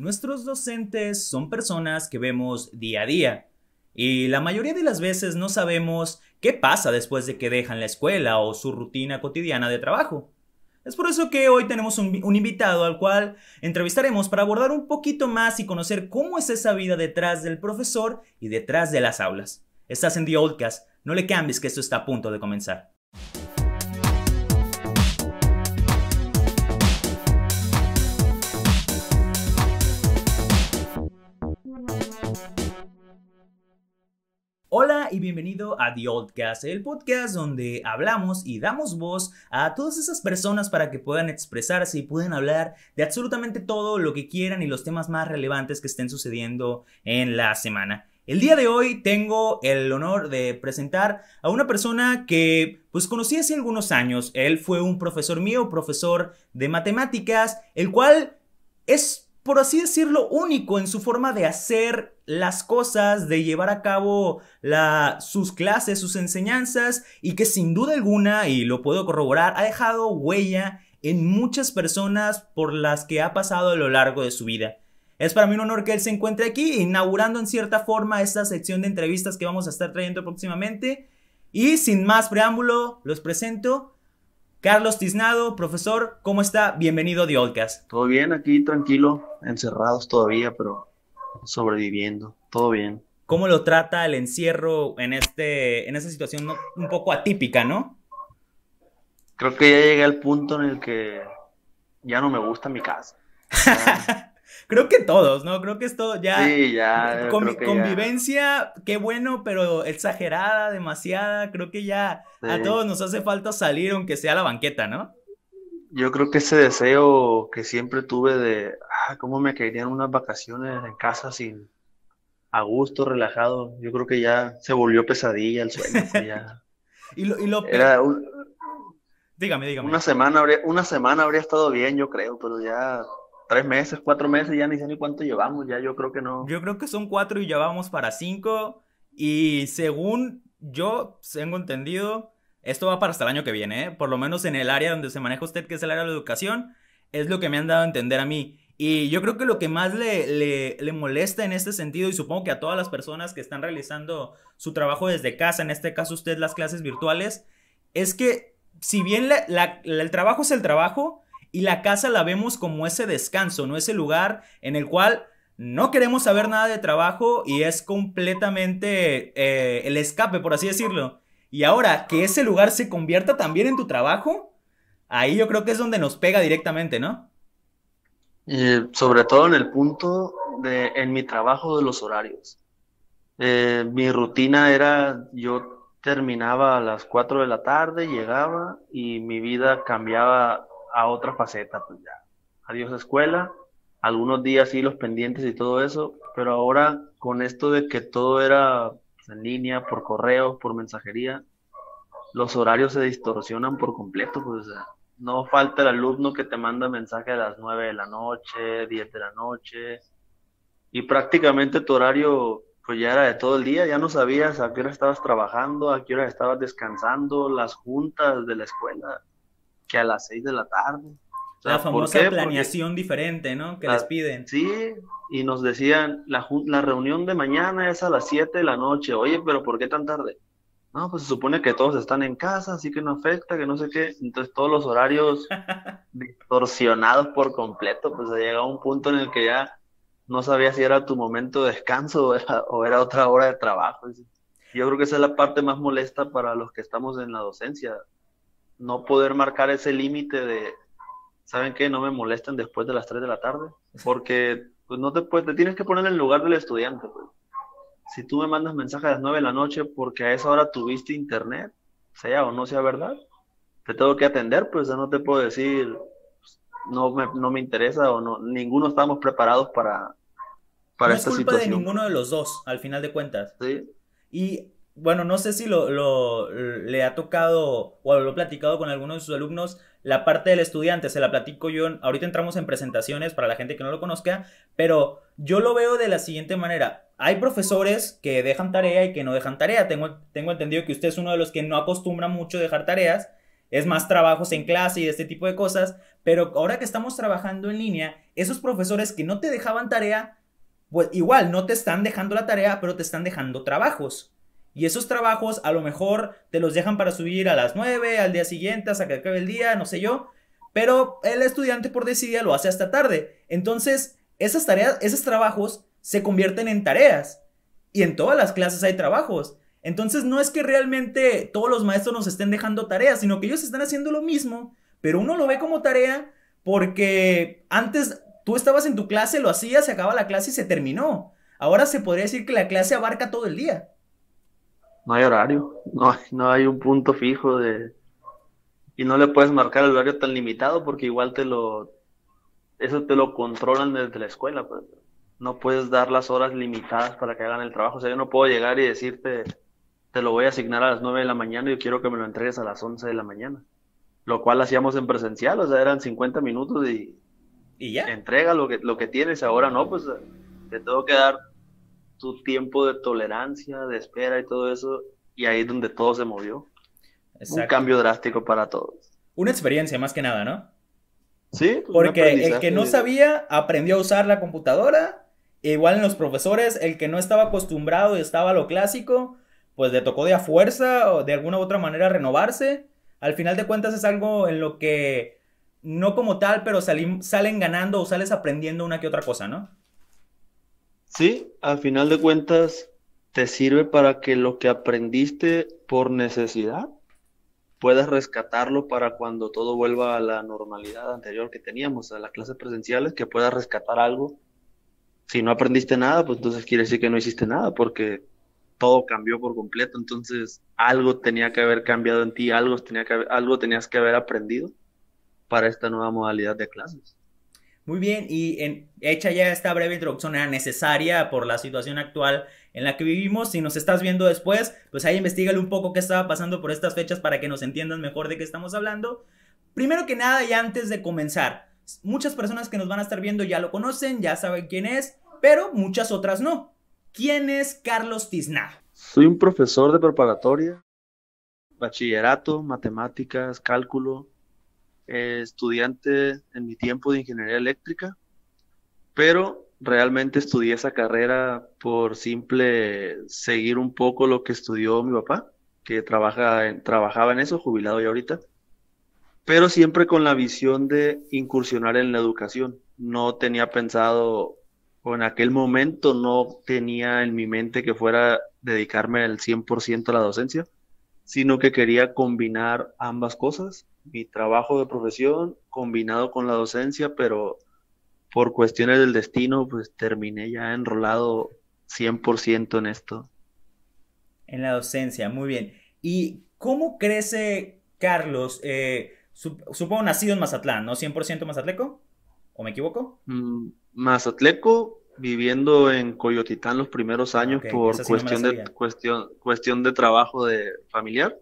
Nuestros docentes son personas que vemos día a día y la mayoría de las veces no sabemos qué pasa después de que dejan la escuela o su rutina cotidiana de trabajo. Es por eso que hoy tenemos un, invitado al cual entrevistaremos para abordar un poquito más y conocer cómo es esa vida detrás del profesor y detrás de las aulas. Estás en The Oldcast, no le cambies que esto está a punto de comenzar. Hola y bienvenido a The Oldcast, el podcast donde hablamos y damos voz a todas esas personas para que puedan expresarse y puedan hablar de absolutamente todo lo que quieran y los temas más relevantes que estén sucediendo en la semana. El día de hoy tengo el honor de presentar a una persona que pues conocí hace algunos años. Él fue un profesor mío, profesor de matemáticas, el cual es por así decirlo, único en su forma de hacer las cosas, de llevar a cabo sus clases, sus enseñanzas, y que sin duda alguna, y lo puedo corroborar, ha dejado huella en muchas personas por las que ha pasado a lo largo de su vida. Es para mí un honor que él se encuentre aquí, inaugurando en cierta forma esta sección de entrevistas que vamos a estar trayendo próximamente. Y sin más preámbulo, los presento Carlos Tiznado, profesor, ¿cómo está? Bienvenido a The Todo bien, aquí tranquilo, encerrados todavía, pero sobreviviendo, todo bien. ¿Cómo lo trata el encierro en, este, en esta situación un poco atípica, no? Creo que ya llegué al punto en el que ya no me gusta mi casa. creo que todos, ¿no? Creo que esto ya. Sí, ya. convivencia, qué bueno, pero exagerada, demasiada. Creo que ya a todos nos hace falta salir, aunque sea a la banqueta, ¿no? Yo creo que ese deseo que siempre tuve de, ah, cómo me caerían unas vacaciones en casa sin, a gusto, relajado, yo creo que ya se volvió pesadilla el sueño. ya. y lo, y lo Era Dígame, dígame. Una semana, habría, una semana habría estado bien, yo creo, pero ya tres meses, cuatro meses, ya ni sé ni cuánto llevamos, ya yo creo que no. Yo creo que son cuatro y ya vamos para cinco. Y según yo tengo entendido, esto va para hasta el año que viene, ¿eh? por lo menos en el área donde se maneja usted, que es el área de la educación, es lo que me han dado a entender a mí. Y yo creo que lo que más le, le, le, molesta en este sentido, y supongo que a todas las personas que están realizando su trabajo desde casa, en este caso usted las clases virtuales, es que si bien el trabajo es el trabajo, y la casa la vemos como ese descanso, no ese lugar en el cual no queremos saber nada de trabajo y es completamente eh, el escape, por así decirlo. Y ahora que ese lugar se convierta también en tu trabajo, ahí yo creo que es donde nos pega directamente, ¿no? Y sobre todo en el punto de en mi trabajo de los horarios. Eh, mi rutina era, yo terminaba a las 4 de la tarde, llegaba y mi vida cambiaba a otra faceta, pues ya. Adiós escuela, algunos días sí los pendientes y todo eso, pero ahora con esto de que todo era pues, en línea, por correo, por mensajería, los horarios se distorsionan por completo, pues no falta el alumno que te manda mensaje a las 9 de la noche, 10 de la noche, y prácticamente tu horario pues ya era de todo el día, ya no sabías a qué hora estabas trabajando, a qué hora estabas descansando, las juntas de la escuela, que a las 6 de la tarde. la famosa planeación diferente, ¿no? Que les piden. Sí, y nos decían, la, la reunión de mañana es a las 7 de la noche. Oye, pero ¿por qué tan tarde? No, pues se supone que todos están en casa, así que no afecta, que no sé qué. Entonces todos los horarios distorsionados por completo, pues llega un punto en el que ya no sabía si era tu momento de descanso o era, o era otra hora de trabajo. Yo creo que esa es la parte más molesta para los que estamos en la docencia no poder marcar ese límite de, ¿saben qué? No me molesten después de las 3 de la tarde, porque pues no te, puedes, te tienes que poner en el lugar del estudiante. Pues. Si tú me mandas mensaje a las 9 de la noche porque a esa hora tuviste internet, sea o no sea verdad, te tengo que atender, pues no te puedo decir, no me, no me interesa o no, ninguno estamos preparados para, para no esta es culpa de ninguno de los dos, al final de cuentas. Sí. Y bueno, no sé si lo, le ha tocado o lo he platicado con algunos de sus alumnos, la parte del estudiante, se la platico yo, ahorita entramos en presentaciones para la gente que no lo conozca, pero yo lo veo de la siguiente manera. Hay profesores que dejan tarea y que no dejan tarea. Tengo, tengo entendido que usted es uno de los que no acostumbra mucho dejar tareas. es más trabajos en clase y este tipo de cosas, pero ahora que estamos trabajando en línea, esos profesores que no te dejaban tarea, pues igual no te están dejando la tarea, pero te están dejando trabajos. Y esos trabajos a lo mejor te los dejan para subir a las 9, al día siguiente, hasta que acabe el día, no sé yo. Pero el estudiante por decidir lo hace hasta tarde. Entonces, esas tareas, esos trabajos se convierten en tareas. Y en todas las clases hay trabajos. Entonces no es que realmente todos los maestros nos estén dejando tareas, sino que ellos están haciendo lo mismo, pero uno lo ve como tarea porque antes tú estabas en tu clase, lo hacías, se acaba la clase y se terminó. Ahora se podría decir que la clase abarca todo el día. No hay horario, no hay, no hay un punto fijo de... Y no le puedes marcar el horario tan limitado porque igual te lo... Eso te lo controlan desde la escuela. Pues. No puedes dar las horas limitadas para que hagan el trabajo. O sea, yo no puedo llegar y decirte, te lo voy a asignar a las 9 de la mañana y yo quiero que me lo entregues a las 11 de la mañana. Lo cual hacíamos en presencial, o sea, eran 50 minutos y, y ya. Entrega lo que, lo que tienes, ahora no, pues te tengo que dar tu tiempo de tolerancia, de espera y todo eso, y ahí es donde todo se movió. Un cambio drástico para todos. Una experiencia más que nada, ¿no? Sí. Pues, Porque el que no sabía aprendió a usar la computadora, igual en los profesores, el que no estaba acostumbrado y estaba a lo clásico, pues le tocó de a fuerza o de alguna u otra manera renovarse. Al final de cuentas es algo en lo que no como tal, pero salen ganando o sales aprendiendo una que otra cosa, ¿no? Sí, al final de cuentas te sirve para que lo que aprendiste por necesidad puedas rescatarlo para cuando todo vuelva a la normalidad anterior que teníamos, a las clases presenciales, que puedas rescatar algo. Si no aprendiste nada, pues entonces quiere decir que no hiciste nada, porque todo cambió por completo, entonces algo tenía que haber cambiado en ti, algo, tenía algo tenías que haber aprendido para esta nueva modalidad de clases. Muy bien, y en, hecha ya esta breve introducción era necesaria por la situación actual en la que vivimos. Si nos estás viendo después, pues ahí investigale un poco qué estaba pasando por estas fechas para que nos entiendan mejor de qué estamos hablando. Primero que nada, y antes de comenzar, muchas personas que nos van a estar viendo ya lo conocen, ya saben quién es, pero muchas otras no. ¿Quién es Carlos Tiznado? Soy un profesor de preparatoria, bachillerato, matemáticas, cálculo, eh, estudiante en mi tiempo de ingeniería eléctrica, pero realmente estudié esa carrera por simple seguir un poco lo que estudió mi papá, que trabaja trabajaba en eso, jubilado ya ahorita, pero siempre con la visión de incursionar en la educación. No tenía pensado o en aquel momento no tenía en mi mente que fuera dedicarme al 100% a la docencia, sino que quería combinar ambas cosas, mi trabajo de profesión combinado con la docencia, pero por cuestiones del destino, pues terminé ya enrolado 100% en esto. En la docencia, muy bien. ¿Y cómo crece Carlos? Eh, supongo nacido en Mazatlán, ¿no? ¿100% mazatleco? ¿O me equivoco? Mm, Mazatleco, viviendo en Coyotitán los primeros años por cuestión, de, cuestión, cuestión de trabajo de familiar.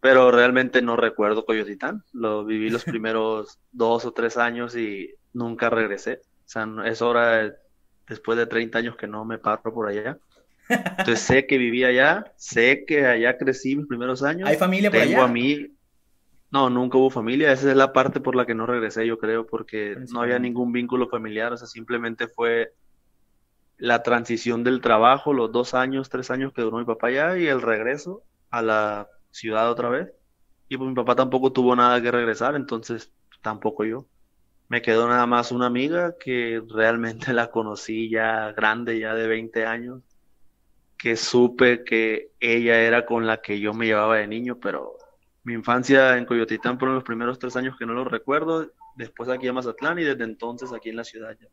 Pero realmente no recuerdo Coyotitán. Lo viví los primeros dos o tres años y nunca regresé. O sea, es hora, después de 30 años que no me paro por allá. Entonces sé que viví allá, sé que allá crecí mis primeros años. ¿Hay familia por Tengo a mí, no, nunca hubo familia. Esa es la parte por la que no regresé, yo creo, porque no había ningún vínculo familiar. O sea, simplemente fue la transición del trabajo, los dos años, tres años que duró mi papá allá y el regreso a la ciudad otra vez. Y pues mi papá tampoco tuvo nada que regresar, entonces tampoco yo. Me quedó nada más una amiga que realmente la conocí ya grande, ya de 20 años, que supe que ella era con la que yo me llevaba de niño, pero mi infancia en Coyotitán fueron los primeros tres años que no lo recuerdo, después aquí en Mazatlán y desde entonces aquí en la ciudad ya.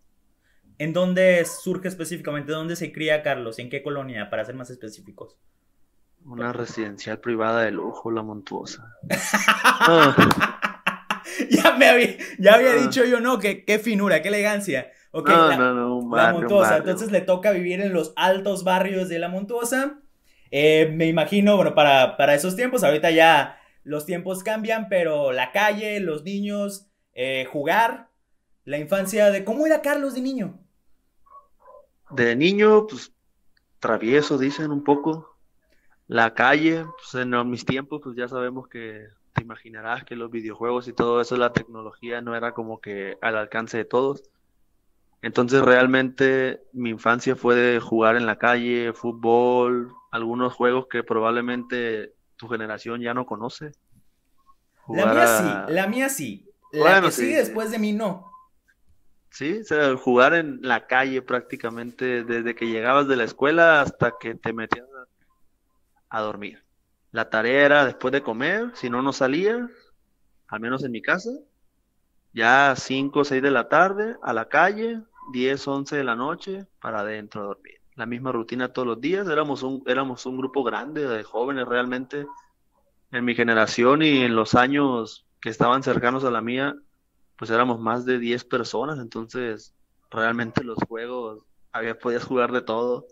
¿En dónde surge específicamente? ¿Dónde se cría Carlos? ¿En qué colonia? Para ser más específicos. Una residencial privada de lujo, la montuosa. ya me había, ya había ah. dicho yo, no, que qué finura, qué elegancia. Okay, no, no, no, un barrio, la montuosa. Entonces le toca vivir en los altos barrios de la montuosa. Eh, me imagino, bueno, para, para esos tiempos, ahorita ya los tiempos cambian, pero la calle, los niños, eh, jugar, la infancia de cómo era Carlos de niño. De niño, pues travieso, dicen un poco. La calle, pues en mis tiempos, pues ya sabemos que te imaginarás que los videojuegos y todo eso, la tecnología no era como que al alcance de todos. Entonces realmente mi infancia fue de jugar en la calle, fútbol, algunos juegos que probablemente tu generación ya no conoce. la mía sí, la mía sí. La que sigue después de mí no. Sí, o sea, jugar en la calle prácticamente desde que llegabas de la escuela hasta que te metías a dormir. La tarea era después de comer, si no, no salía, al menos en mi casa, ya 5 o 6 de la tarde a la calle, 10, 11 de la noche para adentro a dormir. La misma rutina todos los días, éramos un, éramos un grupo grande de jóvenes realmente en mi generación y en los años que estaban cercanos a la mía, pues éramos más de 10 personas, entonces realmente los juegos, había, podías jugar de todo.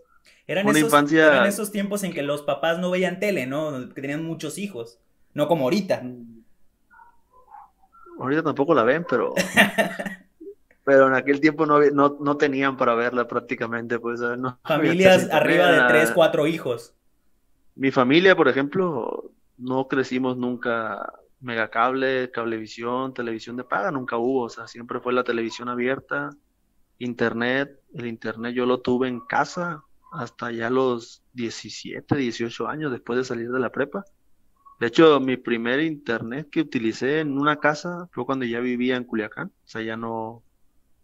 Eran esos, eran esos tiempos en que los papás no veían tele, ¿no? Que tenían muchos hijos, no como ahorita. Mm. Ahorita tampoco la ven, pero... pero en aquel tiempo no, no, tenían para verla prácticamente, pues. No, Familias arriba de tres, cuatro hijos. Mi familia, por ejemplo, no crecimos nunca megacable, cablevisión, televisión de paga, nunca hubo, o sea, siempre fue la televisión abierta, internet, el internet yo lo tuve en casa hasta ya los 17, 18 años después de salir de la prepa. De hecho, mi primer internet que utilicé en una casa fue cuando ya vivía en Culiacán. O sea, ya no.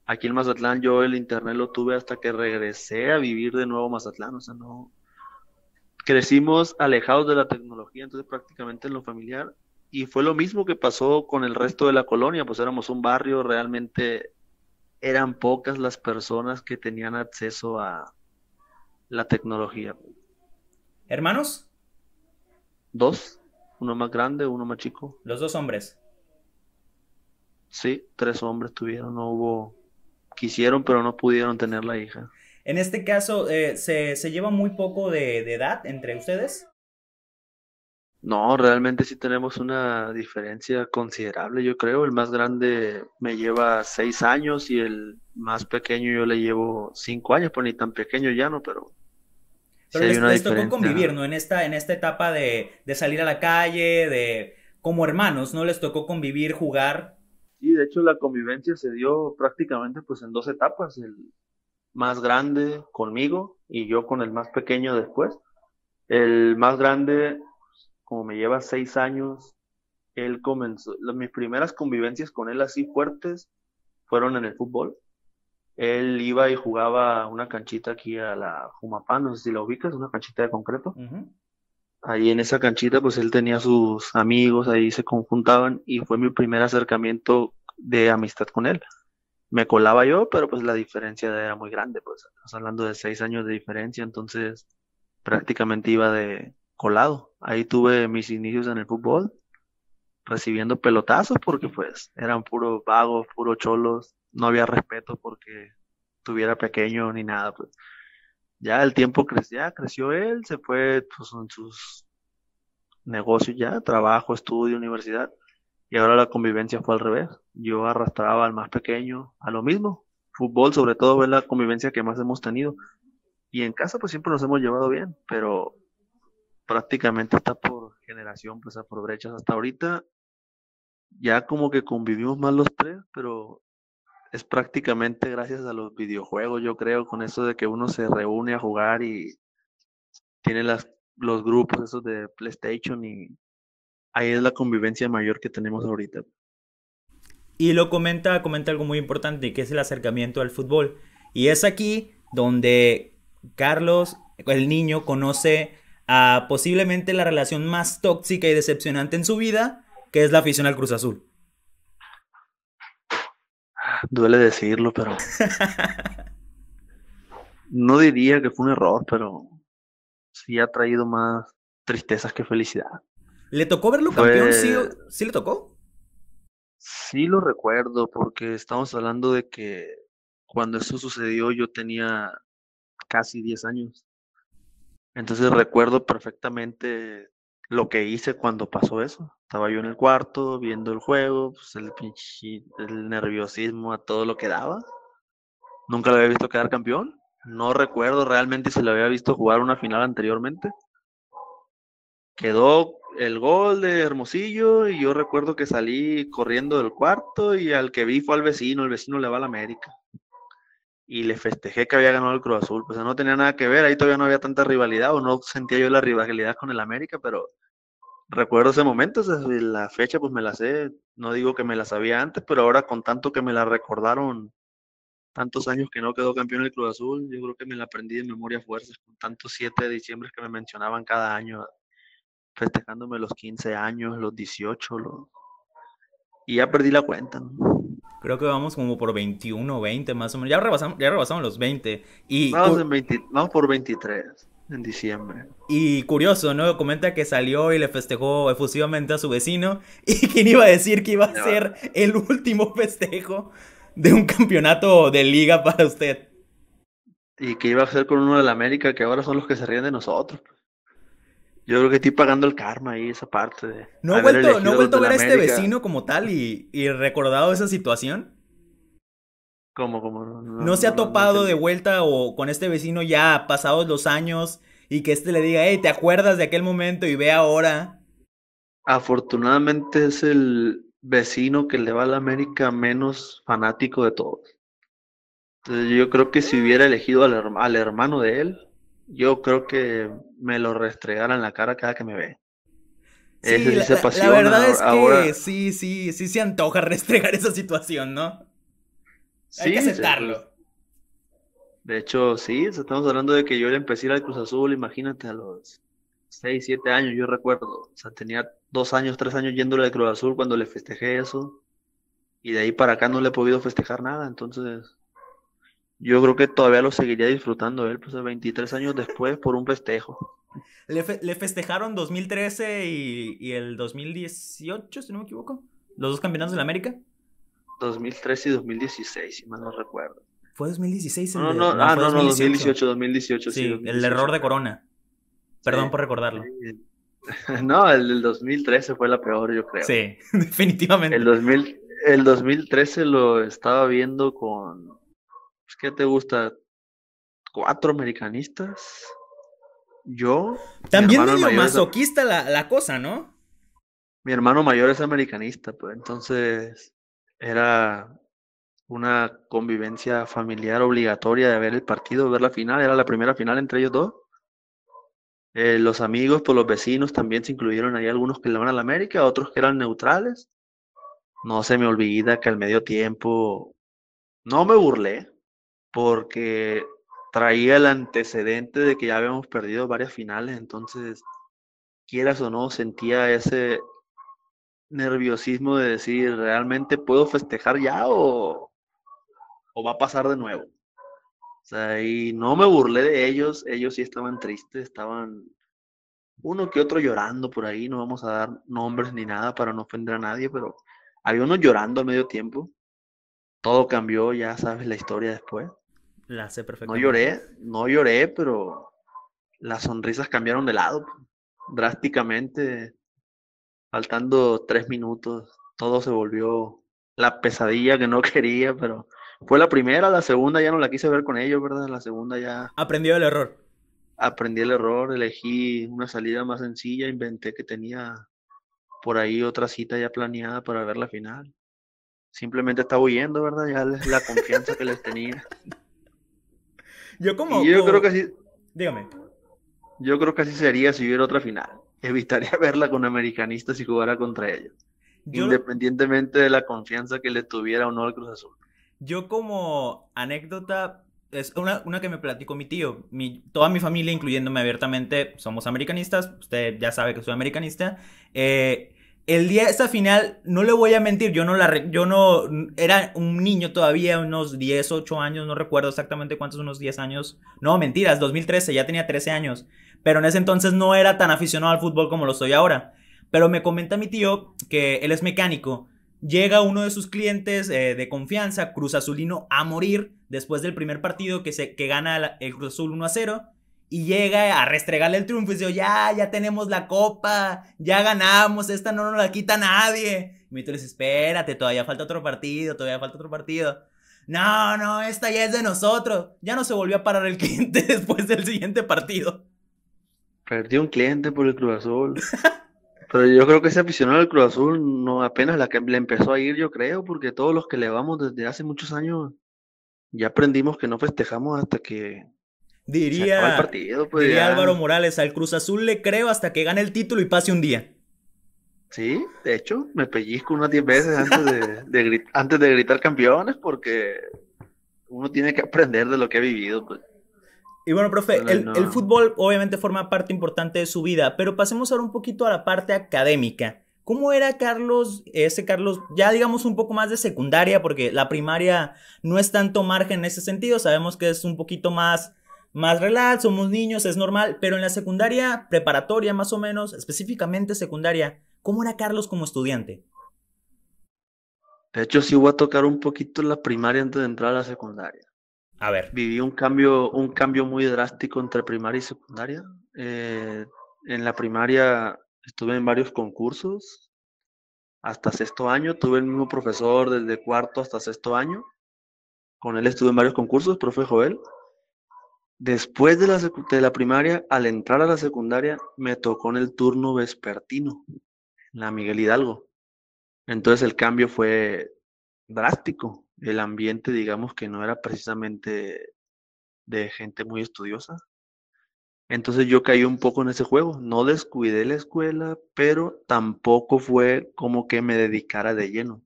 Aquí en Mazatlán yo el internet lo tuve hasta que regresé a vivir de nuevo Mazatlán. O sea, no. Crecimos alejados de la tecnología, entonces prácticamente en lo familiar. Y fue lo mismo que pasó con el resto de la colonia, pues éramos un barrio, realmente eran pocas las personas que tenían acceso a la tecnología. ¿Hermanos? Dos. Uno más grande, uno más chico. Los dos hombres. Sí, tres hombres tuvieron, no hubo, quisieron pero no pudieron tener la hija. En este caso, eh, ¿se, lleva muy poco de, edad entre ustedes? No, realmente sí tenemos una diferencia considerable, yo creo. El más grande me lleva seis años y el más pequeño yo le llevo cinco años, pues ni tan pequeño ya no, pero pero les, tocó convivir, ¿no? En esta, en esta etapa de, salir a la calle, de como hermanos, ¿no? Les tocó convivir, jugar. Sí, de hecho la convivencia se dio prácticamente pues en dos etapas, el más grande conmigo y yo con el más pequeño después. El más grande, como me lleva seis años, él comenzó, mis primeras convivencias con él así fuertes fueron en el fútbol él iba y jugaba una canchita aquí a la Jumapán, no sé si la ubicas, una canchita de concreto. Ahí en esa canchita, pues él tenía sus amigos, ahí se conjuntaban y fue mi primer acercamiento de amistad con él. Me colaba yo, pero pues la diferencia era muy grande, pues estamos hablando de seis años de diferencia, entonces prácticamente iba de colado. Ahí tuve mis inicios en el fútbol, recibiendo pelotazos porque pues eran puros vagos, puros cholos, no había respeto porque tuviera pequeño ni nada, pues. Ya el tiempo creció, creció él, se fue pues, en sus negocios ya, trabajo, estudio, universidad, y ahora la convivencia fue al revés. Yo arrastraba al más pequeño a lo mismo. Fútbol, sobre todo, es la convivencia que más hemos tenido. Y en casa, pues siempre nos hemos llevado bien, pero prácticamente está por generación, pues por brechas hasta ahorita. Ya como que convivimos más los tres, pero es prácticamente gracias a los videojuegos, yo creo, con eso de que uno se reúne a jugar y tiene las, los grupos esos de PlayStation y ahí es la convivencia mayor que tenemos ahorita. Y lo comenta, comenta algo muy importante, que es el acercamiento al fútbol. Y es aquí donde Carlos, el niño, conoce a posiblemente la relación más tóxica y decepcionante en su vida, que es la afición al Cruz Azul. Duele decirlo, pero. no diría que fue un error, pero sí ha traído más tristezas que felicidad. ¿Le tocó verlo campeón? ¿Sí, ¿Sí le tocó? Sí lo recuerdo, porque estamos hablando de que cuando eso sucedió yo tenía casi 10 años. Entonces recuerdo perfectamente lo que hice cuando pasó eso. Estaba yo en el cuarto viendo el juego, pues el el nerviosismo a todo lo que daba. Nunca lo había visto quedar campeón. No recuerdo realmente si lo había visto jugar una final anteriormente. Quedó el gol de Hermosillo y yo recuerdo que salí corriendo del cuarto y al que vi fue al vecino, el vecino le va a la América. Y le festejé que había ganado el Cruz Azul, pues no tenía nada que ver, ahí todavía no había tanta rivalidad o no sentía yo la rivalidad con el América, pero recuerdo ese momento, la fecha pues me la sé, no digo que me la sabía antes, pero ahora con tanto que me la recordaron tantos años que no quedó campeón el Cruz Azul, yo creo que me la aprendí de memoria fuerzas, con tantos 7 de diciembre que me mencionaban cada año, festejándome los 15 años, los 18, los... y ya perdí la cuenta. Creo que vamos como por 21 o 20 más o menos, ya rebasamos, ya rebasamos los 20. Y vamos, vamos por 23 en diciembre. Y curioso, ¿no? Comenta que salió y le festejó efusivamente a su vecino. ¿Y quién iba a decir que iba a ser el último festejo de un campeonato de liga para usted. Y que iba a ser con uno de la América, que ahora son los que se ríen de nosotros. Yo creo que estoy pagando el karma ahí, esa parte de. ¿No he vuelto, ¿no vuelto a ver a este vecino como tal y, y, recordado esa situación? ¿Cómo, cómo? No, se ha topado de vuelta o con este vecino ya pasados los años y que este le diga, hey, ¿te acuerdas de aquel momento y ve ahora? Afortunadamente es el, vecino que le va a la América menos fanático de todos. Entonces yo creo que si hubiera elegido al, hermano de él, yo creo que me lo restregara en la cara cada que me ve. Sí, la, la, verdad es que sí, sí, sí se antoja restregar esa situación, ¿no? Sí, Hay que aceptarlo. De hecho, sí, estamos hablando de que yo le empecé a ir al Cruz Azul, imagínate, a los 6, 7 años, yo recuerdo. O sea, tenía dos años, tres años yéndole de Cruz Azul cuando le festejé eso. Y de ahí para acá no le he podido festejar nada. Entonces, yo creo que todavía lo seguiría disfrutando él, pues 23 años después por un festejo. Le, festejaron 2013 y, y, el 2018, si no me equivoco. Los dos campeonatos de la América. 2013 y 2016, si mal no recuerdo. ¿Fue 2016 el no, no, ah, no, no, 2018, 2018, sí. el error de Corona. Perdón por recordarlo. No, el del 2013 fue la peor, yo creo. Sí, definitivamente. El, 2000, el 2013 lo estaba viendo con. Pues, ¿Qué te gusta? Cuatro americanistas. Yo. También medio masoquista la, la cosa, ¿no? Mi hermano mayor es americanista, pues entonces era una convivencia familiar obligatoria de ver el partido, ver la final, era la primera final entre ellos dos. Eh, los amigos, pues los vecinos también se incluyeron ahí algunos que le van a la América, otros que eran neutrales. No se me olvida que al medio tiempo no me burlé porque traía el antecedente de que ya habíamos perdido varias finales, entonces quieras o no sentía ese nerviosismo de decir, ¿realmente puedo festejar ya o, o va a pasar de nuevo? O sea, y no me burlé de ellos, ellos sí estaban tristes, estaban uno que otro llorando por ahí, no vamos a dar nombres ni nada para no ofender a nadie, pero había uno llorando al medio tiempo. Todo cambió, ya sabes la historia después. La sé perfectamente. No lloré, no lloré, pero las sonrisas cambiaron de lado drásticamente. Faltando tres minutos, todo se volvió la pesadilla que no quería, pero fue la primera, la segunda ya no la quise ver con ellos, ¿verdad? La segunda ya... Aprendió el error. Aprendí el error, elegí una salida más sencilla, inventé que tenía por ahí otra cita ya planeada para ver la final. Simplemente estaba huyendo, ¿verdad? Ya la confianza que les tenía. Yo como... yo creo que así... Dígame. Yo creo que así sería si hubiera otra final. Evitaría verla con americanistas si jugara contra ellos. Independientemente de la confianza que le tuviera o no al Cruz Azul. Yo como anécdota, es una, una que me platicó mi tío. Mi, toda mi familia, incluyéndome abiertamente, somos americanistas. Usted ya sabe que soy americanista. Eh, el día de esa final, no le voy a mentir, yo no la yo no era un niño todavía, unos 10, 8 años, no recuerdo exactamente cuántos, unos 10 años. No, mentiras, 2013, ya tenía 13 años. Pero en ese entonces no era tan aficionado al fútbol como lo soy ahora. Pero me comenta mi tío que él es mecánico Llega uno de sus clientes eh, de confianza, Cruz Azulino, a morir después del primer partido que, se, que gana el Cruz Azul 1 a 0. Y llega a restregarle el triunfo y dice, ya, ya tenemos la copa, ya ganamos, esta no nos la quita nadie. Y mi tío dice, espérate, todavía falta otro partido, todavía falta otro partido. No, no, esta ya es de nosotros. Ya no se volvió a parar el cliente después del siguiente partido. Perdió un cliente por el Cruz Azul. Pero yo creo que ese aficionado del Cruz Azul no apenas la que le empezó a ir, yo creo, porque todos los que le vamos desde hace muchos años ya aprendimos que no festejamos hasta que diría, partido, pues diría. Álvaro Morales, al Cruz Azul le creo hasta que gane el título y pase un día. Sí, de hecho, me pellizco unas 10 veces antes de, antes de gritar campeones porque uno tiene que aprender de lo que ha vivido, pues. Y bueno, profe, Bueno, el, no. el fútbol obviamente forma parte importante de su vida, pero pasemos ahora un poquito a la parte académica. ¿Cómo era Carlos, ese Carlos, ya digamos un poco más de secundaria, porque la primaria no es tanto margen en ese sentido, sabemos que es un poquito más, más relax, somos niños, es normal, pero en la secundaria preparatoria más o menos, específicamente secundaria, ¿cómo era Carlos como estudiante? De hecho, sí voy a tocar un poquito la primaria antes de entrar a la secundaria. A ver, Viví un cambio, un cambio muy drástico entre primaria y secundaria. Eh, en la primaria estuve en varios concursos. Hasta sexto año tuve el mismo profesor desde cuarto hasta sexto año. Con él estuve en varios concursos, profe Joel. Después de la, de la primaria, al entrar a la secundaria, me tocó en el turno vespertino, la Miguel Hidalgo. Entonces el cambio fue drástico. El ambiente, digamos que no era precisamente de gente muy estudiosa. Entonces yo caí un poco en ese juego. No descuidé la escuela, pero tampoco fue como que me dedicara de lleno.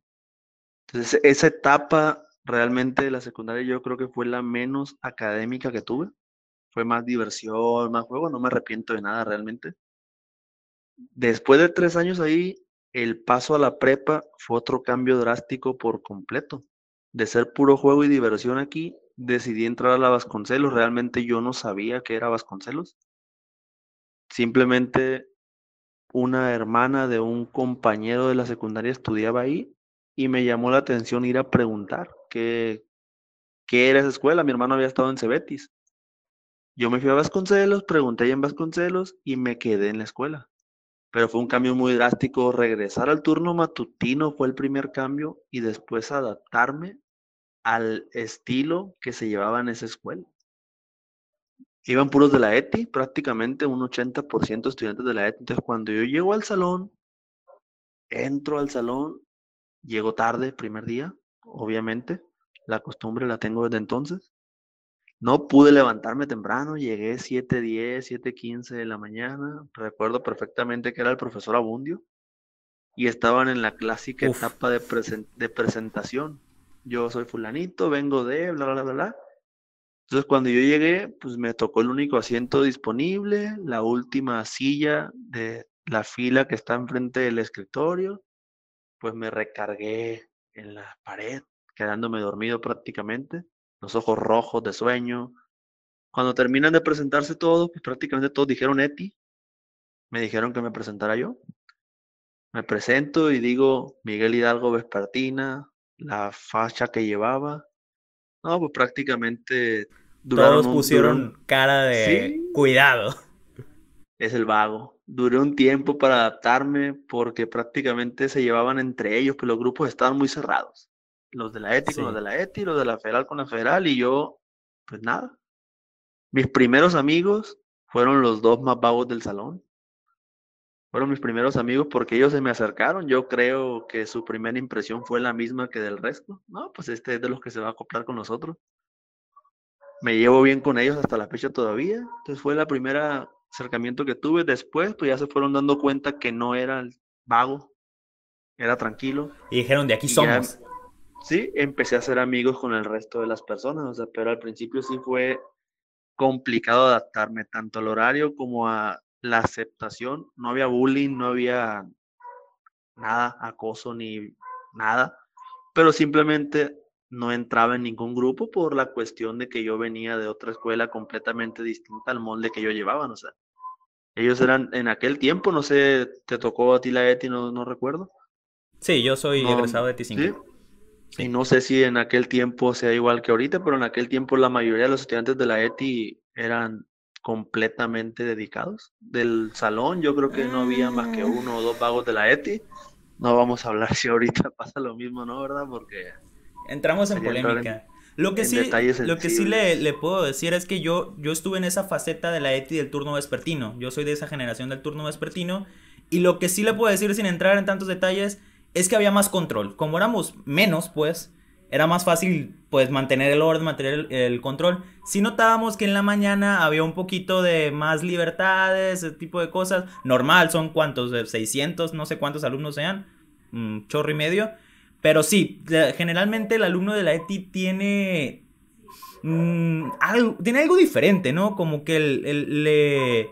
Entonces esa etapa realmente de la secundaria yo creo que fue la menos académica que tuve. Fue más diversión, más juego. No me arrepiento de nada realmente. Después de tres años ahí, el paso a la prepa fue otro cambio drástico por completo. De ser puro juego y diversión aquí, decidí entrar a la Vasconcelos. Realmente yo no sabía que era Vasconcelos. Simplemente una hermana de un compañero de la secundaria estudiaba ahí y me llamó la atención ir a preguntar qué, qué era esa escuela. Mi hermano había estado en Cebetis. Yo me fui a Vasconcelos, pregunté ahí en Vasconcelos y me quedé en la escuela pero fue un cambio muy drástico. Regresar al turno matutino fue el primer cambio y después adaptarme al estilo que se llevaba en esa escuela. Iban puros de la ETI, prácticamente un 80% estudiantes de la ETI. Entonces, cuando yo llego al salón, entro al salón, llego tarde, primer día, obviamente, la costumbre la tengo desde entonces. No pude levantarme temprano, llegué 7:10, 7:15 de la mañana. Recuerdo perfectamente que era el profesor Abundio y estaban en la clásica Uf. etapa de, presen- de presentación. Yo soy fulanito, vengo de bla, bla, bla, bla. Entonces, cuando yo llegué, pues me tocó el único asiento disponible, la última silla de la fila que está enfrente del escritorio. Pues me recargué en la pared, quedándome dormido prácticamente los ojos rojos de sueño. Cuando terminan de presentarse todos, pues prácticamente todos dijeron Eti. Me dijeron que me presentara yo. Me presento y digo Miguel Hidalgo Vespertina, la facha que llevaba. No, pues prácticamente duraron todos un- pusieron cara de Sí. cuidado. es el vago. Duré un tiempo para adaptarme porque prácticamente se llevaban entre ellos, pero los grupos estaban muy cerrados. Los de la ETI con los de la ETI, los de la Federal con la Federal y yo, pues nada. Mis primeros amigos fueron los dos más vagos del salón. Fueron mis primeros amigos porque ellos se me acercaron. Yo creo que su primera impresión fue la misma que del resto. No, pues este es de los que se va a acoplar con nosotros. Me llevo bien con ellos hasta la fecha todavía. Entonces fue la primera acercamiento que tuve. Después, pues ya se fueron dando cuenta que no era el vago, era tranquilo. Y dijeron, de aquí ya- somos. Sí, empecé a ser amigos con el resto de las personas, o sea, pero al principio sí fue complicado adaptarme tanto al horario como a la aceptación. No había bullying, no había nada, acoso ni nada, pero simplemente no entraba en ningún grupo por la cuestión de que yo venía de otra escuela completamente distinta al molde que yo llevaba, o sea, ellos eran en aquel tiempo, no sé, te tocó a ti la ETI, no, no recuerdo. Sí, yo soy No, egresado de T5. ¿sí? Sí. Y no sé si en aquel tiempo sea igual que ahorita, pero en aquel tiempo la mayoría de los estudiantes de la ETI eran completamente dedicados. Del salón, yo creo que no había más que Ah. uno o dos vagos de la ETI. No vamos a hablar si ahorita pasa lo mismo, ¿no? ¿Verdad? Porque Entramos en polémica. Lo que en sí, lo que sí le, le puedo decir es que yo, yo estuve en esa faceta de la ETI del turno vespertino. Yo soy de esa generación del turno vespertino. Y lo que sí le puedo decir sin entrar en tantos detalles es que había más control. Como éramos menos, pues, era más fácil pues mantener el orden, mantener el, control. Si notábamos que en la mañana había un poquito de más libertades, ese tipo de cosas. Normal, son cuántos, 600, no sé cuántos alumnos sean, un chorro y medio. Pero sí, generalmente el alumno de la ETI tiene mm, algo, tiene algo diferente, ¿no? Como que el, le...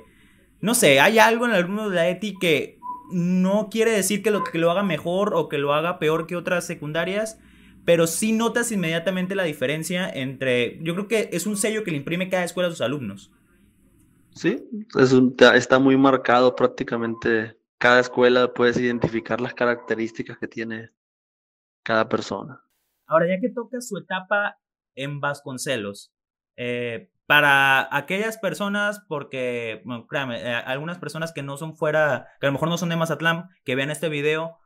No sé, hay algo en el alumno de la ETI que no quiere decir que lo, que lo haga mejor o que lo haga peor que otras secundarias, pero sí notas inmediatamente la diferencia entre, yo creo que es un sello que le imprime cada escuela a sus alumnos. Sí, está muy marcado prácticamente. Cada escuela puedes identificar las características que tiene cada persona. Ahora, ya que toca su etapa en Vasconcelos, eh, para aquellas personas, porque, bueno, créame, eh, algunas personas que no son fuera, que a lo mejor no son de Mazatlán, que vean este video,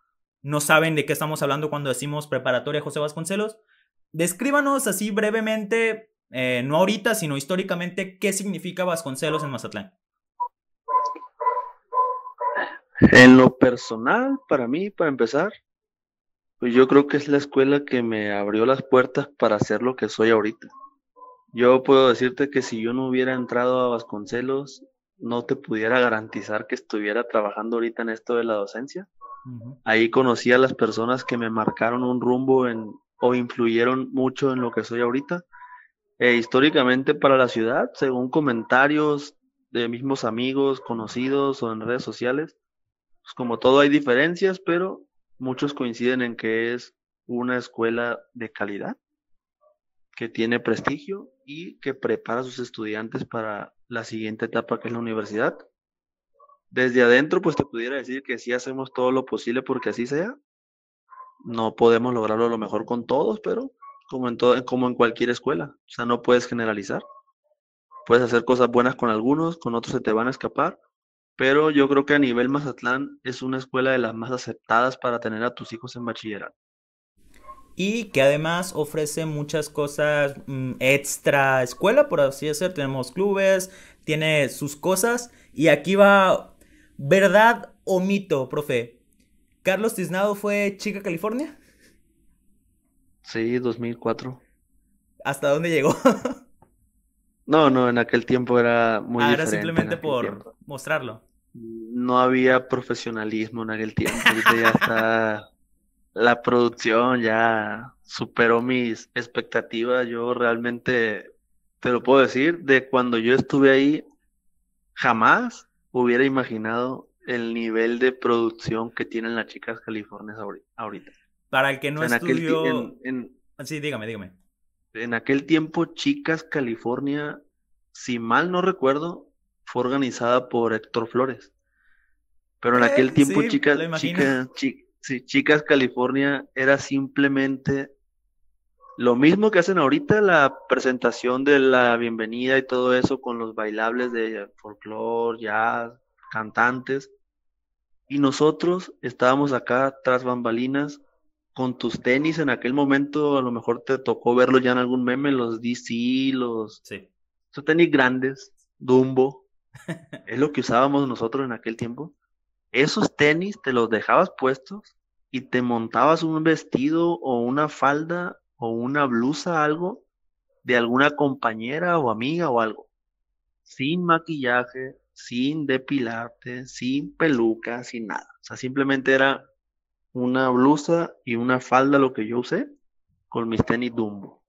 no saben de qué estamos hablando cuando decimos preparatoria José Vasconcelos. Descríbanos así brevemente, eh, no ahorita, sino históricamente, qué significa Vasconcelos en Mazatlán. En lo personal, para mí, para empezar, pues yo creo que es la escuela que me abrió las puertas para hacer lo que soy ahorita. Yo puedo decirte que si yo no hubiera entrado a Vasconcelos, no te pudiera garantizar que estuviera trabajando ahorita en esto de la docencia. Ahí conocí a las personas que me marcaron un rumbo en, o influyeron mucho en lo que soy ahorita. E históricamente para la ciudad, según comentarios de mismos amigos, conocidos o en redes sociales, pues como todo hay diferencias, pero muchos coinciden en que es una escuela de calidad, que tiene prestigio y que prepara a sus estudiantes para la siguiente etapa que es la universidad desde adentro, pues te pudiera decir que sí hacemos todo lo posible porque así sea. No podemos lograrlo lo mejor con todos, pero como en, todo, como en cualquier escuela. O sea, no puedes generalizar. Puedes hacer cosas buenas con algunos, con otros se te van a escapar. Pero yo creo que a nivel Mazatlán es una escuela de las más aceptadas para tener a tus hijos en bachillerato. Y que además ofrece muchas cosas mm, extra escuela, por así decir. Tenemos clubes, tiene sus cosas. Y aquí va ¿Verdad o mito, profe? ¿Carlos Tiznado fue Chica California? Sí, 2004. ¿Hasta dónde llegó? no, no, en aquel tiempo era muy ah, Era simplemente por mostrarlo. No había profesionalismo en aquel tiempo. ya está. La producción ya superó mis expectativas. Yo realmente, te lo puedo decir, de cuando yo estuve ahí, jamás hubiera imaginado el nivel de producción que tienen las chicas California ahorita. Para el que no estudió... Sí, dígame, dígame. En aquel tiempo, Chicas California, si mal no recuerdo, fue organizada por Héctor Flores. Pero en aquel tiempo, chicas, chicas, chicas California era simplemente lo mismo que hacen ahorita, la presentación de la bienvenida y todo eso con los bailables de folclore, jazz, cantantes. Y nosotros estábamos acá tras bambalinas con tus tenis. En aquel momento a lo mejor te tocó verlo ya en algún meme, los DC, los... Sí. Esos tenis grandes, Dumbo. es lo que usábamos nosotros en aquel tiempo. Esos tenis te los dejabas puestos y te montabas un vestido o una falda o una blusa, algo, de alguna compañera o amiga o algo. Sin maquillaje, sin depilarte, sin peluca, sin nada. O sea, simplemente era una blusa y una falda lo que yo usé con mis tenis Dumbo.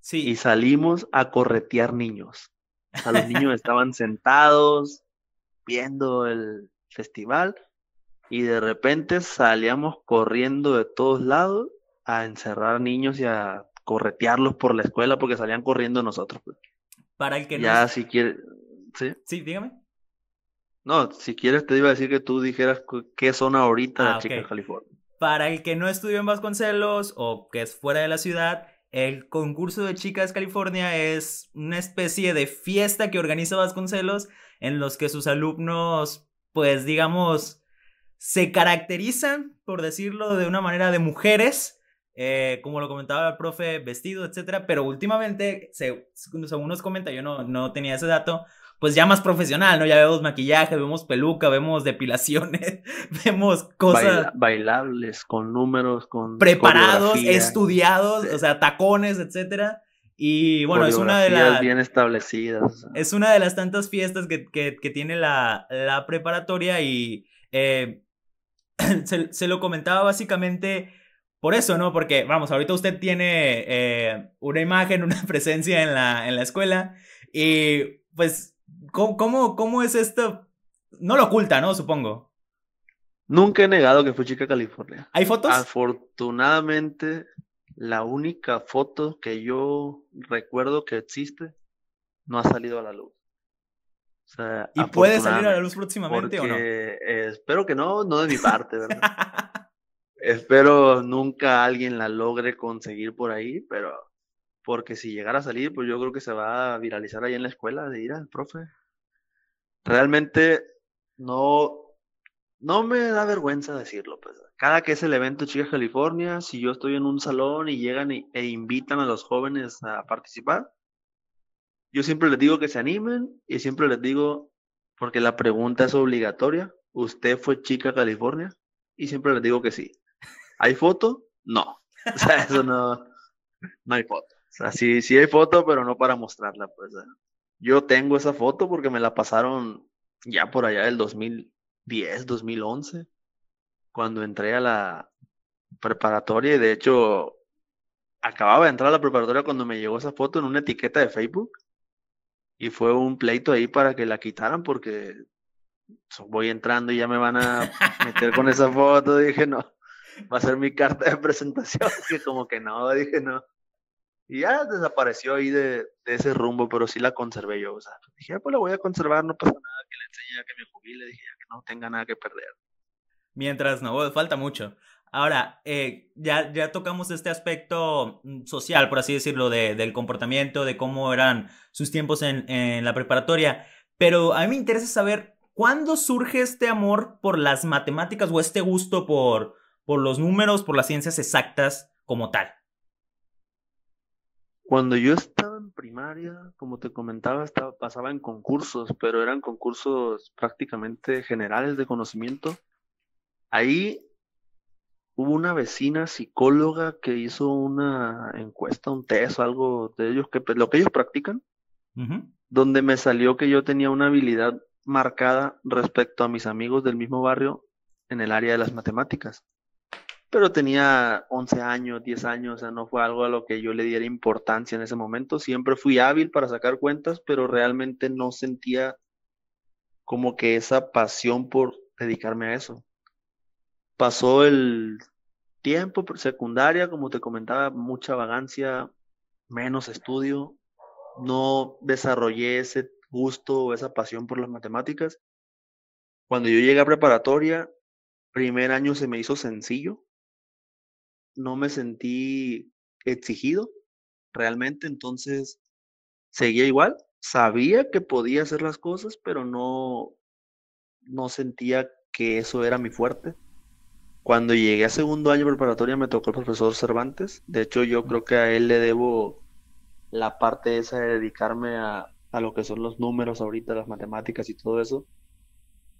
Sí. Y salimos a corretear niños. O sea, los niños estaban sentados viendo el festival y de repente salíamos corriendo de todos lados a encerrar niños y a corretearlos por la escuela porque salían corriendo nosotros. Pues. Para el que ya si quieres, ¿sí? Sí, dígame. No, si quieres te iba a decir que tú dijeras qué son ahorita las ah, chicas de California. Para el que no estudió en Vasconcelos o que es fuera de la ciudad, el concurso de chicas California es una especie de fiesta que organiza Vasconcelos en los que sus alumnos, pues digamos, se caracterizan, por decirlo de una manera, de mujeres eh, como lo comentaba el profe, vestido, etcétera, pero últimamente, según nos comenta, yo no, no tenía ese dato, pues ya más profesional, ¿no? Ya vemos maquillaje, vemos peluca, vemos depilaciones, vemos cosas... bailables, con números, con... Preparados, estudiados, o sea, tacones, etcétera. Y bueno, es una de las... bien establecidas. Es una de las tantas fiestas que, que, tiene la, la, preparatoria y eh, se, se, lo comentaba básicamente por eso, ¿no? Porque, vamos, ahorita usted tiene eh, una imagen, una presencia en la, en la escuela y pues ¿Cómo, cómo, es esto? No lo oculta, ¿no? Supongo. Nunca he negado que fui chica California. ¿Hay fotos? Afortunadamente, la única foto que yo recuerdo que existe no ha salido a la luz. O sea, ¿Y puede salir a la luz próximamente o no? espero que no, no de mi parte, ¿verdad? espero nunca alguien la logre conseguir por ahí, pero porque si llegara a salir, pues yo creo que se va a viralizar ahí en la escuela de ir al profe. Realmente no, no me da vergüenza decirlo, pues. Cada que es el evento Chicas California, si yo estoy en un salón y llegan e invitan a los jóvenes a participar, yo siempre les digo que se animen y siempre les digo, porque la pregunta es obligatoria, ¿usted fue chica California? Y siempre les digo que sí. ¿Hay foto? No. O sea, eso no, no hay foto. O sea, sí, sí hay foto, pero no para mostrarla, pues. Yo tengo esa foto porque me la pasaron ya por allá del 2010, 2011, cuando entré a la preparatoria y de hecho acababa de entrar a la preparatoria cuando me llegó esa foto en una etiqueta de Facebook y fue un pleito ahí para que la quitaran porque voy entrando y ya me van a meter con esa foto, dije no, va a ser mi carta de presentación, que como que no, dije no. Y ya desapareció ahí de, ese rumbo, pero sí la conservé yo. O sea, dije, ah, pues la voy a conservar, no pasa nada que le enseñe a que me jubile, dije, que no tenga nada que perder. Mientras no, falta mucho. Ahora, eh, ya, ya tocamos este aspecto mm, social, por así decirlo, de, del comportamiento, de cómo eran sus tiempos en, en la preparatoria, pero a mí me interesa saber cuándo surge este amor por las matemáticas o este gusto por, por los números, por las ciencias exactas como tal. Cuando yo estaba en primaria, como te comentaba, estaba, pasaba en concursos, pero eran concursos prácticamente generales de conocimiento. Ahí hubo una vecina psicóloga que hizo una encuesta, un test o algo de ellos, que lo que ellos practican, donde me salió que yo tenía una habilidad marcada respecto a mis amigos del mismo barrio en el área de las matemáticas pero tenía 11 años, 10 años, o sea, no fue algo a lo que yo le diera importancia en ese momento. Siempre fui hábil para sacar cuentas, pero realmente no sentía como que esa pasión por dedicarme a eso. Pasó el tiempo secundaria, como te comentaba, mucha vagancia, menos estudio, no desarrollé ese gusto o esa pasión por las matemáticas. Cuando yo llegué a preparatoria, primer año se me hizo sencillo, no me sentí exigido realmente, entonces seguía igual, sabía que podía hacer las cosas, pero no, no sentía que eso era mi fuerte. Cuando llegué a segundo año preparatoria me tocó el profesor Cervantes, de hecho yo creo que a él le debo la parte esa de dedicarme a, a lo que son los números ahorita, las matemáticas y todo eso.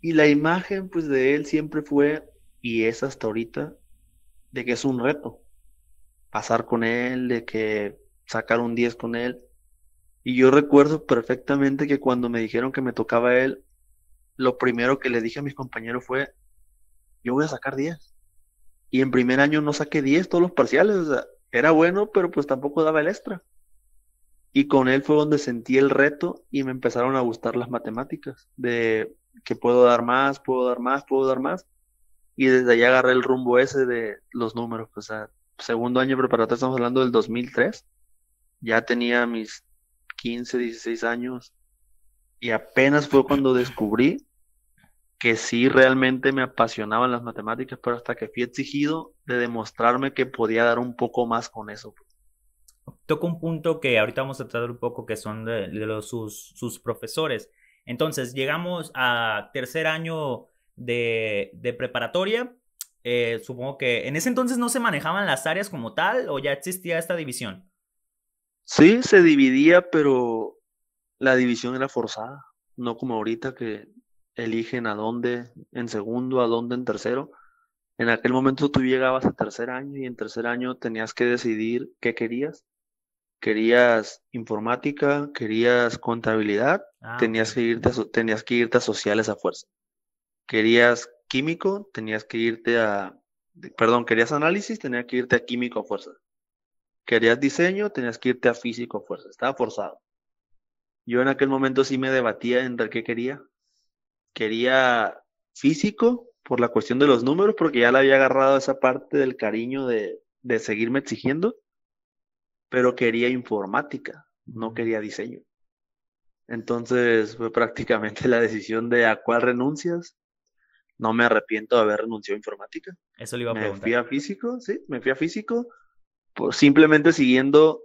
Y la imagen pues de él siempre fue, y es hasta ahorita, de que es un reto pasar con él, de que sacar un 10 con él. Y yo recuerdo perfectamente que cuando me dijeron que me tocaba él, lo primero que le dije a mis compañeros fue, yo voy a sacar 10. Y en primer año no saqué 10 todos los parciales, o sea, era bueno, pero pues tampoco daba el extra. Y con él fue donde sentí el reto y me empezaron a gustar las matemáticas, de que puedo dar más, puedo dar más, puedo dar más y desde ahí agarré el rumbo ese de los números. O sea, segundo año preparatorio, estamos hablando del 2003. Ya tenía mis 15, 16 años y apenas fue cuando descubrí que sí realmente me apasionaban las matemáticas, pero hasta que fui exigido de demostrarme que podía dar un poco más con eso. Toco un punto que ahorita vamos a tratar un poco, que son de, los, sus, sus profesores. Entonces, llegamos a tercer año de, preparatoria. eh, supongo que en ese entonces no se manejaban las áreas como tal o ya existía esta división. Sí, se dividía, pero la división era forzada, no como ahorita que eligen a dónde en segundo, a dónde en tercero. En aquel momento tú llegabas a tercer año y en tercer año tenías que decidir qué querías. Querías informática, querías contabilidad, ah, tenías, que irte a, tenías que irte a sociales a fuerza. Querías químico, tenías que irte a, perdón, querías análisis, tenías que irte a químico a fuerza. Querías diseño, tenías que irte a físico a fuerza. Estaba forzado. Yo en aquel momento sí me debatía entre qué quería. Quería físico por la cuestión de los números, porque ya le había agarrado esa parte del cariño de, de seguirme exigiendo, pero quería informática, no quería diseño. Entonces fue prácticamente la decisión de a cuál renuncias no me arrepiento de haber renunciado a informática. Eso le iba a me fui a físico, sí, me fui a físico, pues simplemente siguiendo,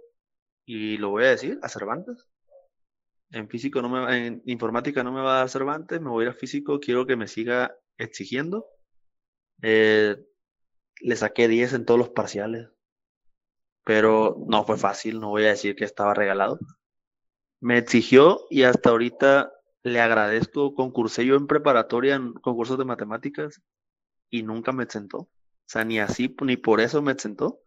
y lo voy a decir, a Cervantes. En físico no me en informática no me va a dar Cervantes, me voy a ir a físico, quiero que me siga exigiendo. Eh, le saqué 10 en todos los parciales, pero no fue fácil, no voy a decir que estaba regalado. Me exigió y hasta ahorita le agradezco, concursé yo en preparatoria en concursos de matemáticas y nunca me sentó. O sea, ni así, ni por eso me sentó.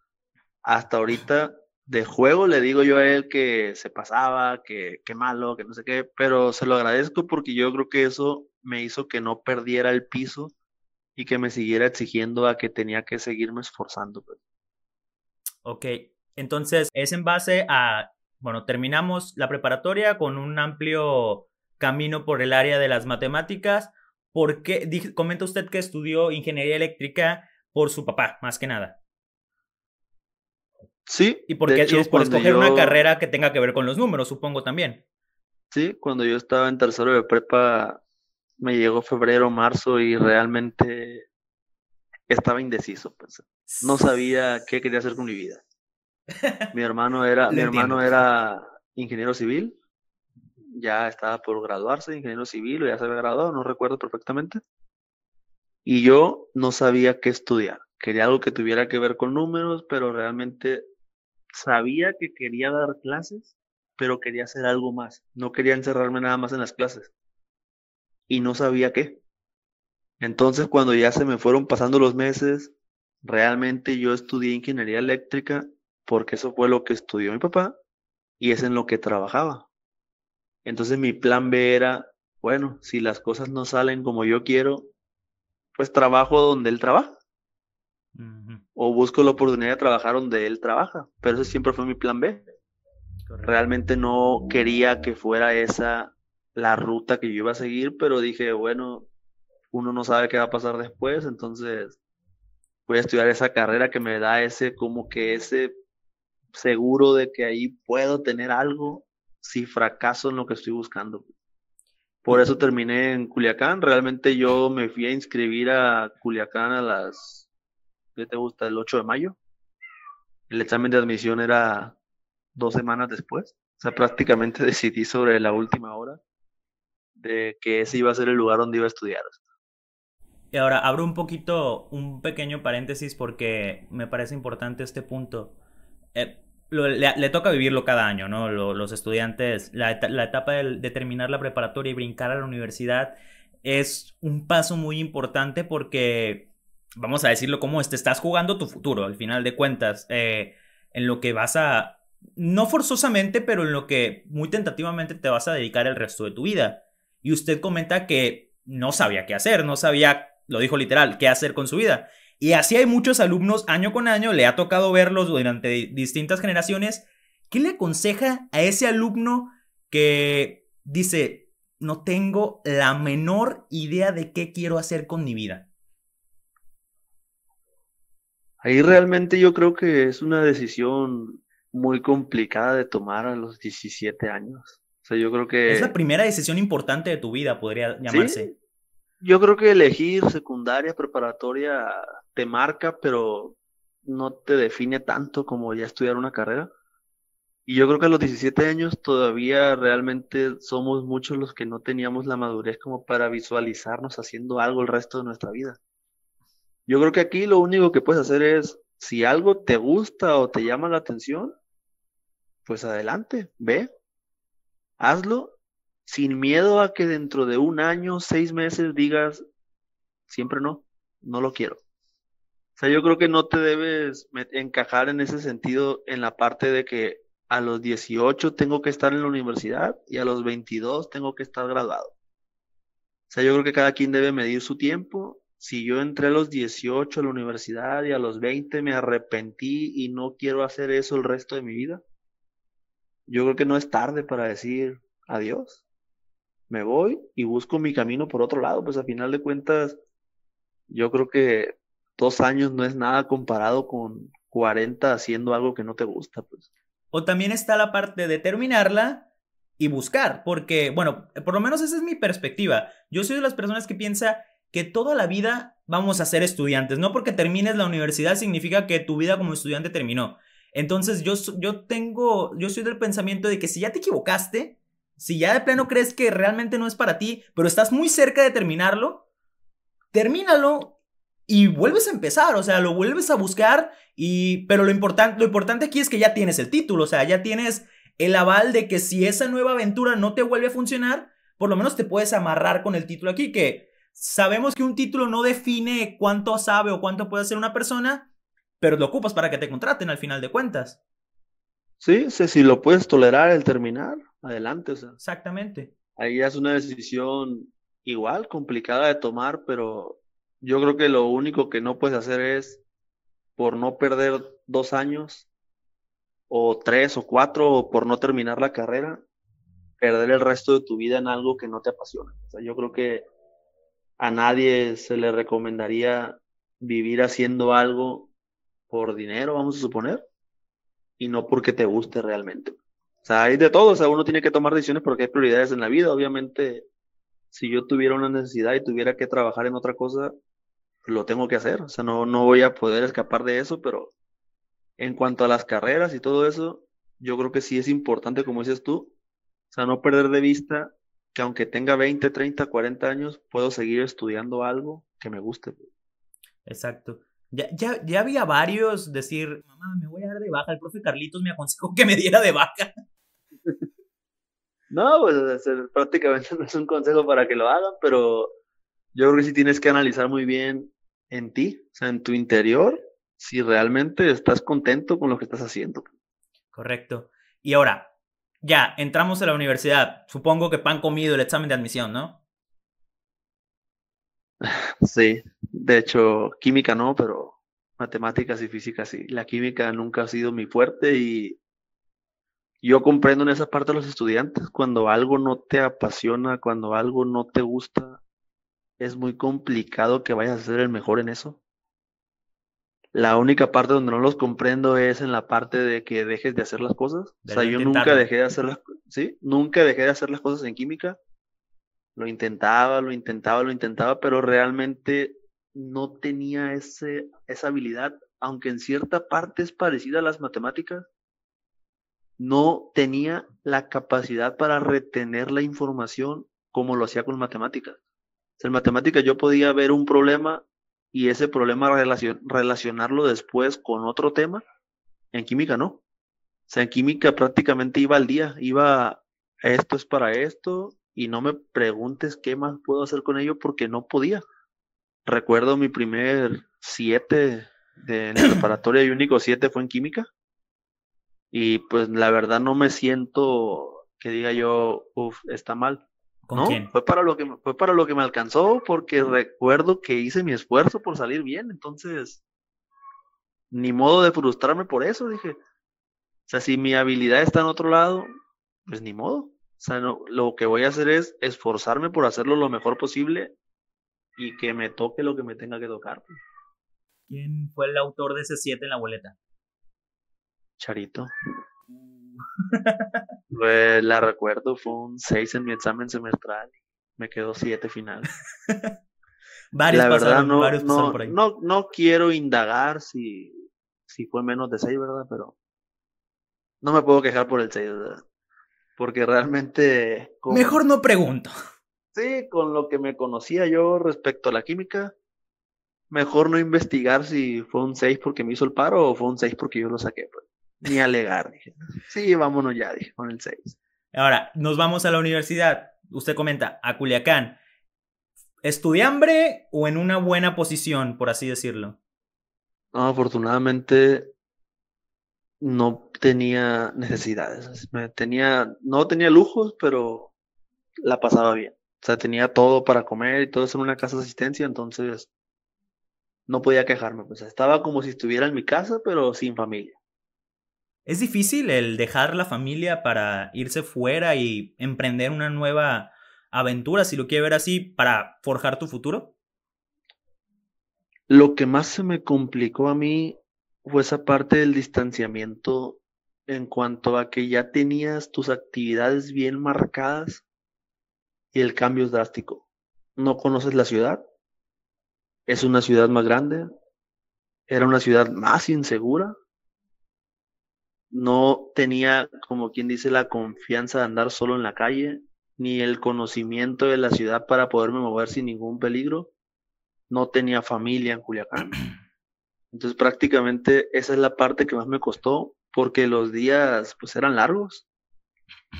Hasta ahorita de juego le digo yo a él que se pasaba, que qué malo, que no sé qué, pero se lo agradezco porque yo creo que eso me hizo que no perdiera el piso y que me siguiera exigiendo a que tenía que seguirme esforzando. Pues. Ok, entonces es en base a, bueno, terminamos la preparatoria con un amplio camino por el área de las matemáticas. porque comenta usted que estudió ingeniería eléctrica por su papá, más que nada? Sí. Y porque es por escoger una carrera que tenga que ver con los números, supongo también. Sí, cuando yo estaba en tercero de prepa, me llegó febrero, marzo y realmente estaba indeciso. Pues. No sabía qué quería hacer con mi vida. Mi hermano era, mi hermano era ingeniero civil ya estaba por graduarse de ingeniero civil o ya se había graduado, no recuerdo perfectamente. Y yo no sabía qué estudiar. Quería algo que tuviera que ver con números, pero realmente sabía que quería dar clases, pero quería hacer algo más. No quería encerrarme nada más en las clases. Y no sabía qué. Entonces, cuando ya se me fueron pasando los meses, realmente yo estudié ingeniería eléctrica porque eso fue lo que estudió mi papá y es en lo que trabajaba. Entonces mi plan B era, bueno, si las cosas no salen como yo quiero, pues trabajo donde él trabaja. O busco la oportunidad de trabajar donde él trabaja. Pero ese siempre fue mi plan B. Realmente no quería que fuera esa la ruta que yo iba a seguir, pero dije, bueno, uno no sabe qué va a pasar después, entonces voy a estudiar esa carrera que me da ese, como que ese seguro de que ahí puedo tener algo si fracaso en lo que estoy buscando. Por eso terminé en Culiacán. Realmente yo me fui a inscribir a Culiacán a las, ¿qué te gusta? El 8 de mayo. El examen de admisión era dos semanas después. O sea, prácticamente decidí sobre la última hora de que ese iba a ser el lugar donde iba a estudiar. Y ahora abro un poquito, un pequeño paréntesis porque me parece importante este punto. Eh, le, toca vivirlo cada año, ¿no? los estudiantes, la, etapa de, terminar la preparatoria y brincar a la universidad es un paso muy importante porque, vamos a decirlo como te estás jugando tu futuro, al final de cuentas, eh, en lo que vas a, no forzosamente, pero en lo que muy tentativamente te vas a dedicar el resto de tu vida. Y usted comenta que no sabía qué hacer, no sabía, lo dijo literal, qué hacer con su vida. Y así hay muchos alumnos año con año, le ha tocado verlos durante distintas generaciones. ¿Qué le aconseja a ese alumno que dice, no tengo la menor idea de qué quiero hacer con mi vida? Ahí realmente yo creo que es una decisión muy complicada de tomar a los 17 años. O sea, yo creo que... Es la primera decisión importante de tu vida, podría llamarse. Yo creo que elegir secundaria, preparatoria, te marca, pero no te define tanto como ya estudiar una carrera. Y yo creo que a los 17 años todavía realmente somos muchos los que no teníamos la madurez como para visualizarnos haciendo algo el resto de nuestra vida. Yo creo que aquí lo único que puedes hacer es, si algo te gusta o te llama la atención, pues adelante, ve, hazlo sin miedo a que dentro de un año, seis meses digas, siempre no, no lo quiero. O sea, yo creo que no te debes encajar en ese sentido en la parte de que a los 18 tengo que estar en la universidad y a los 22 tengo que estar graduado. O sea, yo creo que cada quien debe medir su tiempo. Si yo entré a los 18 a la universidad y a los 20 me arrepentí y no quiero hacer eso el resto de mi vida, yo creo que no es tarde para decir adiós. Me voy y busco mi camino por otro lado. Pues a final de cuentas, yo creo que dos años no es nada comparado con 40 haciendo algo que no te gusta. Pues. O también está la parte de terminarla y buscar, porque, bueno, por lo menos esa es mi perspectiva. Yo soy de las personas que piensa que toda la vida vamos a ser estudiantes. No porque termines la universidad significa que tu vida como estudiante terminó. Entonces yo, yo tengo, yo soy del pensamiento de que si ya te equivocaste, si ya de plano crees que realmente no es para ti, pero estás muy cerca de terminarlo, termínalo y vuelves a empezar, o sea, lo vuelves a buscar y pero lo importante lo importante aquí es que ya tienes el título, o sea, ya tienes el aval de que si esa nueva aventura no te vuelve a funcionar, por lo menos te puedes amarrar con el título aquí que sabemos que un título no define cuánto sabe o cuánto puede hacer una persona, pero lo ocupas para que te contraten al final de cuentas. Sí, si lo puedes tolerar el terminar, adelante. O sea. Exactamente. Ahí es una decisión igual, complicada de tomar, pero yo creo que lo único que no puedes hacer es, por no perder dos años, o tres o cuatro, o por no terminar la carrera, perder el resto de tu vida en algo que no te apasiona. O sea, yo creo que a nadie se le recomendaría vivir haciendo algo por dinero, vamos a suponer, y no porque te guste realmente. O sea, hay de todo, o sea, uno tiene que tomar decisiones porque hay prioridades en la vida. Obviamente, si yo tuviera una necesidad y tuviera que trabajar en otra cosa, lo tengo que hacer. O sea, no, no voy a poder escapar de eso, pero en cuanto a las carreras y todo eso, yo creo que sí es importante, como dices tú, o sea, no perder de vista que aunque tenga 20, 30, 40 años, puedo seguir estudiando algo que me guste. Exacto. Ya, ya, ya había varios decir, mamá, me voy a dar de baja. El profe Carlitos me aconsejó que me diera de baja. No, pues prácticamente no es un consejo para que lo hagan, pero yo creo que sí tienes que analizar muy bien en ti, o sea, en tu interior, si realmente estás contento con lo que estás haciendo. Correcto. Y ahora, ya, entramos a la universidad. Supongo que pan comido el examen de admisión, ¿no? Sí, de hecho, química no, pero matemáticas y física sí. La química nunca ha sido mi fuerte y yo comprendo en esa parte a los estudiantes. Cuando algo no te apasiona, cuando algo no te gusta, es muy complicado que vayas a ser el mejor en eso. La única parte donde no los comprendo es en la parte de que dejes de hacer las cosas. o sea, yo nunca dejé de hacer las, ¿sí? Nunca dejé de hacer las cosas en química. Lo intentaba, lo intentaba, lo intentaba, pero realmente no tenía ese, esa habilidad, aunque en cierta parte es parecida a las matemáticas, no tenía la capacidad para retener la información como lo hacía con matemáticas. En matemáticas yo podía ver un problema y ese problema relacionarlo después con otro tema. En química no. O sea, en química prácticamente iba al día, iba, esto es para esto, y no me preguntes qué más puedo hacer con ello porque no podía. Recuerdo mi primer siete de la preparatoria y único siete fue en química. Y pues la verdad no me siento que diga yo, uff, está mal no, Fue para lo que fue para lo que me alcanzó porque recuerdo que hice mi esfuerzo por salir bien, entonces ni modo de frustrarme por eso, dije. O sea, si mi habilidad está en otro lado, pues ni modo. O sea, no, lo que voy a hacer es esforzarme por hacerlo lo mejor posible y que me toque lo que me tenga que tocar. ¿Quién fue el autor de ese 7 en la boleta? Charito. Pues, la recuerdo, fue un 6 en mi examen semestral. Me quedó 7 final. varios la verdad, no, varios no, por ahí. no, no quiero indagar si, si fue menos de 6, ¿verdad? Pero no me puedo quejar por el 6, ¿verdad? Porque realmente... Mejor no pregunto. Sí, con lo que me conocía yo respecto a la química, mejor no investigar si fue un 6 porque me hizo el paro o fue un 6 porque yo lo saqué. Pues. Ni alegar, dije. Sí, vámonos ya, dije, con el 6. Ahora, nos vamos a la universidad. Usted comenta, a Culiacán. ¿Estudiambre o en una buena posición, por así decirlo? No, afortunadamente no tenía necesidades. tenía, no tenía lujos, pero la pasaba bien. O sea, tenía todo para comer y todo eso en una casa de asistencia, entonces no podía quejarme. Pues estaba como si estuviera en mi casa, pero sin familia. ¿Es difícil el dejar la familia para irse fuera y emprender una nueva aventura, si lo quiere ver así, para forjar tu futuro? Lo que más se me complicó a mí fue esa parte del distanciamiento en cuanto a que ya tenías tus actividades bien marcadas y el cambio es drástico. No conoces la ciudad, es una ciudad más grande, era una ciudad más insegura, no tenía, como quien dice, la confianza de andar solo en la calle, ni el conocimiento de la ciudad para poderme mover sin ningún peligro. No tenía familia en Culiacán. Entonces prácticamente esa es la parte que más me costó porque los días pues eran largos.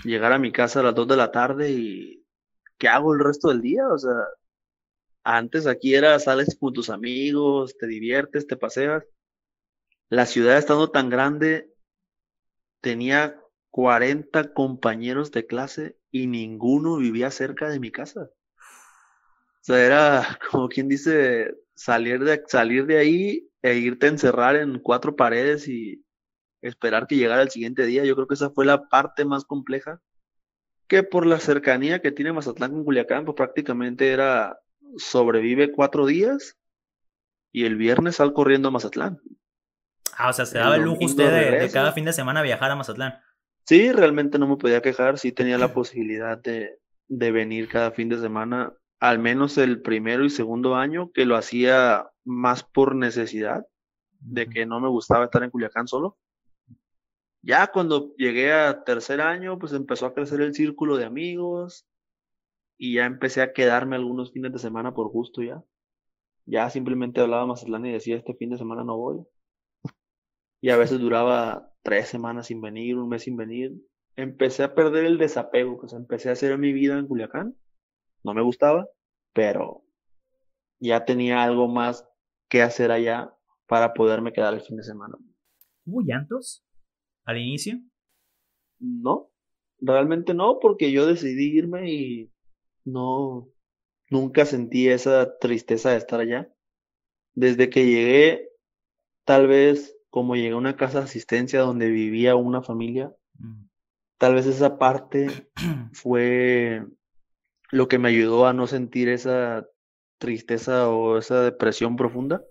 Llegar a mi casa a las 2 de la tarde y ¿qué hago el resto del día? O sea, antes aquí era sales con tus amigos, te diviertes, te paseas. La ciudad estando tan grande tenía 40 compañeros de clase y ninguno vivía cerca de mi casa. O sea, era como quien dice salir de, salir de ahí e irte a encerrar en cuatro paredes y esperar que llegara el siguiente día. Yo creo que esa fue la parte más compleja, que por la cercanía que tiene Mazatlán con Culiacán, pues prácticamente era sobrevive cuatro días y el viernes sal corriendo a Mazatlán. Ah, o sea, se daba el, lujo usted de, cada fin de semana viajar a Mazatlán. Sí, realmente no me podía quejar, sí tenía la posibilidad de, de venir cada fin de semana, al menos el primero y segundo año, que lo hacía más por necesidad, de que no me gustaba estar en Culiacán solo. Ya cuando llegué a tercer año, pues empezó a crecer el círculo de amigos y ya empecé a quedarme algunos fines de semana por gusto ya. Ya simplemente hablaba Mazatlán y decía, este fin de semana no voy. Y a veces duraba tres semanas sin venir, un mes sin venir. Empecé a perder el desapego, pues empecé a hacer mi vida en Culiacán. No me gustaba, pero ya tenía algo más que hacer allá para poderme quedar el fin de semana. ¿Hubo llantos al inicio? No, realmente no, porque yo decidí irme y no, nunca sentí esa tristeza de estar allá. Desde que llegué, tal vez como llegué a una casa de asistencia donde vivía una familia, mm. tal vez esa parte fue lo que me ayudó a no sentir esa tristeza o esa depresión profunda,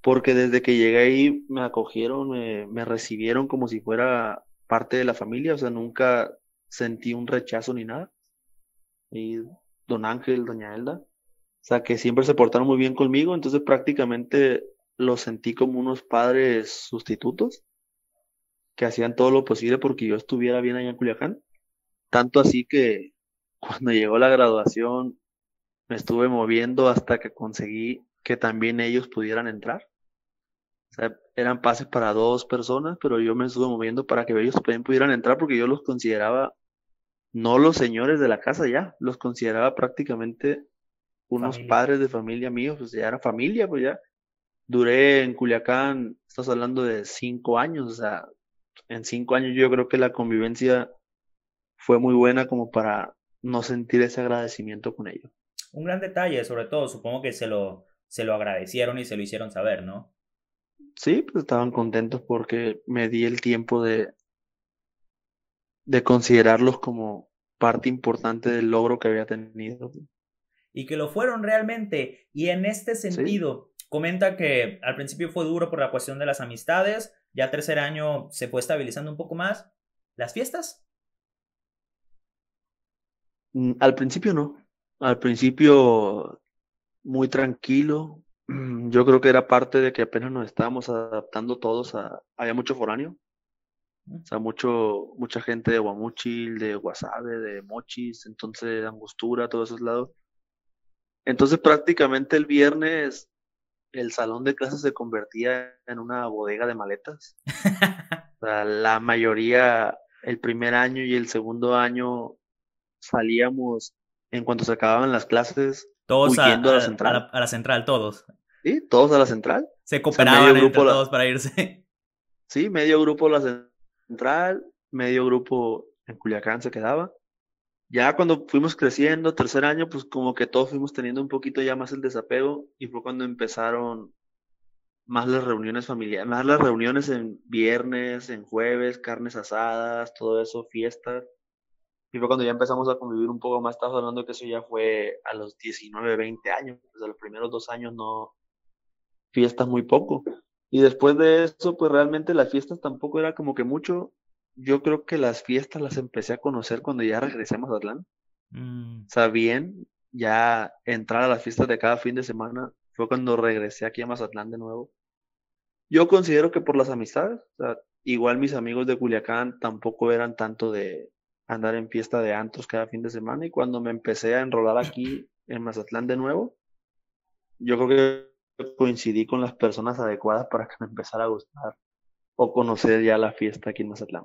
porque desde que llegué ahí me acogieron, me, me recibieron como si fuera parte de la familia, o sea, nunca sentí un rechazo ni nada. Y don Ángel, doña Elda, o sea, que siempre se portaron muy bien conmigo, entonces prácticamente los sentí como unos padres sustitutos que hacían todo lo posible porque yo estuviera bien allá en Culiacán. Tanto así que cuando llegó la graduación me estuve moviendo hasta que conseguí que también ellos pudieran entrar. O sea, eran pases para dos personas, pero yo me estuve moviendo para que ellos también pudieran entrar porque yo los consideraba no los señores de la casa ya, los consideraba prácticamente unos padres de familia míos, pues ya era familia, pues ya duré en Culiacán, estás hablando de cinco años, o sea, en cinco años yo creo que la convivencia fue muy buena como para no sentir ese agradecimiento con ellos. Un gran detalle, sobre todo, supongo que se lo, se lo agradecieron y se lo hicieron saber, ¿no? Sí, pues estaban contentos porque me di el tiempo de, de considerarlos como parte importante del logro que había tenido. Y que lo fueron realmente. Y en este sentido, Comenta que al principio fue duro por la cuestión de las amistades, ya tercer año se fue estabilizando un poco más. ¿Las fiestas? Mm, al principio no. Al principio muy tranquilo. Yo creo que era parte de que apenas nos estábamos adaptando todos a... Había mucho foráneo. O sea, mucho, mucha gente de Guamuchil, de Guasave, de Mochis, entonces Angostura, todos esos lados. Entonces prácticamente el viernes el salón de clases se convertía en una bodega de maletas. o sea, la mayoría, el primer año y el segundo año salíamos en cuanto se acababan las clases. Todos a, la central. A la, central, todos. Sí, todos a la central. Se cooperaban entre todos para irse. Sí, medio grupo a la central, medio grupo en Culiacán se quedaba. Ya cuando fuimos creciendo, tercer año, pues como que todos fuimos teniendo un poquito ya más el desapego y fue cuando empezaron más las reuniones familiares, más las reuniones en viernes, en jueves, carnes asadas, todo eso, fiestas. Y fue cuando ya empezamos a convivir un poco más. Estás hablando que eso ya fue a los 19, 20 años. Desde los primeros dos años no. Fiestas muy poco. Y después de eso, pues realmente las fiestas tampoco era como que mucho. Yo creo que las fiestas las empecé a conocer cuando ya regresé a Mazatlán. Mm. O sea, bien, ya entrar a las fiestas de cada fin de semana fue cuando regresé aquí a Mazatlán de nuevo. Yo considero que por las amistades, o sea, igual mis amigos de Culiacán tampoco eran tanto de, andar en fiesta de antros cada fin de semana y cuando me empecé a enrolar aquí en Mazatlán de nuevo, yo creo que coincidí con las personas adecuadas para que me empezara a gustar o conocer ya la fiesta aquí en Mazatlán.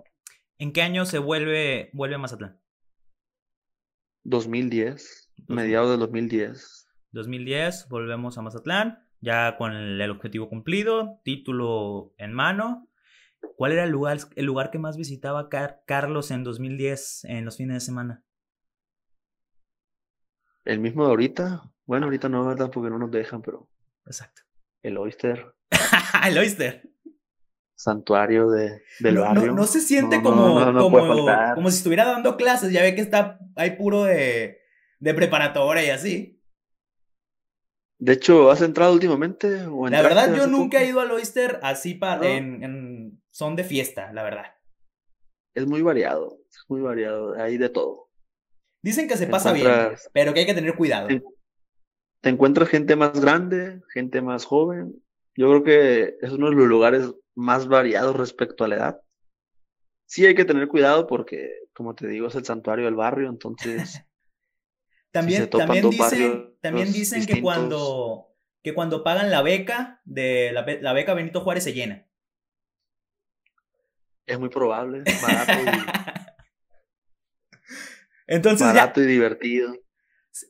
¿En qué año se vuelve, vuelve a Mazatlán? 2010, mediados del 2010. 2010, volvemos a Mazatlán, ya con el objetivo cumplido, título en mano. ¿Cuál era el lugar, el lugar que más visitaba Carlos en 2010 en los fines de semana? El mismo de ahorita. Bueno, ahorita no, ¿verdad? Porque no nos dejan, pero. Exacto. El Oyster. el Oyster. Santuario de, del barrio. No, se siente como, como, como si estuviera dando clases. Ya ve que está hay puro de, de preparatoria y así. De hecho, ¿has entrado últimamente? la verdad, yo nunca he ido al Oyster así para, en, son de fiesta, la verdad. Es muy variado, es muy variado, hay de todo. Dicen que se pasa bien, pero que hay que tener cuidado. Te, encuentras gente más grande, gente más joven. Yo creo que es uno de los lugares más variados respecto a la edad. Sí hay que tener cuidado porque, como te digo, es el santuario del barrio, entonces También, también dicen, también dicen que cuando que cuando pagan la beca de la, la, beca Benito Juárez se llena. Es muy probable, barato y, Entonces barato y divertido.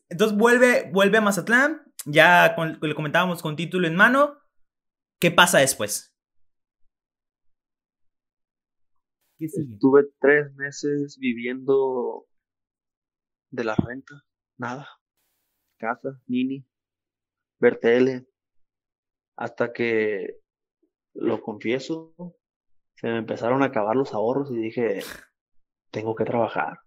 Entonces vuelve, vuelve a Mazatlán, ya le comentábamos con título en mano. ¿Qué pasa después? Estuve tres meses viviendo de la renta nada. Casa, Nini, ver tele, hasta que, lo confieso, se me empezaron a acabar los ahorros y dije, tengo que trabajar.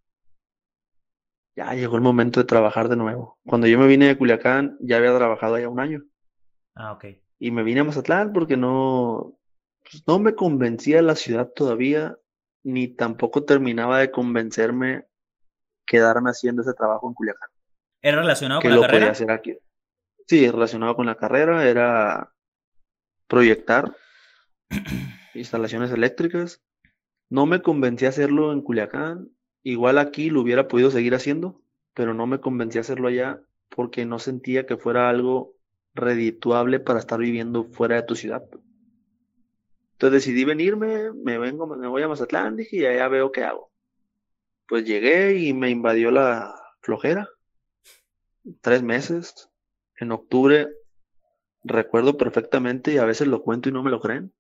Ya llegó el momento de trabajar de nuevo. Cuando yo me vine de Culiacán, ya había trabajado allá un año. Ah, ok. Y me vine a Mazatlán porque no, pues, no me convencía la ciudad todavía, ni tampoco terminaba de convencerme quedarme haciendo ese trabajo en Culiacán. ¿Era relacionado con la carrera? Hacer aquí. Sí, relacionado con la carrera, era proyectar instalaciones eléctricas. No me convencí a hacerlo en Culiacán. Igual aquí lo hubiera podido seguir haciendo, pero no me convencí a hacerlo allá porque no sentía que fuera algo redituable para estar viviendo fuera de tu ciudad. Entonces decidí venirme, me vengo, me voy a Mazatlán, dije, y allá veo qué hago. Pues llegué y me invadió la flojera tres meses, en octubre, recuerdo perfectamente y a veces lo cuento y no me lo creen.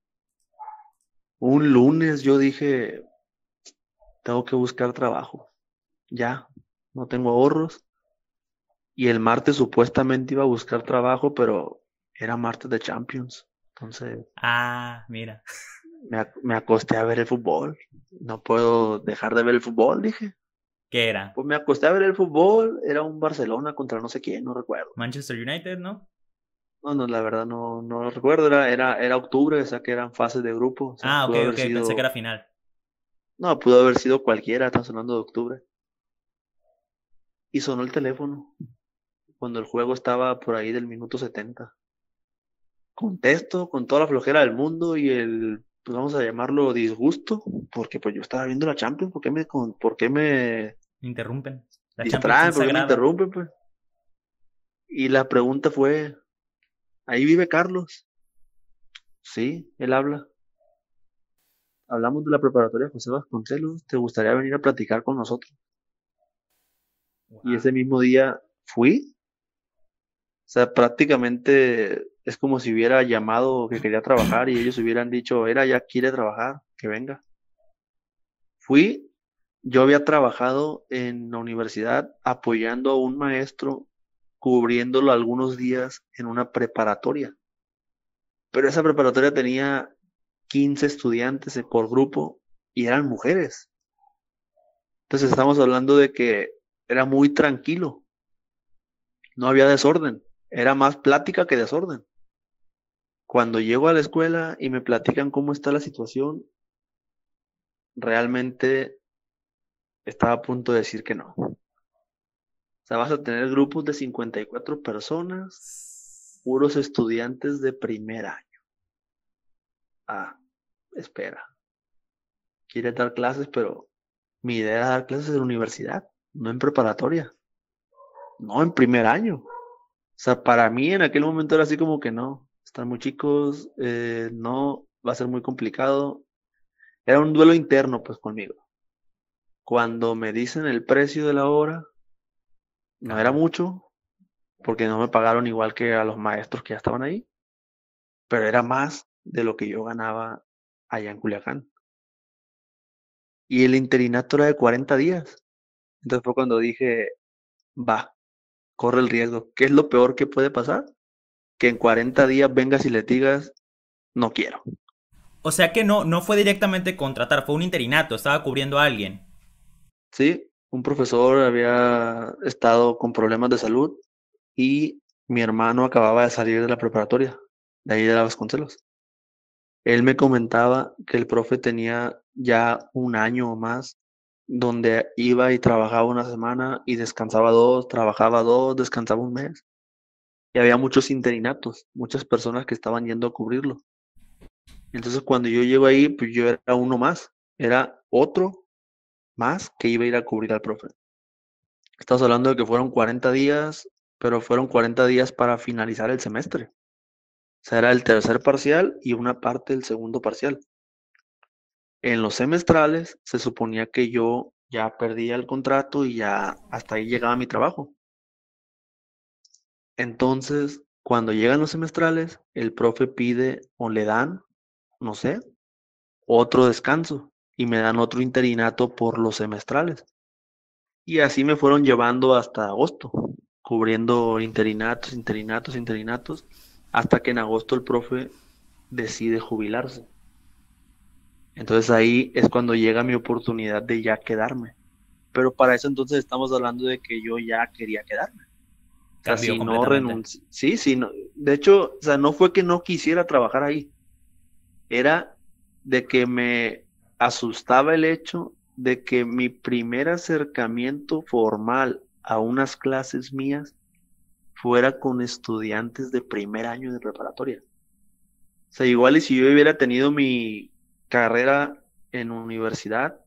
Un lunes yo dije, tengo que buscar trabajo. Ya, no tengo ahorros. Y el martes supuestamente iba a buscar trabajo, pero era martes de Champions. Entonces. Ah, mira. Me, me acosté a ver el fútbol. No puedo dejar de ver el fútbol, dije. ¿Qué era? Pues me acosté a ver el fútbol, era un Barcelona contra no sé quién, no recuerdo. Manchester United, ¿no? No, no, la verdad no, no lo recuerdo, era, era, era octubre, o sea que eran fases de grupo. ah, ok, ok, pensé que era final. No, pudo haber sido cualquiera, están sonando de octubre. Y sonó el teléfono cuando el juego estaba por ahí del minuto 70. Contesto con toda la flojera del mundo y el, pues vamos a llamarlo disgusto, porque pues yo estaba viendo la Champions, ¿por qué me, por qué me Interrumpen. La Distraen, porque me interrumpen, pues. Y la pregunta fue, ahí vive Carlos. Sí, él habla. Hablamos de la preparatoria José Vasconcelos. ¿Te gustaría venir a platicar con nosotros? Y ese mismo día fui. O sea, prácticamente es como si hubiera llamado que quería trabajar y ellos hubieran dicho, era, ya quiere trabajar, que venga. Fui, yo había trabajado en la universidad apoyando a un maestro, cubriéndolo algunos días en una preparatoria. Pero esa preparatoria tenía 15 estudiantes por grupo y eran mujeres. Entonces estamos hablando de que era muy tranquilo. No había desorden. Era más plática que desorden. Cuando llego a la escuela y me platican cómo está la situación, realmente estaba a punto de decir que no. O sea, vas a tener grupos de 54 personas, puros estudiantes de primer año. Ah, espera. Quiere dar clases, pero mi idea era dar clases en la universidad, no en preparatoria. No en primer año. O sea, para mí en aquel momento era así como que no, están muy chicos, eh, no, va a ser muy complicado. Era un duelo interno pues conmigo. Cuando me dicen el precio de la hora, no era mucho, porque no me pagaron igual que a los maestros que ya estaban ahí, pero era más de lo que yo ganaba allá en Culiacán. Y el interinato era de 40 días. Entonces fue cuando dije, va, corre el riesgo. ¿Qué es lo peor que puede pasar? Que en 40 días vengas y le digas, no quiero. O sea que no, no fue directamente contratar, fue un interinato, estaba cubriendo a alguien. Sí, un profesor había estado con problemas de salud y mi hermano acababa de salir de la preparatoria, de ahí de la Vasconcelos. Él me comentaba que el profe tenía ya un año o más donde iba y trabajaba una semana y descansaba dos, trabajaba dos, descansaba un mes. Y había muchos interinatos, muchas personas que estaban yendo a cubrirlo. Entonces cuando yo llego ahí, pues yo era uno más, era otro más que iba a ir a cubrir al profe. Estamos hablando de que fueron 40 días, pero fueron 40 días para finalizar el semestre. O sea, era el tercer parcial y una parte del segundo parcial. En los semestrales se suponía que yo ya perdía el contrato y ya hasta ahí llegaba mi trabajo. Entonces, cuando llegan los semestrales, el profe pide o le dan, no sé, otro descanso y me dan otro interinato por los semestrales. Y así me fueron llevando hasta agosto, cubriendo interinatos, interinatos, interinatos hasta que en agosto el profe decide jubilarse. Entonces ahí es cuando llega mi oportunidad de ya quedarme. Pero para eso entonces estamos hablando de que yo ya quería quedarme. No. Sí, sí, no. De hecho, o sea, no fue que no quisiera trabajar ahí. Era de que me asustaba el hecho de que mi primer acercamiento formal a unas clases mías fuera con estudiantes de primer año de preparatoria. O sea, igual y si yo hubiera tenido mi carrera en universidad,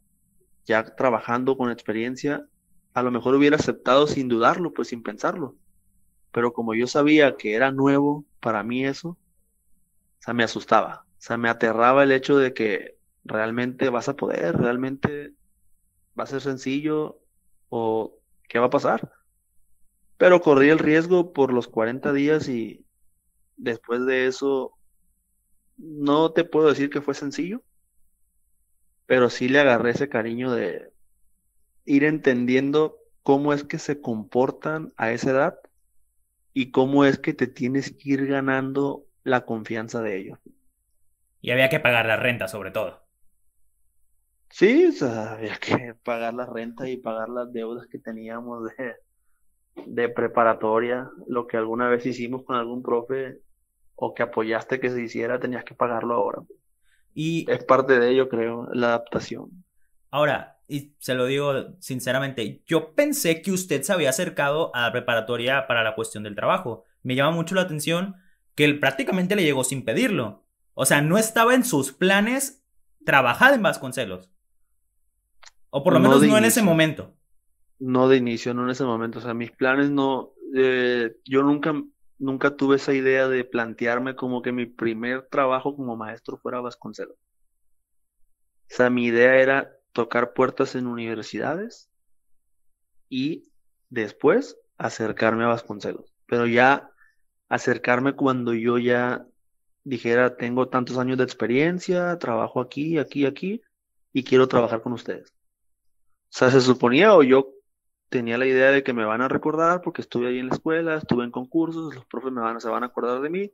ya trabajando con experiencia, a lo mejor hubiera aceptado sin dudarlo, pues sin pensarlo. Pero como yo sabía que era nuevo para mí eso, o sea, me asustaba. O sea, me aterraba el hecho de que realmente vas a poder, realmente va a ser sencillo o qué va a pasar. Pero corrí el riesgo por los 40 días y después de eso no te puedo decir que fue sencillo, pero sí le agarré ese cariño de ir entendiendo cómo es que se comportan a esa edad y cómo es que te tienes que ir ganando la confianza de ellos. Y había que pagar la renta sobre todo. Sí, o sea, había que pagar la renta y pagar las deudas que teníamos de, de preparatoria, lo que alguna vez hicimos con algún profe o que apoyaste que se hiciera, tenías que pagarlo ahora. Y es parte de ello, creo, la adaptación. Ahora, y se lo digo sinceramente, yo pensé que usted se había acercado a la preparatoria para la cuestión del trabajo. Me llama mucho la atención que él prácticamente le llegó sin pedirlo. O sea, no estaba en sus planes trabajar en Vasconcelos. O por lo menos no en ese momento no de inicio, no en ese momento. O sea, mis planes no, eh, yo nunca nunca tuve esa idea de plantearme como que mi primer trabajo como maestro fuera Vasconcelos. O sea, mi idea era tocar puertas en universidades y después acercarme a Vasconcelos. Pero ya acercarme cuando yo ya dijera, tengo tantos años de experiencia, trabajo aquí, aquí, aquí, y quiero trabajar con ustedes. O sea, se suponía o yo tenía la idea de que me van a recordar porque estuve ahí en la escuela, estuve en concursos, los profes me van, se van a acordar de mí.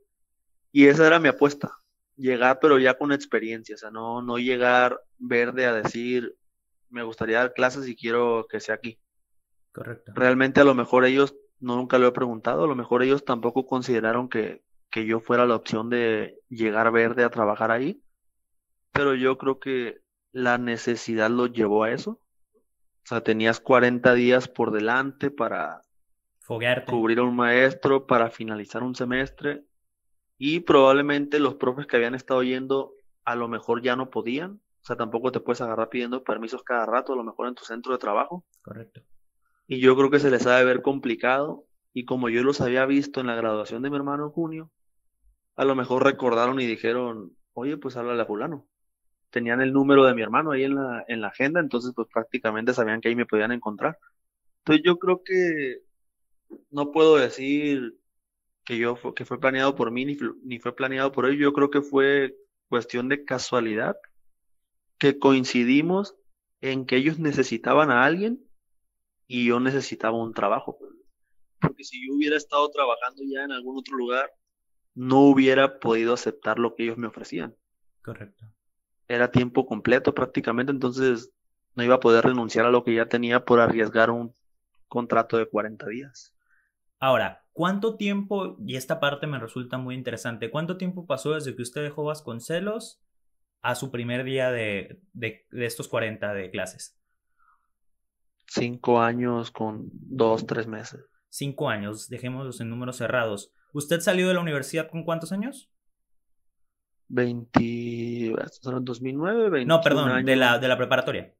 Y esa era mi apuesta, llegar pero ya con experiencia, o sea, no, no llegar verde a decir, me gustaría dar clases y quiero que sea aquí. Correcto. Realmente a lo mejor ellos, no nunca lo he preguntado, a lo mejor ellos tampoco consideraron que, que yo fuera la opción de llegar verde a trabajar ahí, pero yo creo que la necesidad lo llevó a eso o sea, tenías 40 días por delante para cubrir a un maestro, para finalizar un semestre. Y probablemente los profes que habían estado yendo a lo mejor ya no podían. O sea, tampoco te puedes agarrar pidiendo permisos cada rato, a lo mejor en tu centro de trabajo. Correcto. Y yo creo que se les ha de ver complicado. Y como yo los había visto en la graduación de mi hermano en junio, a lo mejor recordaron y dijeron, oye, pues háblale a fulano tenían el número de mi hermano ahí en la, en la agenda, entonces pues prácticamente sabían que ahí me podían encontrar. Entonces yo creo que no puedo decir que yo que fue planeado por mí ni, ni fue planeado por ellos, yo creo que fue cuestión de casualidad que coincidimos en que ellos necesitaban a alguien y yo necesitaba un trabajo. Porque si yo hubiera estado trabajando ya en algún otro lugar, no hubiera podido aceptar lo que ellos me ofrecían. Correcto era tiempo completo prácticamente, entonces no iba a poder renunciar a lo que ya tenía por arriesgar un contrato de 40 días. Ahora, ¿cuánto tiempo, y esta parte me resulta muy interesante, cuánto tiempo pasó desde que usted dejó Vasconcelos a su primer día de, de, estos 40 de clases? Cinco años con dos, tres meses. Cinco años, dejémoslos en números cerrados. ¿Usted salió de la universidad con cuántos años? 20, son 2009, No, perdón, de la, de la preparatoria.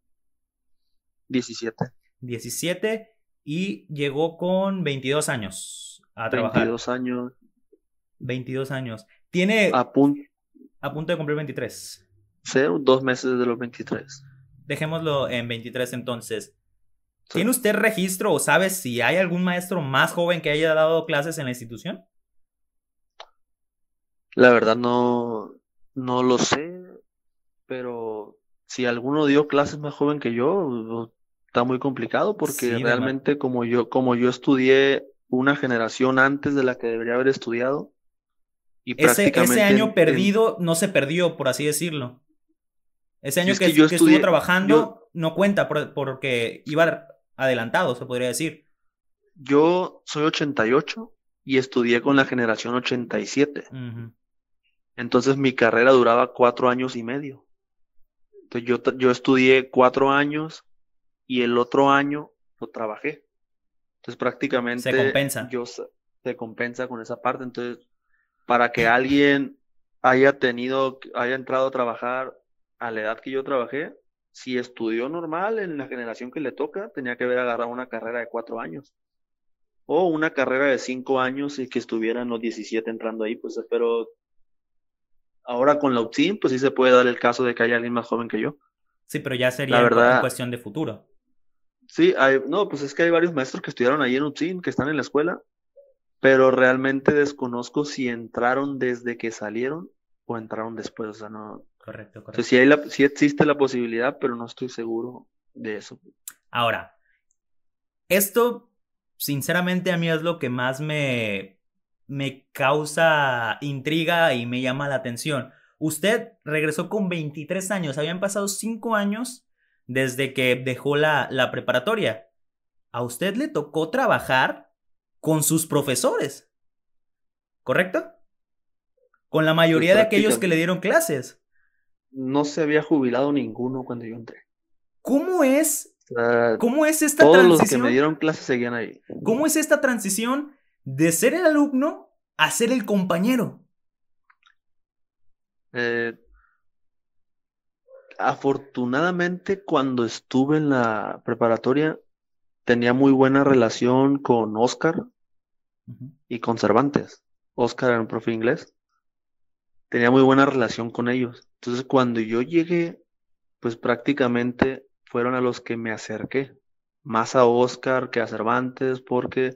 17. 17 y llegó con 22 años a trabajar. 22 años. 22 años. Tiene... A, punto a punto de cumplir 23. Cero, dos meses de los 23. Dejémoslo en 23 entonces. ¿Tiene usted registro o sabe si hay algún maestro más joven que haya dado clases en la institución? La verdad no, no lo sé, pero si alguno dio clases más joven que yo, está muy complicado porque realmente como yo, como yo estudié una generación antes de la que debería haber estudiado. Y ese, ese año perdido no se perdió, por así decirlo. Ese año que, yo estuvo trabajando no cuenta porque iba adelantado, se podría decir. Yo soy 88 y estudié con la generación 87. Entonces mi carrera duraba cuatro años y medio. Entonces yo, yo estudié cuatro años y el otro año lo trabajé. Entonces prácticamente se compensa. Yo, se compensa con esa parte. Entonces, para que alguien haya tenido, haya entrado a trabajar a la edad que yo trabajé, si estudió normal en la generación que le toca, tenía que haber agarrado una carrera de cuatro años. O una carrera de cinco años y que estuviera en los 17 entrando ahí, pues pero Ahora con la UTSIN, pues sí se puede dar el caso de que haya alguien más joven que yo. Sí, pero ya sería verdad, cuestión de futuro. Sí, hay, no, pues es que hay varios maestros que estudiaron ahí en UTSIN, que están en la escuela, pero realmente desconozco si entraron desde que salieron o entraron después, o sea, no. Correcto, correcto. sí, hay la, sí existe la posibilidad, pero no estoy seguro de eso. Ahora, esto, sinceramente, a mí es lo que más me, me causa intriga y me llama la atención. Usted regresó con 23 años, habían pasado 5 años desde que dejó la, la preparatoria. A usted le tocó trabajar con sus profesores, ¿correcto? Con la mayoría de aquellos que le dieron clases. No se había jubilado ninguno cuando yo entré. ¿Cómo es? ¿Cómo es esta transición? Todos los que me dieron clases seguían ahí. ¿Cómo es esta transición de ser el alumno a ser el compañero? Eh, afortunadamente, cuando estuve en la preparatoria, tenía muy buena relación con Oscar, y con Cervantes. Oscar era un profe inglés. Tenía muy buena relación con ellos. Entonces, cuando yo llegué, pues prácticamente fueron a los que me acerqué. Más a Oscar que a Cervantes, porque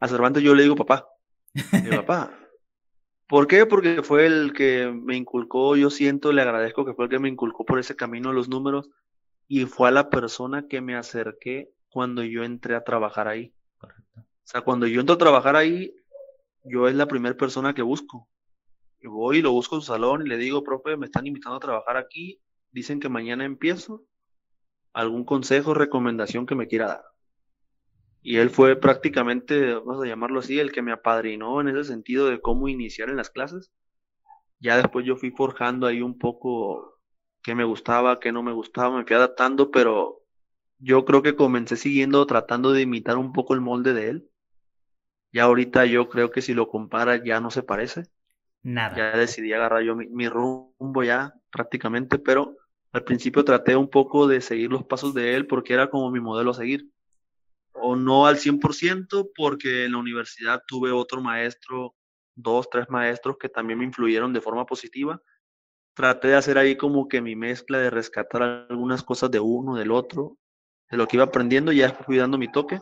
a Cervantes yo le digo papá. Mi papá. ¿Por qué? Porque fue el que me inculcó, yo siento, le agradezco que fue el que me inculcó por ese camino los números y fue a la persona que me acerqué cuando yo entré a trabajar ahí. Correcto. O sea, cuando yo entro a trabajar ahí, yo es la primera persona que busco. Y voy y lo busco en su salón y le digo, profe, me están invitando a trabajar aquí, dicen que mañana empiezo, algún consejo, recomendación que me quiera dar. Y él fue prácticamente, vamos a llamarlo así, el que me apadrinó en ese sentido de cómo iniciar en las clases. Ya después yo fui forjando ahí un poco qué me gustaba, qué no me gustaba, me fui adaptando, pero yo creo que comencé siguiendo tratando de imitar un poco el molde de él. Ya ahorita yo creo que si lo compara ya no se parece. Nada. Ya decidí agarrar yo mi, mi rumbo ya prácticamente, pero al principio traté un poco de seguir los pasos de él porque era como mi modelo a seguir o no al 100% porque en la universidad tuve otro maestro, dos, tres maestros que también me influyeron de forma positiva. Traté de hacer ahí como que mi mezcla de rescatar algunas cosas de uno, del otro, de lo que iba aprendiendo, ya fui dando mi toque,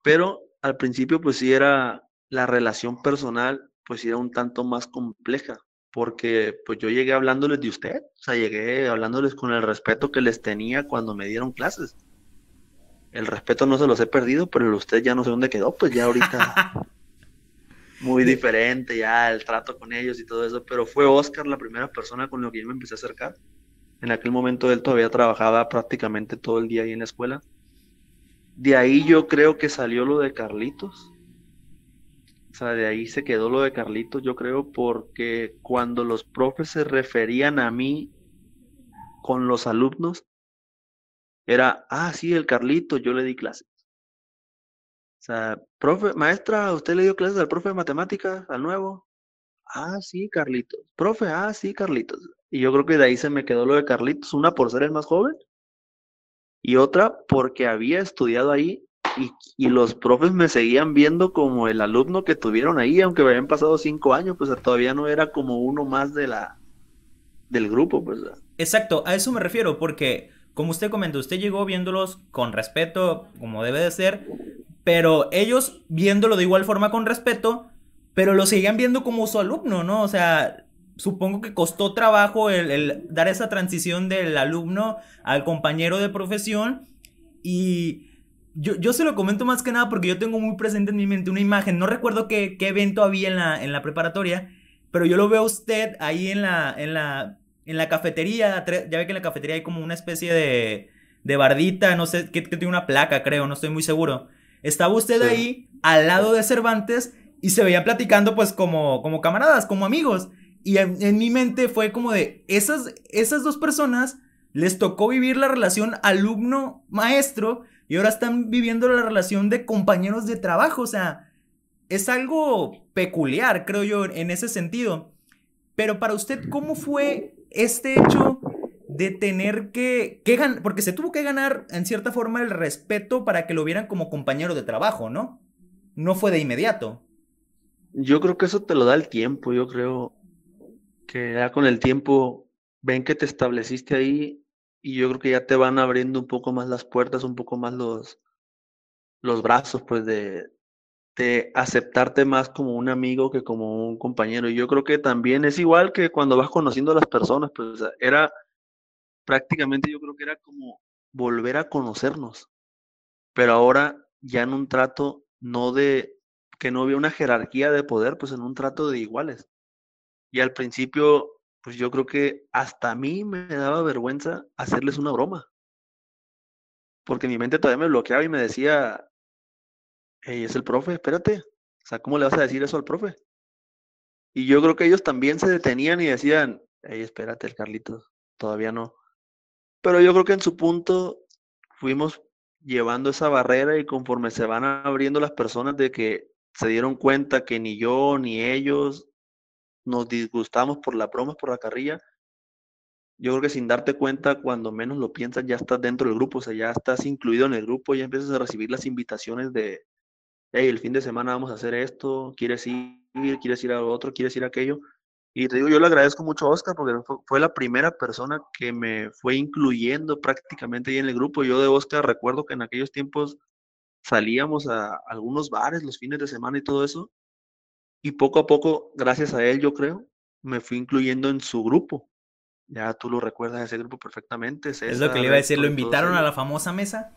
pero al principio pues sí era la relación personal, pues era un tanto más compleja, porque pues yo llegué hablándoles de usted, o sea, llegué hablándoles con el respeto que les tenía cuando me dieron clases el respeto no se los he perdido, pero el usted ya no sé dónde quedó, pues ya ahorita muy diferente ya el trato con ellos y todo eso, pero fue Oscar la primera persona con la que yo me empecé a acercar. En aquel momento él todavía trabajaba prácticamente todo el día ahí en la escuela. De ahí yo creo que salió lo de Carlitos. O sea, de ahí se quedó lo de Carlitos, yo creo, porque cuando los profes se referían a mí con los alumnos, era, ah, sí, el Carlito, yo le di clases. O sea, profe, maestra, ¿usted le dio clases al profe de matemáticas, al nuevo? Ah, sí, Carlitos. Profe, ah, sí, Carlitos. Y yo creo que de ahí se me quedó lo de Carlitos, una por ser el más joven y otra porque había estudiado ahí y, y, los profes me seguían viendo como el alumno que tuvieron ahí, aunque me habían pasado cinco años, pues todavía no era como uno más de la del grupo, pues. Exacto, a eso me refiero, porque como usted comentó, usted llegó viéndolos con respeto, como debe de ser, pero ellos viéndolo de igual forma con respeto, pero lo seguían viendo como su alumno, ¿no? O sea, supongo que costó trabajo el, dar esa transición del alumno al compañero de profesión y... Yo, yo, se lo comento más que nada porque yo tengo muy presente en mi mente una imagen. No recuerdo qué, qué evento había en la, en la preparatoria, pero yo lo veo a usted ahí en la, en la en la cafetería, ya ve que en la cafetería hay como una especie de, de bardita, no sé, que, tiene una placa, creo, no estoy muy seguro. Estaba usted ahí al lado de Cervantes y se veían platicando pues como, como camaradas, como amigos. Y en, mi mente fue como de, esas, esas dos personas les tocó vivir la relación alumno-maestro y ahora están viviendo la relación de compañeros de trabajo. O sea, es algo peculiar, creo yo, en ese sentido. Pero para usted, ¿cómo fue este hecho de tener que, porque se tuvo que ganar en cierta forma el respeto para que lo vieran como compañero de trabajo, ¿no? No fue de inmediato. Yo creo que eso te lo da el tiempo, yo creo que ya con el tiempo ven que te estableciste ahí y yo creo que ya te van abriendo un poco más las puertas, un poco más los, los brazos, pues de, de aceptarte más como un amigo que como un compañero. Y yo creo que también es igual que cuando vas conociendo a las personas, pues era prácticamente yo creo que era como volver a conocernos, pero ahora ya en un trato no de que no había una jerarquía de poder, pues en un trato de iguales. Y al principio, pues yo creo que hasta a mí me daba vergüenza hacerles una broma. Porque mi mente todavía me bloqueaba y me decía, Ey, es el profe, espérate. O sea, ¿cómo le vas a decir eso al profe? Y yo creo que ellos también se detenían y decían, Ey, espérate, el Carlitos, todavía no. Pero yo creo que en su punto fuimos llevando esa barrera y conforme se van abriendo las personas de que se dieron cuenta que ni yo ni ellos nos disgustamos por la broma, por la carrilla, yo creo que sin darte cuenta, cuando menos lo piensas, ya estás dentro del grupo, o sea, ya estás incluido en el grupo, ya empiezas a recibir las invitaciones de, hey, el fin de semana vamos a hacer esto, ¿quieres ir? ¿Quieres ir a otro? ¿Quieres ir a aquello? Y te digo, yo le agradezco mucho a Oscar porque fue, la primera persona que me fue incluyendo prácticamente ahí en el grupo. Yo de Oscar recuerdo que en aquellos tiempos salíamos a algunos bares los fines de semana y todo eso. Y poco a poco, gracias a él, yo creo, me fui incluyendo en su grupo. Ya tú lo recuerdas ese grupo perfectamente. es lo que le iba a decir, ¿lo invitaron a la famosa mesa?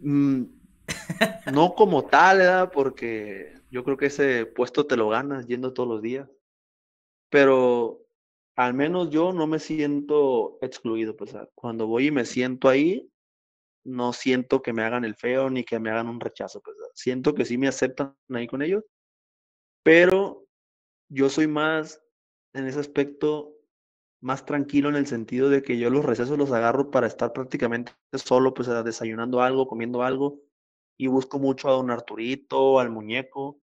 Mm, no como tal, ¿verdad? Porque yo creo que ese puesto te lo ganas yendo todos los días. Pero al menos yo no me siento excluido. Pues cuando voy y me siento ahí, no siento que me hagan el feo ni que me hagan un rechazo. Pues, siento que sí me aceptan ahí con ellos. Pero yo soy más, en ese aspecto, más tranquilo en el sentido de que yo los recesos los agarro para estar prácticamente solo, pues desayunando algo, comiendo algo y busco mucho a don Arturito, al muñeco,